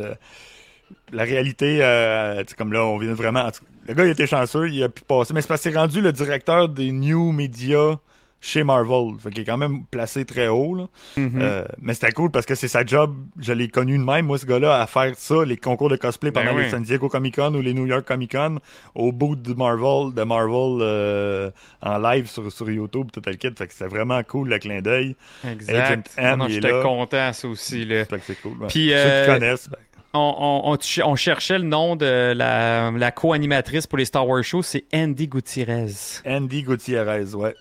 la réalité, euh, comme là, on vient vraiment. Le gars, il était chanceux, il a pu passer. Mais c'est parce que c'est rendu le directeur des New Media chez Marvel. Fait qu'il est quand même placé très haut. Là. Mhm. Euh, mais c'était cool parce que c'est sa job. Je l'ai connu de même, moi, ce gars-là, à faire ça, les concours de cosplay Ben pendant oui. les San Diego Comic Con ou les New York Comic Con, au bout de Marvel, de Marvel euh, en live sur, sur YouTube, tout le kit. Fait que c'était vraiment cool le clin d'œil. Exact. Agent M, non, il est j'étais content, ça aussi, là. Fait que c'est cool. ouais. Puis, Ceux euh, qui connaissent. ben, On, on- on ch- on cherchait le nom de la, la co-animatrice pour les Star Wars shows, c'est Andy Gutiérrez. Andy Gutiérrez, ouais.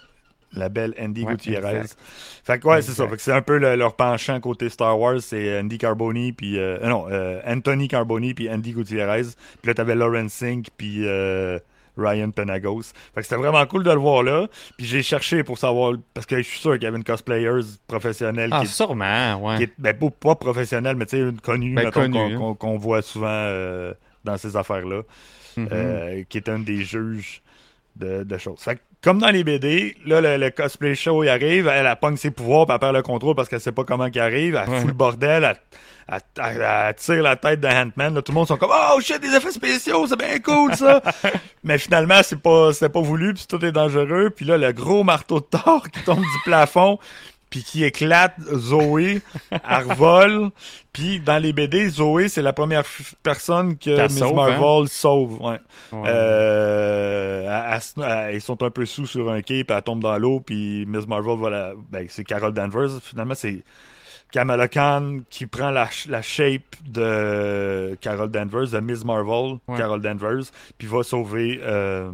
La belle Andy Ouais, Gutiérrez. exact. Fait que ouais, c'est ça. Fait que c'est un peu le- leur penchant côté Star Wars, c'est Andy Carboni puis euh, euh, non, euh, Anthony Carboni puis Andy Gutierrez. Puis là t'avais Lauren Sink puis euh, Ryan Penagos. Fait que c'était vraiment cool de le voir là. Puis j'ai cherché pour savoir parce que je suis sûr qu'il y avait une cosplayer professionnelle Ah, qui, est- sûrement, ouais. qui est ben, pas, professionnelle, mais tu sais une connue, Ben, connue, qu'on hein. voit souvent euh, dans ces affaires là. Mhm. Euh, qui est un des juges de, de choses. Fait que, comme dans les BD, là, le, le cosplay show, il arrive, elle, elle pogne ses pouvoirs, puis elle perd le contrôle parce qu'elle sait pas comment il arrive, elle Ouais. fout le bordel, elle, elle- elle- elle tire la tête de Ant-Man, là, tout le monde sont comme « Oh shit, des effets spéciaux, c'est bien cool, ça! » Mais finalement, c'est pas, c'était pas voulu, puis tout est dangereux, puis là, le gros marteau de Thor qui tombe du plafond, puis qui éclate Zoé, elle revole, puis dans les BD, Zoé, c'est la première f- personne que Miss sauve, Marvel sauve, ouais. Ouais. Euh, elle- elle se- elle- ils sont un peu sous sur un quai, puis elle tombe dans l'eau, puis Miss Marvel va la... Ben, c'est Carol Danvers, finalement, c'est Kamala Khan qui prend la, sh- la shape de Carol Danvers, de Miss Marvel, Ouais. Carol Danvers, puis va sauver euh,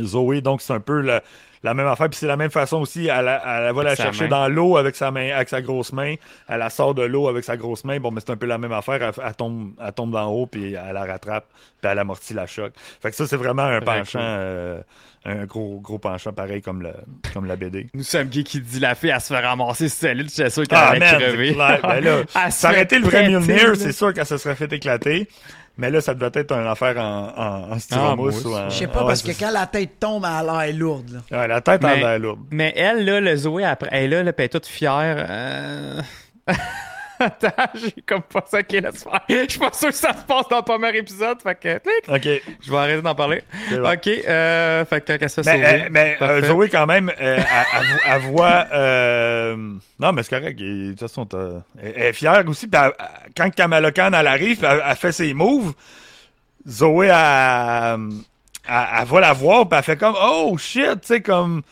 Zoé. Donc, c'est un peu la, la même affaire. Puis c'est la même façon aussi, elle, elle, elle va la chercher main. dans l'eau avec sa main, avec sa grosse main. Elle la sort de l'eau avec sa grosse main. Bon, mais c'est un peu la même affaire. Elle, elle tombe, elle tombe d'en haut, puis elle la rattrape, puis elle amortit la choc. Fait que ça, c'est vraiment un penchant, euh, un gros, gros penchant pareil comme, le, comme la BD. Nous sommes Guy qui dit la fille, elle se fait ramasser cellule, j'étais sûr qu'elle Ah, allait crever. c'est clair. Ben là, été le vrai Mjolnir, c'est sûr qu'elle se serait fait éclater. Mais là, ça devait être une affaire en, en, en styromousse Ah, ou en. Je sais pas, ouais, parce que quand la tête tombe, elle a l'air lourde. là. ça. Ouais, la tête Mais- l'air lourde. Mais elle, là, le Zoé, après, elle est là, là, puis elle est toute fière. euh, Attends, j'ai comme pas ça qui laisse faire. Je suis pas sûr que ça se passe dans le premier épisode, fait que clic, Ok. je vais arrêter d'en parler. Bon. Ok, euh, fait que qu'elle se Mais, sauver. euh, mais euh. Zoé, quand même, elle, elle- elle voit. Non, mais c'est correct. De toute façon, elle elle est fière aussi. puis quand Kamala Khan elle arrive, puis elle, fait ses moves. Zoé, elle, va la voir, puis elle fait comme Oh shit, tu sais, comme.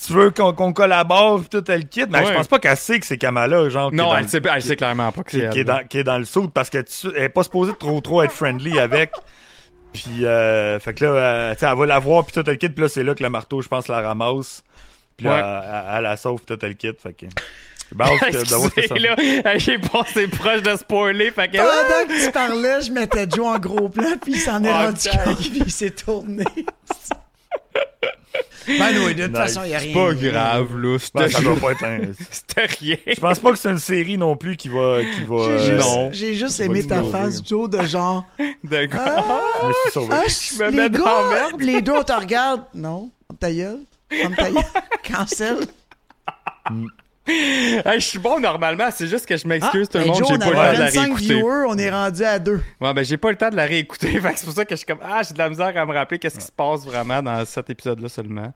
Si tu veux qu'on qu'on collabore, tout, elle quitte. Mais je pense pas qu'elle sait que c'est Kamala, genre. Non, elle le- sait, elle sait clairement pas que qui, c'est qui est elle. dans, qui est dans le saut parce qu'elle elle est pas supposée trop trop être friendly avec. Puis, euh, fait que là, euh, tu sais, elle va la voir, puis tout, elle quitte. Puis là, c'est là que le marteau, je pense, la ramasse. Puis là, Ouais. elle, elle- elle la sauve, puis tout, elle quitte. Fait que. On- de voir que ça- Excusez, là, j'ai passé proche de spoiler, fait que... Pendant que tu parlais, je mettais Joe en gros plan, puis il s'en est Ah, rendu compte, puis il s'est tourné. Ben oui, de toute Nice. façon, il n'y a rien. C'est pas grave, là, Ben, c'était ça doit pas être un- c'était rien. Je pense pas que c'est une série non plus qui va. Qui va J'ai euh, juste, non. j'ai juste aimé ta du face. Joe, de genre. D'accord. Ah, je me suis sauvé. ah, Je me les mets dans gars, merde. les deux, on te regarde. Non, on ta gueule. On ta gueule. Cancel. Hey, je suis bon normalement, c'est juste que je m'excuse tout le hey, monde, j'ai on pas le temps de la 25 réécouter. viewers, on est rendu à deux. Ouais, ben j'ai pas le temps de la réécouter, c'est pour ça que je suis comme ah, j'ai de la misère à me rappeler qu'est-ce qui se passe vraiment dans cet épisode-là seulement.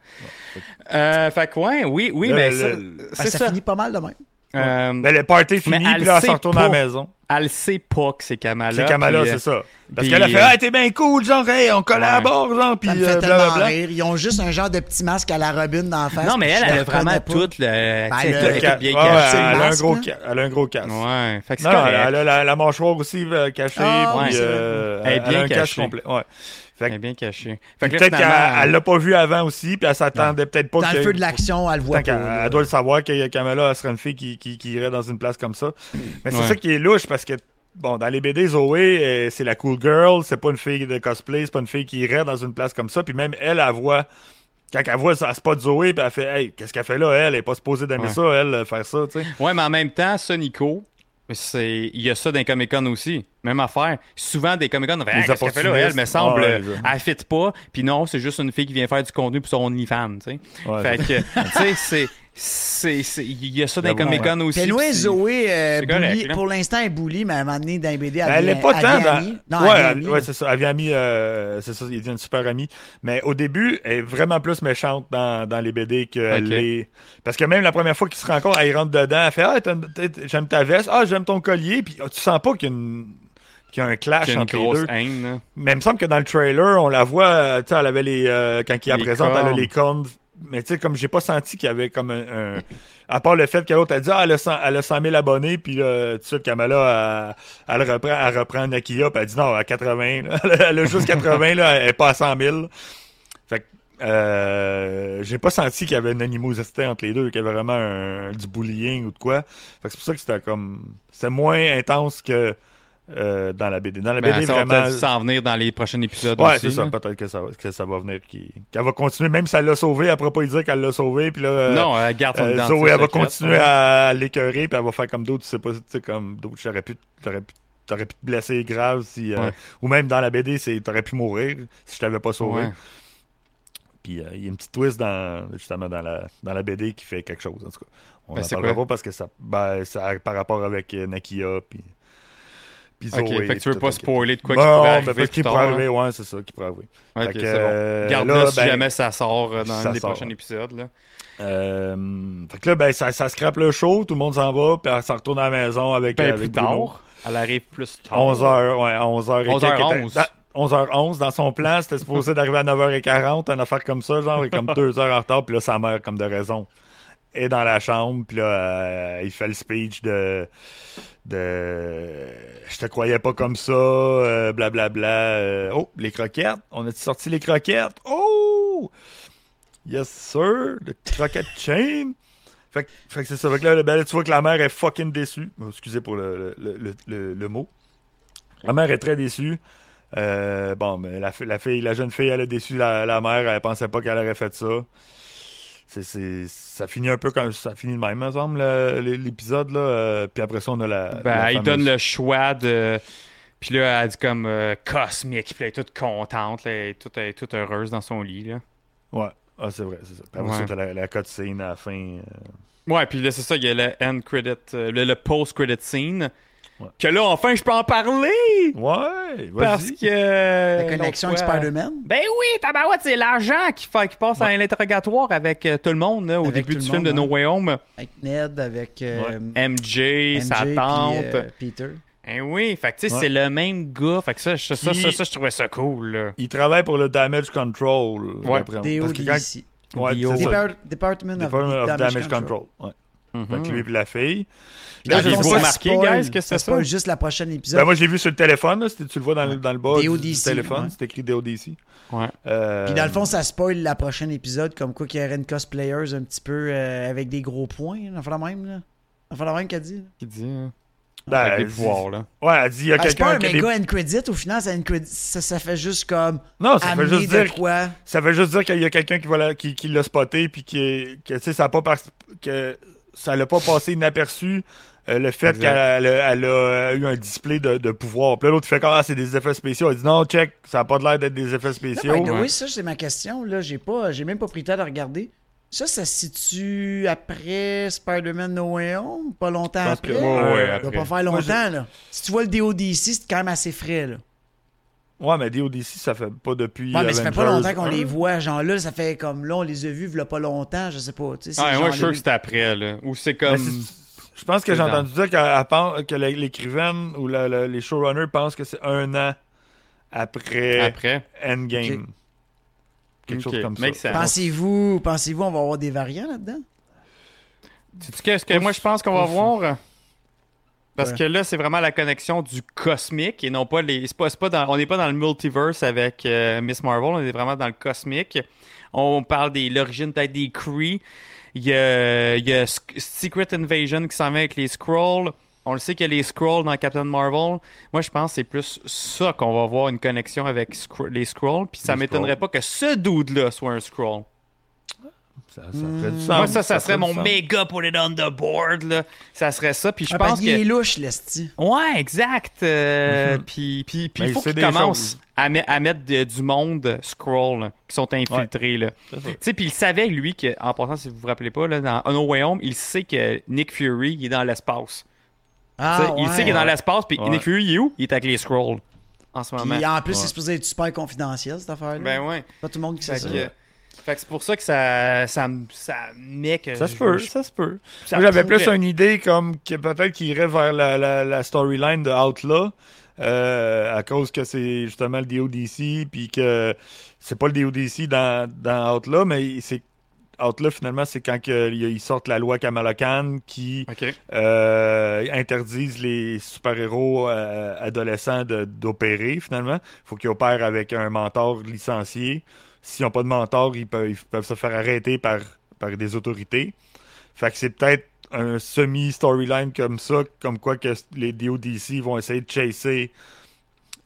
Euh, fait que ouais, oui, oui, Là, mais le- ça- le- Ben, c'est ça, ça. finit pas mal de même. Euh, Mais le party est fini, puis là, elle sait se retourne à la maison. Elle sait pas que c'est Kamala. C'est Kamala, euh, c'est ça. Parce qu'elle a fait euh, Ah, t'es bien cool, genre, hey, on collabore, genre, puis Ça me euh, fait tellement blablabla. rire. Ils ont juste un genre de petit masque à la Robin dans la face. Non, mais elle, elle a vraiment tout le. Ben, elle le- Ca- bien ouais, cachée. elle, a un gros ca- elle a un gros casque. Ouais, fait que c'est Non, elle a la, la mâchoire aussi euh, cachée, Ah, puis euh. Elle est elle, bien a un casque cachée. complet. Ouais. Fait Elle que est bien cachée. Fait que là, peut-être qu'elle l'a pas vu avant aussi, puis elle s'attendait peut-être pas Dans que... le feu de l'action, elle le voit pas. elle doit le savoir que Kamala elle serait une fille qui, qui, qui irait dans une place comme ça. Mais c'est Ouais. ça qui est louche parce que, bon, dans les BD, Zoé, euh, c'est la cool girl, c'est pas une fille de cosplay, c'est pas une fille qui irait dans une place comme ça. Puis même elle, elle voit, quand elle voit ça spot Zoé, puis elle fait, hey, qu'est-ce qu'elle fait là, elle? Elle est pas supposée d'aimer Ouais. ça, elle, euh, faire ça, tu sais. Ouais, mais en même temps, ça, Nico, c'est il y a ça dans les Comic Con aussi. Même affaire. Souvent, des Comic Con, Hey, qu'est-ce qu'elle fait là? Elle, me semble, Ah ouais, elle fit pas. Puis non, c'est juste une fille qui vient faire du contenu pour son OnlyFans, tu sais. Ouais, fait que, tu sais, c'est. C'est- c'est- Il y a ça dans les J'avoue, Comic Con aussi. C'est- Zoé, euh, correct, pour l'instant, elle est bully, mais à un moment donné, dans les BD, elle, Ben, elle est pas tant dans. amie. Non, ouais, elle elle- amie. ouais, c'est ça. Elle vient amie, euh, c'est ça, ils deviennent super amis. Mais au début, elle est vraiment plus méchante dans, dans les BD qu'elle Ok. est. Parce que même la première fois qu'ils se rencontrent, elle rentre dedans, elle fait Ah, j'aime ta veste, ah, j'aime ton collier, puis ah, tu sens pas qu'il y a une qu'il y a un clash a une entre les deux. haine, là. Mais il me semble que dans le trailer, on la voit, tu sais, elle avait les. euh, quand il la Les présente, elle a les cornes. Mais tu sais, comme j'ai pas senti qu'il y avait comme un. à part le fait que l'autre a dit, ah, elle a 100, elle a 100 000 abonnés, puis là, tout de suite, Kamala, elle, elle reprend, elle Nakia, puis elle dit non, à 80, là. elle a juste 80, là, elle est pas à 100 000. Fait que, euh, j'ai pas senti qu'il y avait une animosité entre les deux, qu'il y avait vraiment du bullying ou de quoi. Fait que c'est pour ça que c'était comme. C'était moins intense que euh, dans la BD. Dans la Ben, BD, ça va vraiment. s'en venir dans les prochains épisodes Ouais, c'est ça. Peut-être que ça, va- que ça va venir. Qu'elle va continuer. Même si elle l'a sauvé, elle pourra pas dire qu'elle l'a sauvé. Puis là, euh, Non, elle garde son euh, Zoé, elle va continuer à l'écœurer. Puis elle va faire comme d'autres. Tu sais pas, tu sais, comme d'autres. J'aurais pu. T'aurais pu. T'aurais pu te blesser grave si. euh, Ouais. Ou même dans la BD, c'est t'aurais pu mourir si je t'avais pas sauvé. Ouais. Puis euh, il y a une petite twist dans, justement dans la, dans la BD qui fait quelque chose. En tout cas, on Ben, en parlera pas parce que ça, ben, ça par rapport avec Nakia. Puis. Puis Zoé, fait que tu veux pas le- spoiler de quoi qui Bon, pourrait ben, arriver tard, pourrait ouais, c'est ça, qui pourrait arriver. Que, euh, bon. Garde là, si ben, jamais ça sort euh, dans ça un des sort. prochains épisodes. Là. Euh, fait que là, ben, ça, ça scrape le show, tout le monde s'en va, puis elle s'en retourne à la maison avec, Ben, avec plus Bruno. tard. Elle arrive plus tard. 11h, ouais, 11h. 11h11. 11h11, dans son plan, c'était supposé d'arriver à 9h40, une affaire comme ça, genre, et comme 2 heures en retard, puis là, sa mère, comme de raison, est dans la chambre, puis là, euh, il fait le speech de. de je te croyais pas comme ça, euh, blablabla. euh, oh, les croquettes, on a sorti les croquettes? Oh! Yes, sir, le croquette chain. Fait, que- fait que c'est ça. Fait que là, tu vois que la mère est fucking déçue. Excusez pour le, le, le, mot. La mère est très déçue. Bon, mais la, la fille, la jeune fille, elle a déçu la, la mère. Elle pensait pas qu'elle aurait fait ça. C'est, ça finit un peu comme ça finit de même, me semble, le- l'épisode. Là. Euh, puis après ça, on a la. Ben, la il donne le choix de. Puis là, elle dit comme euh, cosmique. Puis elle est toute contente. là, elle, est toute, elle est toute heureuse dans son lit. Là. Ouais. Ah, c'est vrai, c'est ça. Puis après Ouais. ça, la, la cutscene à la fin. euh, Ouais, puis là, c'est ça, il y a le end credit, euh, le, le post-credit scene. Ouais. Que là, enfin, je peux en parler! Ouais, Parce que. euh, La connexion avec Spider-Man? Ben oui, tabarouette, c'est l'agent qui, fait, qui passe à l'interrogatoire avec euh, tout le monde là, au Avec début du film de No ouais. Way Home. Avec Ned, avec euh, MJ, sa tante. puis, euh, Peter. Eh oui, fait que tu sais, Ouais. c'est le même gars. Fait que ça, je- ça, ça, ça, je trouvais ça cool. Là. Il travaille pour le Damage Control. Ouais. que quand- DODC. Ouais. Depart- Department, Department of, of Damage, Control. Ouais. Mhm. Fait que lui et la fille. Avez-vous remarqué, guys, que ça c'est spoil ça? juste la prochaine épisode. Ben, moi, je l'ai vu sur le téléphone. Là. Tu le vois dans, le- dans le bas du- du, DODC, téléphone. ouais. C'est écrit DODC. Ouais. Euh, Puis dans le fond, ça spoil la prochaine épisode, comme quoi qu'il y aurait une cosplayers un petit peu euh, avec des gros points. Enfin la même, là. Enfin la même qu'elle dit. Qui dit, hein, ben, avec des pouvoirs, là. Ouais, elle dit il y a Ah, c'est pas quelqu'un un des- méga end credit, au final, ça, end credit- ça, ça fait juste comme Non, ça amener fait juste dire quoi. Ça veut juste dire qu'il y a quelqu'un qui, va la- qui, qui l'a spoté puis qui est- que tu sais ça a pas par- que ça l'a pas passé inaperçu le fait qu'elle a, elle a eu un display de, de pouvoir. Puis là, l'autre fait comme ah c'est des effets spéciaux. Elle dit non check ça a pas l'air d'être des effets spéciaux. ouais. ça, c'est ma question. Là, j'ai pas, j'ai même pas pris le temps de regarder. Ça, ça se situe après Spider-Man No Way Home? Pas longtemps après? Ouais, Euh, ouais, Ça après. va pas faire Moi, longtemps, là. Si tu vois le DODC, c'est quand même assez frais, là. Ouais mais DODC ça fait pas depuis. Ouais, mais ça fait pas longtemps qu'on 1. les voit. Genre là, ça fait comme là, on les a vus, il pas longtemps, je sais pas. tu sais, c'est Ah, moi, je suis sûr que c'est après, là. Ou c'est Mais comme. Je pense que j'ai entendu dire pense- que l'é- l'écrivaine ou la- la- les showrunners pensent que c'est un an après, Après. Endgame. Quelque chose comme ça. make. Pensez-vous, pensez-vous, on va avoir des variants là-dedans? Sais-tu qu'est-ce que moi je pense qu'on va Ouf. voir? Parce Ouais. que là, c'est vraiment la connexion du cosmique et non pas les. c'est pas, c'est pas dans- on n'est pas dans le multiverse avec euh, Miss Marvel, on est vraiment dans le cosmique. On parle de l'origine peut-être des Kree. Il y a, il y a Secret Invasion qui s'en vient avec les Skrulls. On le sait qu'il y a les Skrulls dans Captain Marvel. Moi, je pense que c'est plus ça qu'on va voir une connexion avec les Skrulls. Puis ça m'étonnerait pas que ce dude-là soit un Skrull. Ça, ça ferait du sens. Moi, ça, ça, serait mon méga put it on the board. Là. Ça serait ça. Puis je Ah, pense qu'il est louche, l'esti. Ouais, exact. Euh, Mhm. Puis puis- puis Mais il faut il commencent choses. à, met- à mettre de- du monde scroll là, qui sont infiltrés. là. Tu sais, puis il savait, lui, que, en passant, si vous vous rappelez pas, là, dans No Way Home, il sait que Nick Fury il est dans l'espace. Ah, il ouais. sait qu'il est dans l'espace, puis Ouais. Nick Fury, il est où? Il est avec les scrolls en ce moment. Puis en plus, Ouais. c'est supposé être super confidentiel, cette affaire-là. Ben ouais. Pas tout le monde qui sait ça. que, fait que c'est pour ça que ça, ça, ça met que. Ça se peut, je- ça se peut. j'avais plus une idée comme que peut-être qu'il irait vers la, la, la storyline de Outlaw euh, à cause que c'est justement le DODC puis que c'est pas le DODC dans, dans Outlaw mais c'est Outlaw finalement c'est quand que, il- ils sortent la loi Kamala Khan qui Ok. euh, interdisent les super-héros euh, adolescents d'opérer finalement. Il faut qu'ils opèrent avec un mentor licencié. S'ils n'ont pas de mentor, ils peuvent, ils peuvent se faire arrêter par, par des autorités. Fait que c'est peut-être un semi-storyline comme ça, comme quoi que les DODC vont essayer de chasser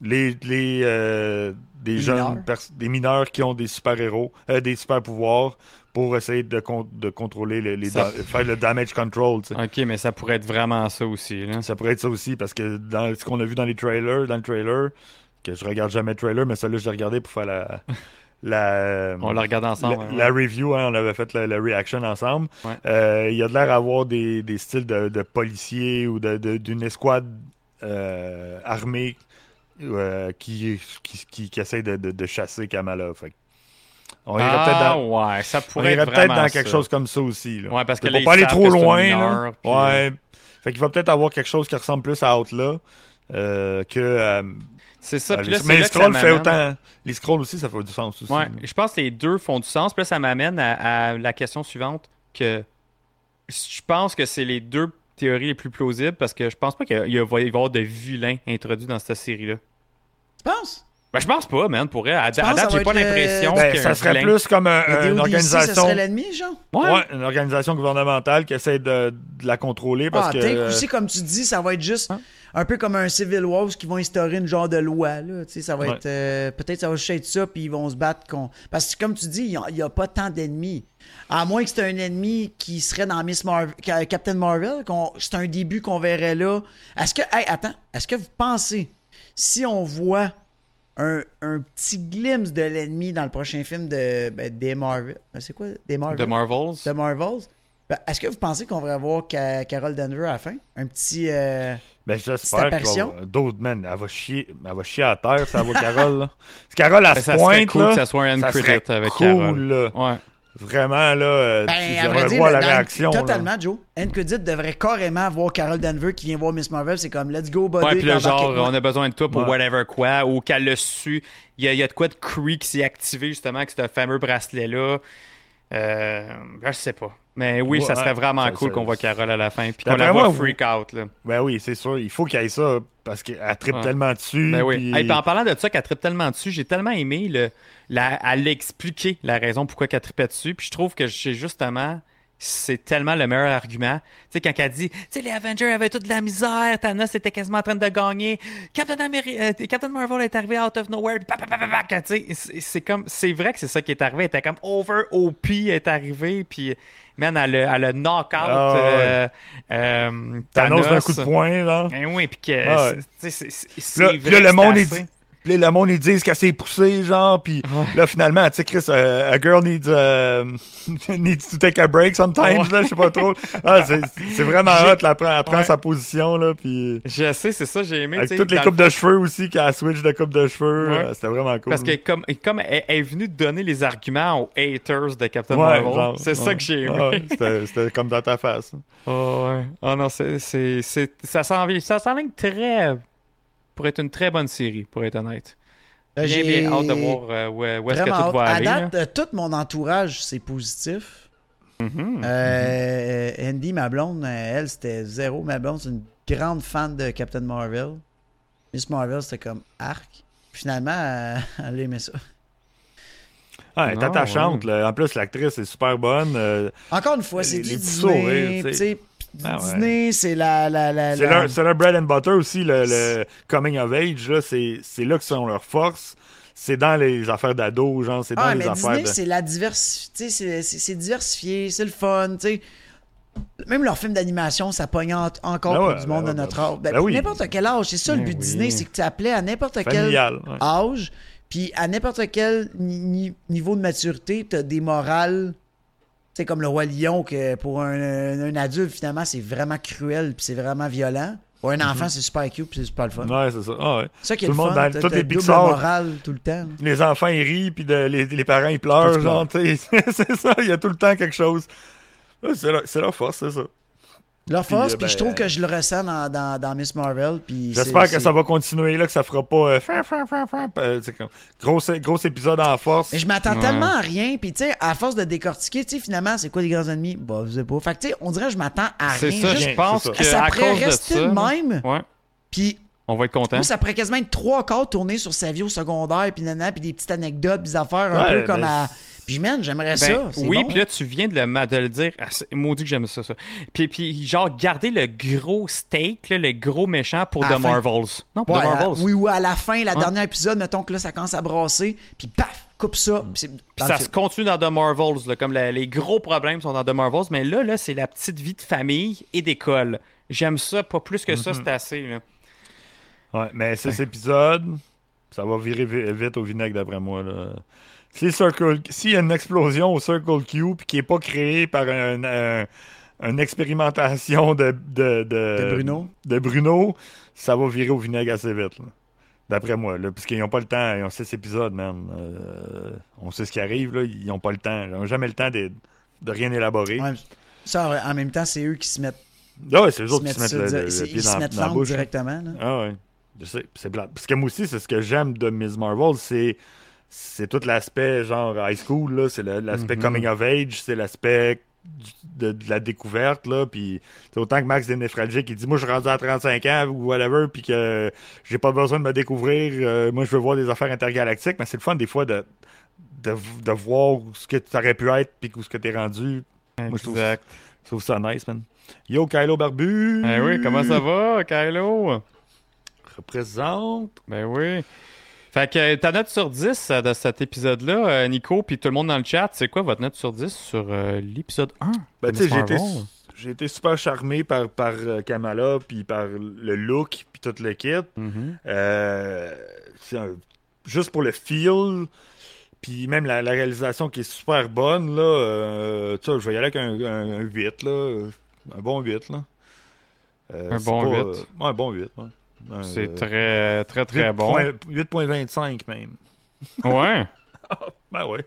les, les, euh, des Les jeunes, mineurs. des mineurs qui ont des super-héros, euh, des super-pouvoirs pour essayer de, con- de contrôler les, les Ça- da- faire le damage control. Ok, mais ça pourrait être vraiment ça aussi. Là. Ça pourrait être ça aussi, parce que dans ce qu'on a vu dans les trailers, dans le trailer, que je regarde jamais le trailer, mais celui-là, je l'ai regardé pour faire la. La On le regarde ensemble. la, hein, la review, hein, on avait fait la, la reaction ensemble. Ouais. Euh, il y a de l'air d'avoir des, des styles de, de policiers ou de- de- d'une escouade euh, armée euh, qui, qui, qui, qui essaie de, chasser Kamala. Fait on irait peut-être Ah dans, ouais, ça on pourrait irait être peut-être dans quelque ça. chose comme ça aussi. Là. Ouais, parce que là, pas aller trop loin. mineur, là. puis- Ouais. Fait qu'il va peut-être avoir quelque chose qui ressemble plus à Outlaw que. C'est ça. Puis là, mais les que scrolls fait autant. Les scrolls aussi, ça fait du sens aussi. Ouais, je pense que les deux font du sens. Puis là, ça m'amène à, à la question suivante que je pense que c'est les deux théories les plus plausibles parce que je pense pas qu'il va y avoir de vilains introduits dans cette série-là. Tu penses? Ben, je pense pas, man, pour elle. À, à que date, j'ai pas le- l'impression Ben, a ça serait vilain. plus comme un- une ça organisation. serait l'ennemi, genre? Ouais. Ouais, une organisation gouvernementale qui essaie de, de la contrôler parce ah, que. aussi, comme tu dis, ça va être juste Hein? Un peu comme un Civil Wars qui vont instaurer une genre de loi. Là. Ça va Ouais. être. euh, Peut-être ça va juste être ça, puis ils vont se battre contre. Parce que, comme tu dis, il n'y a, pas tant d'ennemis. À moins que c'est un ennemi qui serait dans Miss Marvel, Captain Marvel, c'est un début qu'on verrait là. Est-ce que. Hey, attends, est-ce que vous pensez si on voit un, un petit glimpse de l'ennemi dans le prochain film de ben, des Marvel, ben, c'est quoi des Marvel? The Marvels? The Marvels. Ben, Est-ce que vous pensez qu'on va avoir Ca- Carol Denver à la fin? Un petit. euh, Ben, Petite j'espère apparition. avoir d'autres, man. Elle va chier, elle va chier à terre, ça va, Carole, là. Si Carole, elle Ben, se ça serait pointe, cool là, que ça soit un ça credit serait avec cool, là. Ouais. Vraiment, là, euh, Ben, j'aimerais voir la réaction. là. Totalement, Joe. End Credit devrait carrément voir Carol Denver qui vient voir Miss Marvel. C'est comme, let's go, buddy. Ouais, puis là, t'embarques genre, on a besoin de toi pour Ouais. whatever quoi, ou qu'elle l'a su. Il y, a, il y a de quoi de Cree qui s'est activé justement avec ce fameux bracelet-là. Euh, je sais pas. Mais oui, ça serait vraiment ça- cool qu'on voit Carole à la fin. Puis qu'on la voit freak out. Là. Ben oui, c'est sûr. Il faut qu'il y ait ça parce qu'elle tripe Ouais. tellement dessus. Ben oui. puis- Hey, puis en parlant de ça, qu'elle tripe tellement dessus, j'ai tellement aimé le, la, elle expliquer la raison pourquoi qu'elle tripait dessus. Puis je trouve que j'ai justement, c'est tellement le meilleur argument. Tu sais, quand elle dit, tu sais, les Avengers avaient toute de la misère, Thanos était quasiment en train de gagner, Captain, Ameri- euh, Captain Marvel est arrivé out of nowhere, tu sais, c'est- c'est comme, c'est vrai que c'est ça qui est arrivé. Elle était comme over OP est arrivé, puis man, elle elle a knock out Ah, ouais. euh, euh, Thanos d'un Thanos. coup de poing, là. Ben oui, puis que, Ah, ouais. c'est- c'est- c'est- c'est Là, vrai puis là, que le monde, assez. dit, puis le monde, ils disent qu'elle s'est poussée, genre, puis là, finalement, tu sais, Chris, euh, a girl needs, euh, needs to take a break sometimes, là, je sais pas trop. Ah, c'est vraiment hot, là, elle prend, elle prend Ouais. sa position, là, puis Je sais, c'est ça, j'ai aimé. avec toutes les coupes le- de cheveux aussi, qu'elle switch de coupe de cheveux, euh, c'était vraiment cool. Parce que comme, comme elle, elle est venue donner les arguments aux haters de Captain Marvel, c'est ça que j'ai aimé. Ah c'était comme dans ta face. Oh, ouais. Oh non, c'est, ça s'en ça s'enligne très pour être une très bonne série, pour être honnête. Bien, j'ai bien hâte de voir euh, où, où est-ce que vraiment tout va aller. À date, euh, tout mon entourage, c'est positif. Mhm. Euh, Andy, ma blonde, euh, elle, c'était zéro. Ma blonde, c'est une grande fan de Captain Marvel. Miss Marvel, c'était comme arc. Finalement, euh, elle aimait ça. Ah, elle est Non, attachante, là. En plus, l'actrice est super bonne. euh, Encore une fois, c'est Les- du Disney. Ah ouais. Disney, c'est la. la, la, C'est la- leur, c'est leur bread and butter aussi, le, le coming of age. là, C'est c'est là que sont leurs forces. C'est dans les affaires d'ado, genre, c'est dans Ah, les mais affaires Disney, de... c'est la diversité. C'est c'est diversifié, c'est le fun, tu sais. Même leurs films d'animation, ça pogne en- encore Ben pour du monde ben de notre ben- âge. Ben, ben oui. N'importe quel âge, c'est ça le but de oui. Disney, c'est que tu appelais à n'importe quel ouais. âge, puis à n'importe quel ni- ni- niveau de maturité, tu as des morales. C'est comme le Roi Lion, que pour un, un adulte, finalement, c'est vraiment cruel, puis c'est vraiment violent. Pour un enfant, c'est super cute, puis c'est super le fun. Ouais, c'est ça. Ah, ouais. Ça qui est Tout le le monde, fun. dans les Pixar- morale tout le temps. là. Les enfants, ils rient, puis de- les, les parents, ils pleurent, genre, c'est ça, il y a tout le temps quelque chose. Ouais, C'est leur force, c'est ça. Leur force, euh, puis je ben, trouve que je le ressens dans, dans, dans Miss Marvel. puis c'est- J'espère que c'est- ça va continuer, là, que ça fera pas... euh, fin, fin, fin, fin, euh, c'est comme, gros, gros épisode en force. Mais je m'attends Ouais. tellement à rien, puis tu sais, à force de décortiquer, tu sais, finalement, c'est quoi les grands ennemis? Bah, je sais pas. Fait que tu sais, on dirait que je m'attends à C'est rien. ça, Juste- je pense c'est ça. que ça à pourrait cause de rester ça, de là, même, ouais, puis on va être content. moi, ça pourrait quasiment être trois quarts tournés sur sa vie au secondaire, puis nana, puis des petites anecdotes, des affaires un Ouais, peu comme ben, à... Puis man, j'aimerais Ben, ça. oui, bon. puis là, tu viens de le, ma- de le dire. Ah, c'est- maudit que j'aime ça, ça. Puis, puis, genre, garder le gros steak, là, le gros méchant pour À The la fin. Marvels. Non, pour Ouais, The Marvels. oui, ou à la fin, la Ouais. dernière épisode, mettons que là, ça commence à brasser, puis paf, coupe ça. puis c'est- Puis dans ça se continue dans The Marvels, là, comme la- les gros problèmes sont dans The Marvels, mais là, là c'est la petite vie de famille et d'école. J'aime ça, pas plus que ça, c'est assez. Là. Ouais, mais ces épisodes, ça va virer vi- vite au vinaigre d'après moi. Là. Si s'il y a une explosion au Circle Q puis qui n'est pas créée par un, un- une expérimentation de, de, de, De Bruno. de Bruno, ça va virer au vinaigre assez vite. là. D'après moi, là, parce qu'ils n'ont pas le temps, ils ont six épisodes, man. Euh, on sait ce qui arrive, là, ils n'ont pas le temps. Ils n'ont jamais le temps de, de rien élaborer. Ouais, ça, en même temps, c'est eux qui se mettent, Ah ouais, c'est eux autres qui se mettent le, le- pied dans, mettent dans la bouche. là. directement. là. Ah ouais. Je sais, c'est plate. Parce que moi aussi, c'est ce que j'aime de Ms. Marvel, c'est c'est tout l'aspect genre high school, là, c'est l'aspect Mhm. coming of age, c'est l'aspect de, de la découverte, là, puis c'est autant que Max des névralgiques, il dit, moi, je suis rendu à 35 ans, ou whatever, puis que j'ai pas besoin de me découvrir, euh, moi, je veux voir des affaires intergalactiques, mais c'est le fun, des fois, de, de, de voir ce que tu aurais pu être, puis où ce que t'es rendu. Moi, je trouve, Exact. je trouve ça nice, man. Yo, Kylo Barbu! Eh oui, comment ça va, Kylo? Représente. Ben oui. Fait que euh, ta note sur 10 euh, de cet épisode-là, euh, Nico, puis tout le monde dans le chat, c'est quoi votre note sur 10 sur euh, l'épisode 1? Ben, tu sais, j'ai été, j'ai été super charmé par, par euh, Kamala, puis par le look, puis toute le kit. Mhm. Euh, c'est un- juste pour le feel, puis même la, la réalisation qui est super bonne, là, euh, tu sais, je vais y aller avec un, un- un 8, là, un bon 8, là. Euh, Un bon pas, 8. euh, ouais, un bon 8, ouais. C'est euh, très, très, très bon. 8.25 même. Ouais. Ben ouais.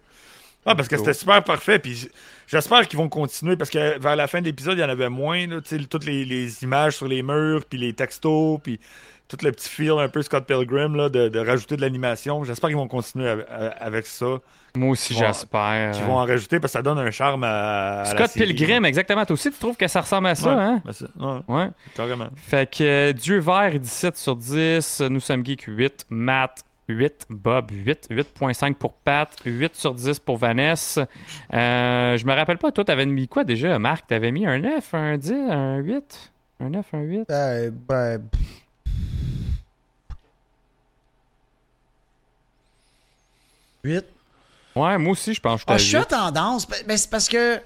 Ah, parce que c'était super parfait. Puis j'espère qu'ils vont continuer parce que vers la fin de l'épisode, il y en avait moins. Là, toutes les, les images sur les murs, puis les textos, puis tout le petit feel un peu Scott Pilgrim là, de, de rajouter de l'animation. J'espère qu'ils vont continuer avec ça. Moi aussi, j'espère. Qu'ils vont en rajouter parce que ça donne un charme à. à la Scott série, Pilgrim, exactement. Toi aussi, tu trouves que ça ressemble à ça, Ouais. hein? Ben, ouais, Ouais. carrément. Fait que euh, Dieu vert, 17 sur 10. Nous sommes geeks, 8. Matt, 8. Bob, 8. 8.5 pour Pat. 8 sur 10 pour Vanessa. Euh, je me rappelle pas, toi, t'avais mis quoi déjà, Marc? T'avais mis un 9, un 10, un 8? Un 9, un 8? Euh, ben, Huit. Ouais, moi aussi, je pense que Ah, je suis à à 8. tendance. Ben, ben, c'est parce que.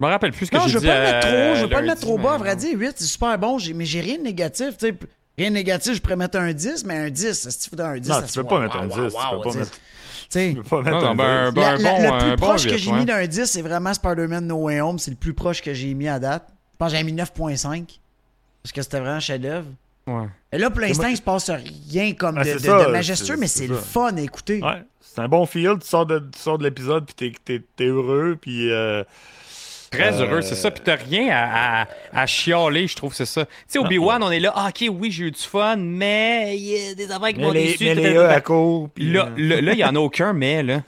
Je me rappelle plus ce que Non, j'ai je veux dit pas le mettre euh, trop. Je veux pas le mettre trop bas. À mais vrai dire, 8, c'est super bon. j'ai- Mais j'ai rien de négatif. tu sais. Rien de négatif, je pourrais mettre un 10, mais un 10, si tu fais un 10, Non, ça tu se peux pas mettre un Wow, 10, tu peux pas mettre- Tu peux pas mettre Non, un ben, un 10. bon- la- un la- bon, le un plus bon proche que 8, j'ai ouais. mis d'un 10, c'est vraiment Spider-Man No Way Home. C'est le plus proche que j'ai mis à date. Je pense que j'avais mis 9.5. Parce que c'était vraiment un chef-d'œuvre. Ouais. Et là, pour l'instant, il se passe rien comme Ah, de, c'est de- ça, de majestueux, mais c'est le fun à écouter. Ouais, c'est un bon feel. Tu sors de, tu sors de l'épisode, puis t'es, t'es, heureux, puis. euh, Très Euh, heureux, c'est ça. Puis t'as rien à, à, à chialer, je trouve, c'est ça. Tu sais, Obi-Wan, on est là, ah, ok, oui, j'ai eu du fun, mais il y a des affaires qui m'ont déçu. mais les gars à court, puis. Euh, là, là, il n'y en a aucun mais, là.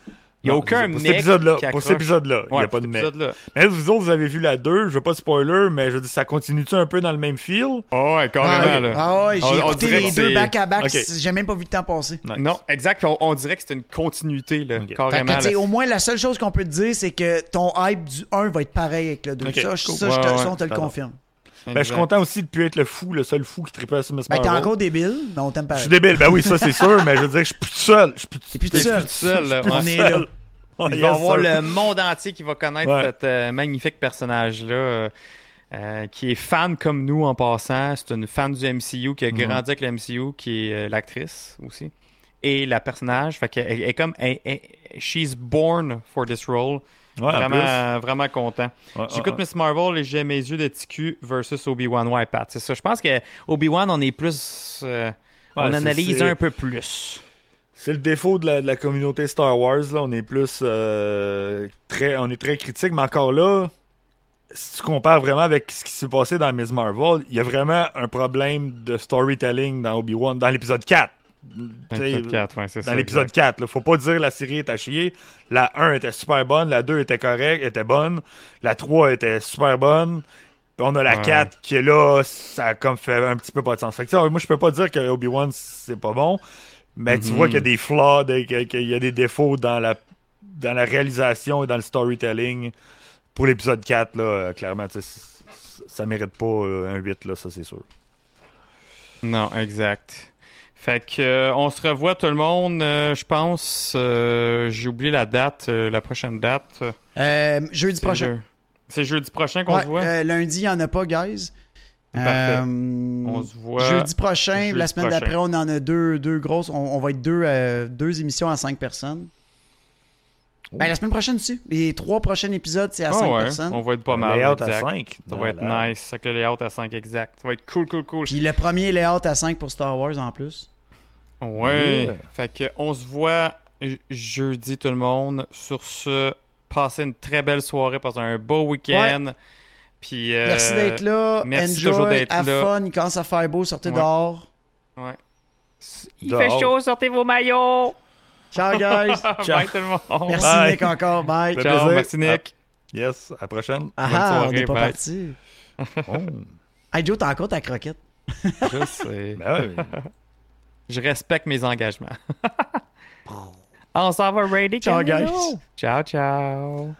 Il n'y a non, aucun pour mais. cet épisode-là. qui Pour cet épisode-là, il n'y Ouais, a pas de pour mec. Mais vous autres, vous avez vu la 2, je veux pas de spoiler, mais je veux dire, ça continue-tu un peu dans le même feel? Oh, ouais, Ah, carrément, là. ah ouais, j'ai écouté les deux back-à-back. J'ai même pas vu le temps passer. Nice. Non, exact. On, on dirait que c'est une continuité, là, carrément. au moins, la seule chose qu'on peut te dire, c'est que ton hype du 1 va être pareil avec le 2. Ok, ça, je- te, Ouais, ouais, on te le confirme. Ben, je suis content aussi de plus être le fou, le seul fou qui tripait sur Miss Ben, t'es Marvel. encore débile, mais on t'aime Je pareil. suis débile, ben oui, ça c'est sûr, mais je veux dire, je suis plus tout seul. Je suis plus T'es plus tout T'es seul. seul, là. On est là. Oh, Il va y avoir sir. le monde entier qui va connaître Ouais. cet euh, magnifique personnage-là, euh, euh, qui est fan comme nous en passant. C'est une fan du MCU qui a Mhm. grandi avec le MCU, qui est euh, l'actrice aussi. Et la personnage, fait qu'elle elle est comme. elle- elle- she's born for this role. Ouais, en vraiment, vraiment content. Ouais, J'écoute ouais, Miss Marvel et j'ai mes yeux de TQ versus Obi-Wan. Ouais, Pat, c'est ça. Je pense que Obi-Wan, on est plus. euh, on analyse un peu plus. C'est le défaut de la, de la communauté Star Wars. Là. On est plus euh, très, on est très critique, mais encore là, si tu compares vraiment avec ce qui s'est passé dans Miss Marvel, il y a vraiment un problème de storytelling dans Obi-Wan, dans l'épisode 4. Tu sais, Épisode 4, ouais. Dans l'épisode 4, là. faut pas dire la série est à chier. La 1 était super bonne, la 2 était correcte, était bonne, la 3 était super bonne. Puis on a la Ouais. 4 qui est là, ça a comme fait un petit peu pas de sens. Fait que, moi, je peux pas dire que Obi-Wan, c'est pas bon, mais tu Mhm. vois qu'il y a des flaws, qu'il y a des défauts dans la, dans la réalisation et dans le storytelling. Pour l'épisode 4, là, euh, clairement, ça mérite pas euh, un 8, là, ça c'est sûr. Non, exact. Fait que euh, on se revoit tout le monde, euh, je pense. euh, J'ai oublié la date, euh, la prochaine date. Euh, jeudi prochain. C'est jeudi prochain qu'on Ouais, se voit? euh, lundi, il n'y en a pas, guys. Parfait. Euh, on se voit. Jeudi prochain, jeudi la semaine d'après, on en a deux, deux grosses. On, on va être deux, euh, deux émissions à cinq personnes. Ben, la semaine prochaine aussi. Les trois prochains épisodes, c'est à Ah cinq ouais, personnes. on va être pas mal. layout exact. à 5. Ça va être nice. Avec le layout à 5 exact. Ça va être cool, cool, cool. Puis le premier layout à 5 pour Star Wars en plus. Ouais. Yeah. Fait que on se voit je- jeudi tout le monde. Sur ce, passez une très belle soirée, passez un beau week-end. Puis euh, Merci d'être là. merci toujours Enjoy, d'être have là. fun. Il commence à faire beau. Sortez Ouais. dehors. Ouais. Il Dehors. fait chaud, sortez vos maillots. Ciao, guys. Bye tout le monde. Merci, Bye. Nick, encore. Bye. Ciao, plaisir. merci Nick. Yes, à la prochaine. Ah, bonne ah, on n'est pas bye. parti. Oh. Hey, Joe, t'as encore ta croquette? Je sais. Ben ouais. Je respecte mes engagements. on s'en va, Ready? Ciao, guys. Ciao, ciao.